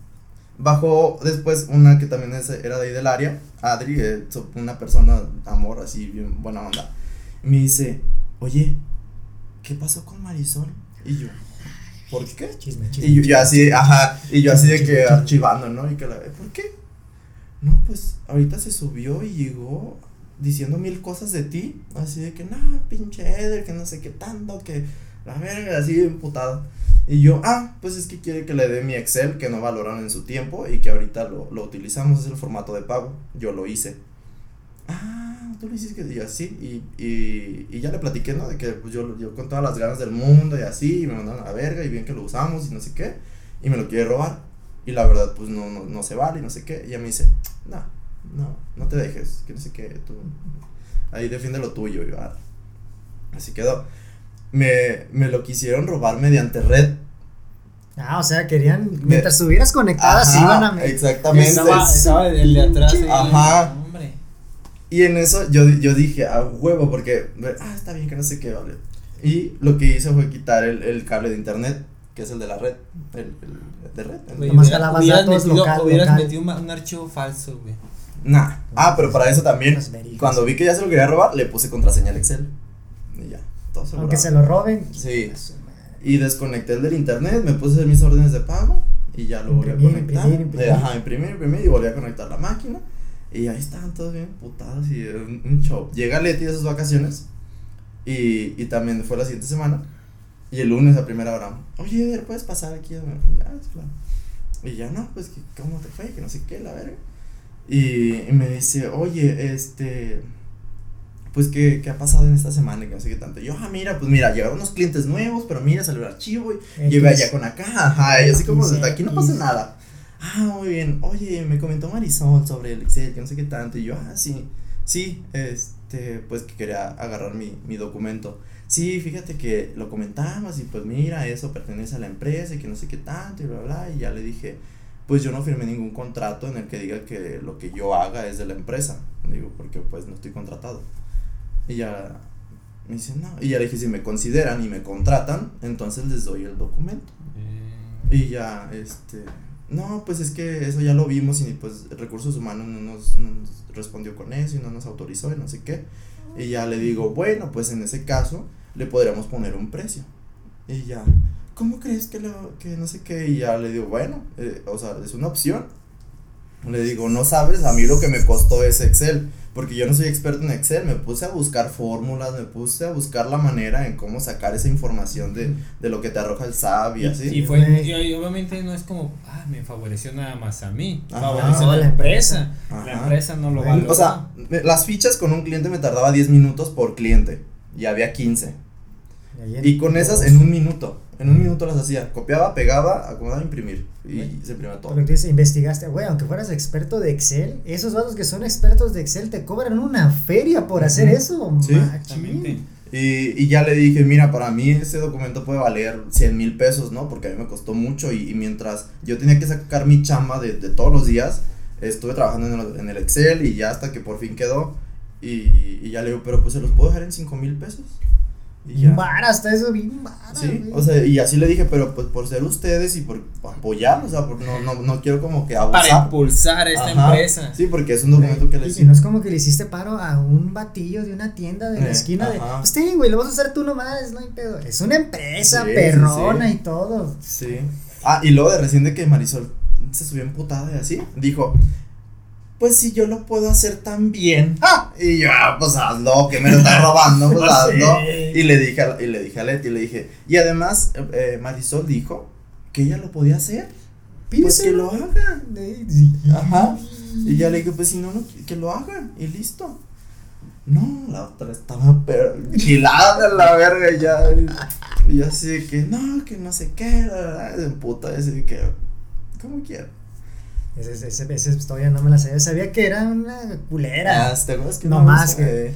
Speaker 1: Bajó después una que también era de ahí del área, Adri, eh, una persona, amor, así, bien buena onda. Me dice, oye, ¿qué pasó con Marisol? Y yo, ¿por qué?
Speaker 3: Chisme, chisme.
Speaker 1: Y yo, yo así, ajá, y yo así de que archivando, ¿no? Y que la, ¿por qué? No, pues ahorita se subió y llegó diciendo mil cosas de ti, así de que, no, pinche Eder, que no sé qué tanto, que la verga, así emputado. Y yo, ah, pues es que quiere que le dé mi Excel, que no valoraron en su tiempo y que ahorita lo, lo utilizamos, es el formato de pago. Yo lo hice. Ah, tú lo hiciste, yo así, y, y, y ya le platiqué, ¿no? De que pues yo, yo con todas las ganas del mundo y así, y me mandaron a la verga y bien que lo usamos y no sé qué, y me lo quiere robar. Y la verdad, pues no, no, no se vale y no sé qué. Y ella me dice, no, no, no te dejes, que no sé qué, tú, ahí defiende lo tuyo, y yo, "Ah". Así quedó. Me, me lo quisieron robar mediante red.
Speaker 3: Ah, o sea, querían. Mientras estuvieras conectada,
Speaker 1: Ajá,
Speaker 3: sí iban a.
Speaker 1: Exactamente.
Speaker 2: Estaba, estaba el de atrás. ahí.
Speaker 1: Ajá.
Speaker 2: Hombre.
Speaker 1: Y en eso yo, yo dije, a huevo, porque, ah, está bien que no sé qué, vale. Y lo que hice fue quitar el, el cable de internet, que es el de la red, el, el de red.
Speaker 2: Güey,
Speaker 3: Nomás
Speaker 2: hubiera- hubieras metido,
Speaker 3: local,
Speaker 2: hubieras
Speaker 3: local.
Speaker 2: metido un, un archivo falso, güey.
Speaker 1: Nah. Ah, pero para eso también, cuando vi que ya se lo quería robar, le puse contraseña al Excel. Y ya, todo
Speaker 3: Aunque se lo roben.
Speaker 1: Sí. Y desconecté el del internet, me puse mis órdenes de pago y ya lo volví a
Speaker 3: Imprimir,
Speaker 1: conectar.
Speaker 3: imprimir, imprimir.
Speaker 1: Eh, Ajá, imprimir, imprimir y volví a conectar la máquina. Y ahí estaban todos bien putados y un, un show. Llega Leti de sus vacaciones y, y también fue la siguiente semana. Y el lunes a primera hora, oye, ¿puedes pasar aquí? Y ya, claro. Y ya no, pues, que ¿cómo te fue? Que no sé qué, la verga. Y, y me dice, oye, este, pues, ¿qué, ¿qué ha pasado en esta semana? Y que no sé qué tanto. Y yo, ah, mira, pues mira, llegaron unos clientes nuevos, pero mira, salió el archivo y
Speaker 3: X.
Speaker 1: llegué allá con acá, ajá, y así como, desde aquí no pasa nada. Ah, muy bien, oye, me comentó Marisol sobre el Excel, que no sé qué tanto, y yo, ah, sí, sí, este, pues que quería agarrar mi, mi documento. Sí, fíjate que lo comentamos y pues mira, eso pertenece a la empresa y que no sé qué tanto y bla, bla, y ya le dije, pues yo no firmé ningún contrato en el que diga que lo que yo haga es de la empresa, digo, porque pues no estoy contratado. Y ya me dice, no, y ya le dije, si me consideran y me contratan, entonces les doy el documento.
Speaker 2: Eh,
Speaker 1: Y ya, este, no, pues es que eso ya lo vimos y pues recursos humanos no nos, no nos respondió con eso y no nos autorizó y no sé qué. Y ya le digo, bueno, pues en ese caso le podríamos poner un precio. Y ya, ¿cómo crees que, lo, que no sé qué? Y ya le digo, bueno, eh, o sea, es una opción. Le digo, no sabes a mí lo que me costó ese Excel, porque yo no soy experto en Excel, me puse a buscar fórmulas, me puse a buscar la manera en cómo sacar esa información de, de lo que te arroja el SAP y así.
Speaker 2: Y, fue, y, y obviamente no es como, ah, me favoreció nada más a mí,
Speaker 1: Ajá.
Speaker 2: favoreció a la empresa.
Speaker 1: Ajá.
Speaker 2: La empresa no lo valora.
Speaker 1: O sea, me- las fichas con un cliente me tardaba 10 minutos por cliente, y había 15.
Speaker 3: ahí en-
Speaker 1: Y con esas en un minuto, en un minuto las hacía, copiaba, pegaba, acomodaba, imprimir, y se imprimía todo.
Speaker 3: Porque tú dices, investigaste, güey, aunque fueras experto de Excel, esos vatos que son expertos de Excel te cobran una feria por hacer eso.
Speaker 1: Sí. Y, y ya le dije, mira, para mí ese documento puede valer 100 mil pesos, ¿no? Porque a mí me costó mucho y, y mientras yo tenía que sacar mi chamba de, de todos los días, estuve trabajando en el, en el Excel y ya hasta que por fin quedó. Y, y ya le digo, pero pues se los puedo dejar en 5 mil pesos.
Speaker 3: Hasta eso, bien.
Speaker 1: Sí,
Speaker 3: güey.
Speaker 1: o sea, y así le dije, pero pues por ser ustedes y por apoyar, o sea, por, no, no, no quiero como que abusar.
Speaker 2: Para impulsar esta
Speaker 1: Ajá.
Speaker 2: empresa.
Speaker 1: Sí, porque es un documento que
Speaker 3: Y-
Speaker 1: les
Speaker 3: Y no es como que le hiciste paro a un batillo de una tienda de la
Speaker 1: Eh,
Speaker 3: esquina de.
Speaker 1: ajá.
Speaker 3: Pues sí, güey, lo vas a hacer tú nomás, no hay pedo. Es una empresa
Speaker 1: Sí, sí,
Speaker 3: perrona
Speaker 1: sí.
Speaker 3: y todo.
Speaker 1: Sí. Ah, y luego de recién de que Marisol se subió emputada y así, dijo, pues si yo lo puedo hacer tan bien. ¡Ah! Y yo, ah, pues hazlo, que me lo estás robando, pues
Speaker 3: Pues
Speaker 1: hazlo. Y le dije a, y le dije a Leti, le dije, y además eh, Marisol dijo que ella lo podía hacer. Pues que lo haga. Ajá. Y ya le dije, pues si no, no, que lo haga y listo. No, la otra estaba pero enchilada de la verga y ya. Y yo así que, no, que no sé qué, la verdad, puta, así que, como quiera.
Speaker 3: Esa ese, ese, esa historia no me la sabía. Sabía que era una culera.
Speaker 1: Ah, ¿te acuerdas que
Speaker 3: No más que-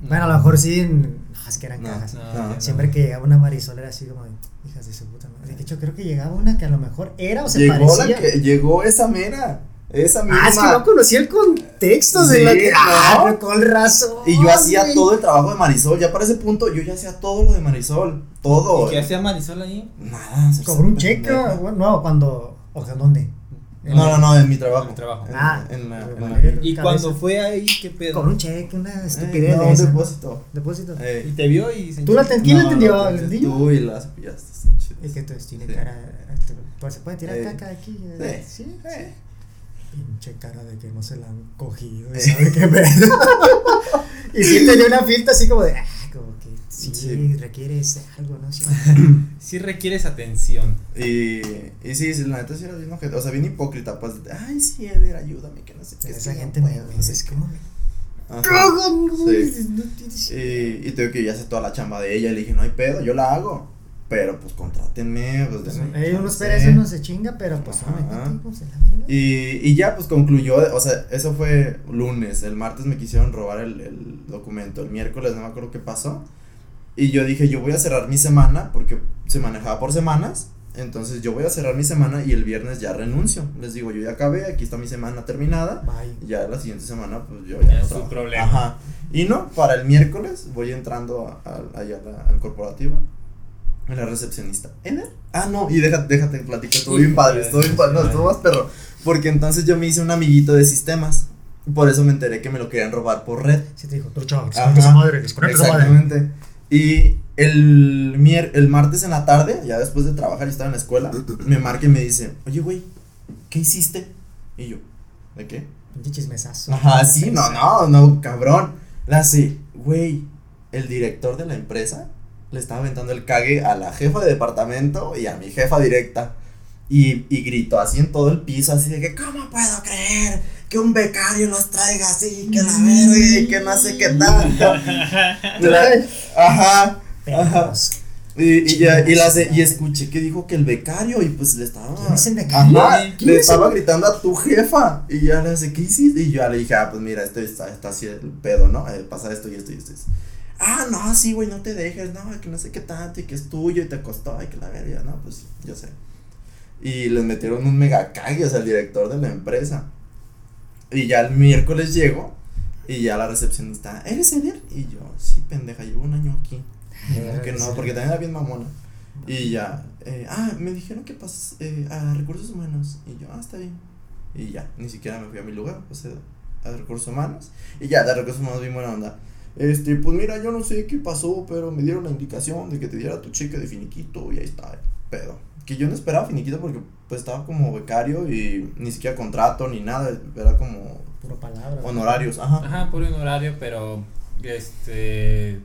Speaker 3: Bueno, a lo mejor sí. No, es que eran
Speaker 1: No,
Speaker 3: cajas.
Speaker 2: No,
Speaker 1: No,
Speaker 2: ya
Speaker 3: Siempre
Speaker 2: no.
Speaker 3: que llegaba una Marisol era así como de, hijas de su puta madre. De hecho, creo que llegaba una que a lo mejor era o se
Speaker 1: llegó
Speaker 3: parecía.
Speaker 1: la que, llegó esa mera, esa misma.
Speaker 3: Ah, es que no conocía el contexto de la que.
Speaker 1: ¿no?
Speaker 3: Ah, pero con razón.
Speaker 1: Y yo hacía
Speaker 3: güey.
Speaker 1: todo el trabajo de Marisol, ya para ese punto yo ya hacía todo lo de Marisol, todo.
Speaker 2: ¿Y qué hacía Marisol ahí?
Speaker 1: Nada,
Speaker 3: Cobró un cheque. Bueno, no, cuando. O sea, ¿dónde?
Speaker 1: No, no, no, en mi trabajo.
Speaker 2: En el trabajo.
Speaker 3: Ah,
Speaker 1: en la, en la-.
Speaker 2: Y
Speaker 3: Cabeza.
Speaker 2: cuando fue ahí, ¿qué pedo?
Speaker 3: Cobró un cheque, una
Speaker 1: Eh,
Speaker 3: estupidez
Speaker 1: no,
Speaker 3: de
Speaker 1: un depósito.
Speaker 3: Depósito.
Speaker 1: Eh,
Speaker 2: Y te vio y se
Speaker 3: ¿Tú la ten- ¿Quién la entendió?
Speaker 1: no,
Speaker 3: ¿El niño?
Speaker 1: Tú y pillaste, chido.
Speaker 3: Es que entonces tiene
Speaker 1: Sí.
Speaker 3: cara. Pues se puede tirar
Speaker 1: Eh.
Speaker 3: caca aquí. eh,
Speaker 1: Sí.
Speaker 3: Sí.
Speaker 1: Eh.
Speaker 3: Pinche cara de que no se la han cogido. y ¿Sabe qué pedo? y sí tenía una filta así como de. Sí,
Speaker 1: Sí.
Speaker 3: requieres algo, ¿no? Sí.
Speaker 2: Sí requieres atención.
Speaker 1: Y, y sí, sí, la neta sí era bien ojete, o sea, bien hipócrita, pues, ay, sí, Eder, ayúdame, que no sé qué. es
Speaker 3: Esa
Speaker 1: no
Speaker 3: gente me.
Speaker 1: puedo,
Speaker 3: me
Speaker 1: no sé
Speaker 3: es
Speaker 1: qué".
Speaker 3: como.
Speaker 1: Ajá.
Speaker 3: Cagan, güey,
Speaker 1: Sí.
Speaker 3: no tienes-
Speaker 1: Y, y tengo que ya sé toda la chamba de ella, y le dije, no hay pedo, yo la hago, pero pues contrátenme, pues,
Speaker 3: Pues,
Speaker 1: denme
Speaker 3: eh, uno
Speaker 1: chance".
Speaker 3: espera eso no se chinga, pero pues
Speaker 1: Ajá.
Speaker 3: no me de la verga.
Speaker 1: Y, y ya pues concluyó, o sea, eso fue lunes, el martes me quisieron robar el, el documento, el miércoles no me acuerdo qué pasó. Y yo dije, yo voy a cerrar mi semana, porque se manejaba por semanas, entonces yo voy a cerrar mi semana y el viernes ya renuncio. Les digo, yo ya acabé, aquí está mi semana terminada,
Speaker 3: Bye.
Speaker 1: ya la siguiente semana pues yo
Speaker 2: Ya
Speaker 1: ya, no
Speaker 2: es su
Speaker 1: trabajo.
Speaker 2: problema.
Speaker 1: Ajá. Y no, para el miércoles voy entrando a- a- allá la- al corporativo. A la recepcionista. ¿Eder? Ah, no, y déjate, déjate platicar, estuvo bien padre, estuvo bien padre, no, estuvo más perro. Porque entonces yo me hice un amiguito de sistemas. Por eso me enteré que me lo querían robar por red.
Speaker 3: Sí te dijo, trucha, desconecta esa madre, desconecta esa madre.
Speaker 1: Y el, mier el martes en la tarde, ya después de trabajar y estar en la escuela, me marca y me dice, oye, güey, ¿qué hiciste? Y yo, ¿de qué?
Speaker 3: Pinche chismesazo.
Speaker 1: Ajá, sí, no, no, no, cabrón. La hace, güey, el director de la empresa le estaba aventando el cague a la jefa de departamento y a mi jefa directa. Y, y gritó así en todo el piso, así de que, ¿cómo puedo creer que un becario los traiga así, que la verga y que no sé qué tanto? Ajá, ajá. Y, y, ya, y, la hace- y escuché que dijo que el becario y pues le estaba.
Speaker 3: ¿Quién es el becario?
Speaker 1: Ajá,
Speaker 3: ¿Quién
Speaker 1: le
Speaker 3: es el
Speaker 1: estaba gritando a tu jefa. Y ya le hace, ¿qué hiciste? Y yo ya le dije, ah, pues mira, esto está, está así el pedo, ¿no? Eh, pasa esto y esto y esto. Ah, no, sí, güey, no te dejes, no, que no sé qué tanto y que es tuyo y te costó y que la verga, no, pues yo sé. Y les metieron un mega cague, o sea, el director de la empresa. Y ya el miércoles llego y ya la recepcionista, ¿eres Eder? Y yo, sí, pendeja, llevo un año aquí.
Speaker 3: Ay,
Speaker 1: que no, porque también era bien mamona. Y ya, eh, ah, me dijeron que pasas eh, a recursos humanos. Y yo, ah, está bien. Y ya, ni siquiera me fui a mi lugar, o sea, a recursos humanos. Y ya, de recursos humanos bien buena onda. Este, pues mira, yo no sé qué pasó, pero me dieron la indicación de que te diera tu cheque de finiquito y ahí está, pedo. Que yo no esperaba finiquito porque pues estaba como becario y ni siquiera contrato ni nada, era como
Speaker 3: Puro palabra.
Speaker 1: honorarios, ajá.
Speaker 2: Ajá, por un horario, pero este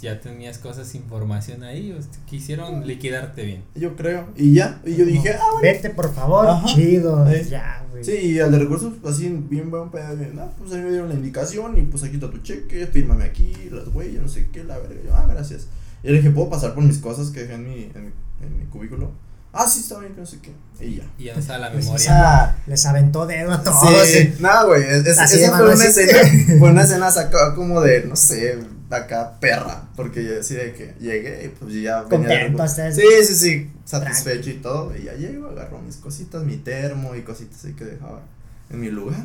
Speaker 2: ya tenías cosas, información ahí, o quisieron liquidarte bien.
Speaker 1: Yo creo. Y ya, y yo dije, ah, bueno.
Speaker 3: Vete, por favor,
Speaker 1: Ajá.
Speaker 3: chido.
Speaker 1: Eh.
Speaker 3: Ya, güey.
Speaker 1: Sí, y al de recursos, así, bien buen bien, ah, pues a mí me dieron la indicación y pues aquí está tu cheque, fírmame aquí, las huellas, no sé qué, la verga. Yo, ah, gracias. Y le dije, ¿puedo pasar por mis cosas que dejé en mi, en mi, en mi cubículo? Ah, sí, está bien, que no sé qué. Y ya.
Speaker 2: Y ya no está la
Speaker 3: Pues, o
Speaker 2: memoria.
Speaker 3: sea, les aventó dedo a todos.
Speaker 1: Sí, nada, güey, es, esa fue una escena, fue una escena sacada como de, no sé, acá perra, porque yo así de que llegué y pues ya venía de
Speaker 3: Contento,
Speaker 1: recursos.
Speaker 3: hasta
Speaker 1: Sí, sí, sí, satisfecho y todo, y ya llego, agarro mis cositas, mi termo y cositas ahí que dejaba en mi lugar.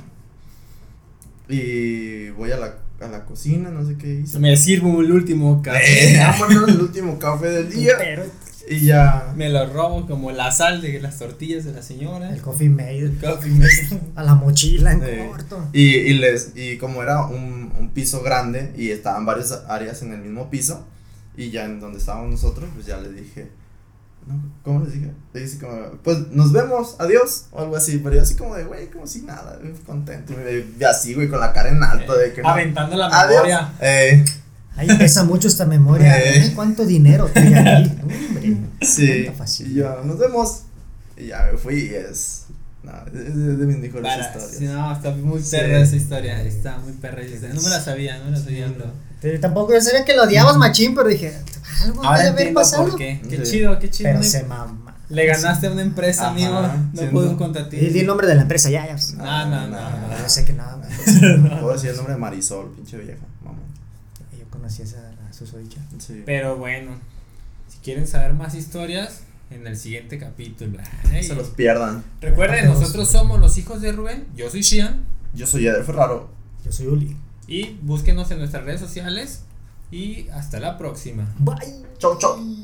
Speaker 1: Y voy a la, a la cocina, no sé qué hice.
Speaker 2: Me sirvo el último café.
Speaker 1: Eh, vámonos, el último café del día.
Speaker 3: Pero
Speaker 1: Y ya.
Speaker 2: Me lo robo como la sal de las tortillas de la señora.
Speaker 3: el coffee made.
Speaker 2: El coffee mate.
Speaker 3: A la mochila en
Speaker 1: Eh,
Speaker 3: corto.
Speaker 1: Y, y les y como era un, un piso grande y estaban varias áreas en el mismo piso y ya en donde estábamos nosotros pues ya les dije no, ¿cómo les dije? Le dije como pues nos vemos adiós o algo así pero yo así como de güey como si nada contento y me vi así güey con la cara en alto de que no,
Speaker 2: Aventando la
Speaker 1: adiós
Speaker 2: memoria.
Speaker 1: eh,
Speaker 3: Ahí pesa mucho esta memoria.
Speaker 1: Eh.
Speaker 3: ¿eh? ¿Cuánto dinero tiene aquí? Hombre,
Speaker 1: sí y yo nos vemos y ya me fui y es no, es de, de mis mejores
Speaker 2: Para,
Speaker 1: historias
Speaker 2: sí, no, está muy
Speaker 1: Sí.
Speaker 2: perra esa historia. Está muy perra esa historia. No me la sabía, no me la sabía. pero-
Speaker 3: Te- Tampoco yo sabía que lo odiabas machín, pero dije, algo
Speaker 2: Ahora
Speaker 3: debe haber pasado.
Speaker 2: por qué. Qué
Speaker 1: Sí.
Speaker 2: chido, qué chido.
Speaker 3: Pero se mama.
Speaker 2: Le ganaste a una empresa,
Speaker 1: Ajá,
Speaker 2: amigo. No puedo contra ti.
Speaker 3: Y di el nombre de la empresa, ya, ya.
Speaker 2: No, no, no,
Speaker 3: No,
Speaker 2: no.
Speaker 3: yo sé que nada.
Speaker 1: puedo decir el nombre de Marisol pinche vieja mamá
Speaker 3: Yo conocí a esa a susodicha.
Speaker 1: sí
Speaker 2: Pero bueno, si quieren saber más historias, en el siguiente capítulo. Ay.
Speaker 1: no se los pierdan
Speaker 2: Recuerden, nosotros somos los hijos de Rubén. Yo soy Shian.
Speaker 1: Yo soy Eder Ferraro.
Speaker 3: Yo soy Uli.
Speaker 2: Y búsquenos en nuestras redes sociales. Y hasta la próxima.
Speaker 3: Bye.
Speaker 1: Chau, chau.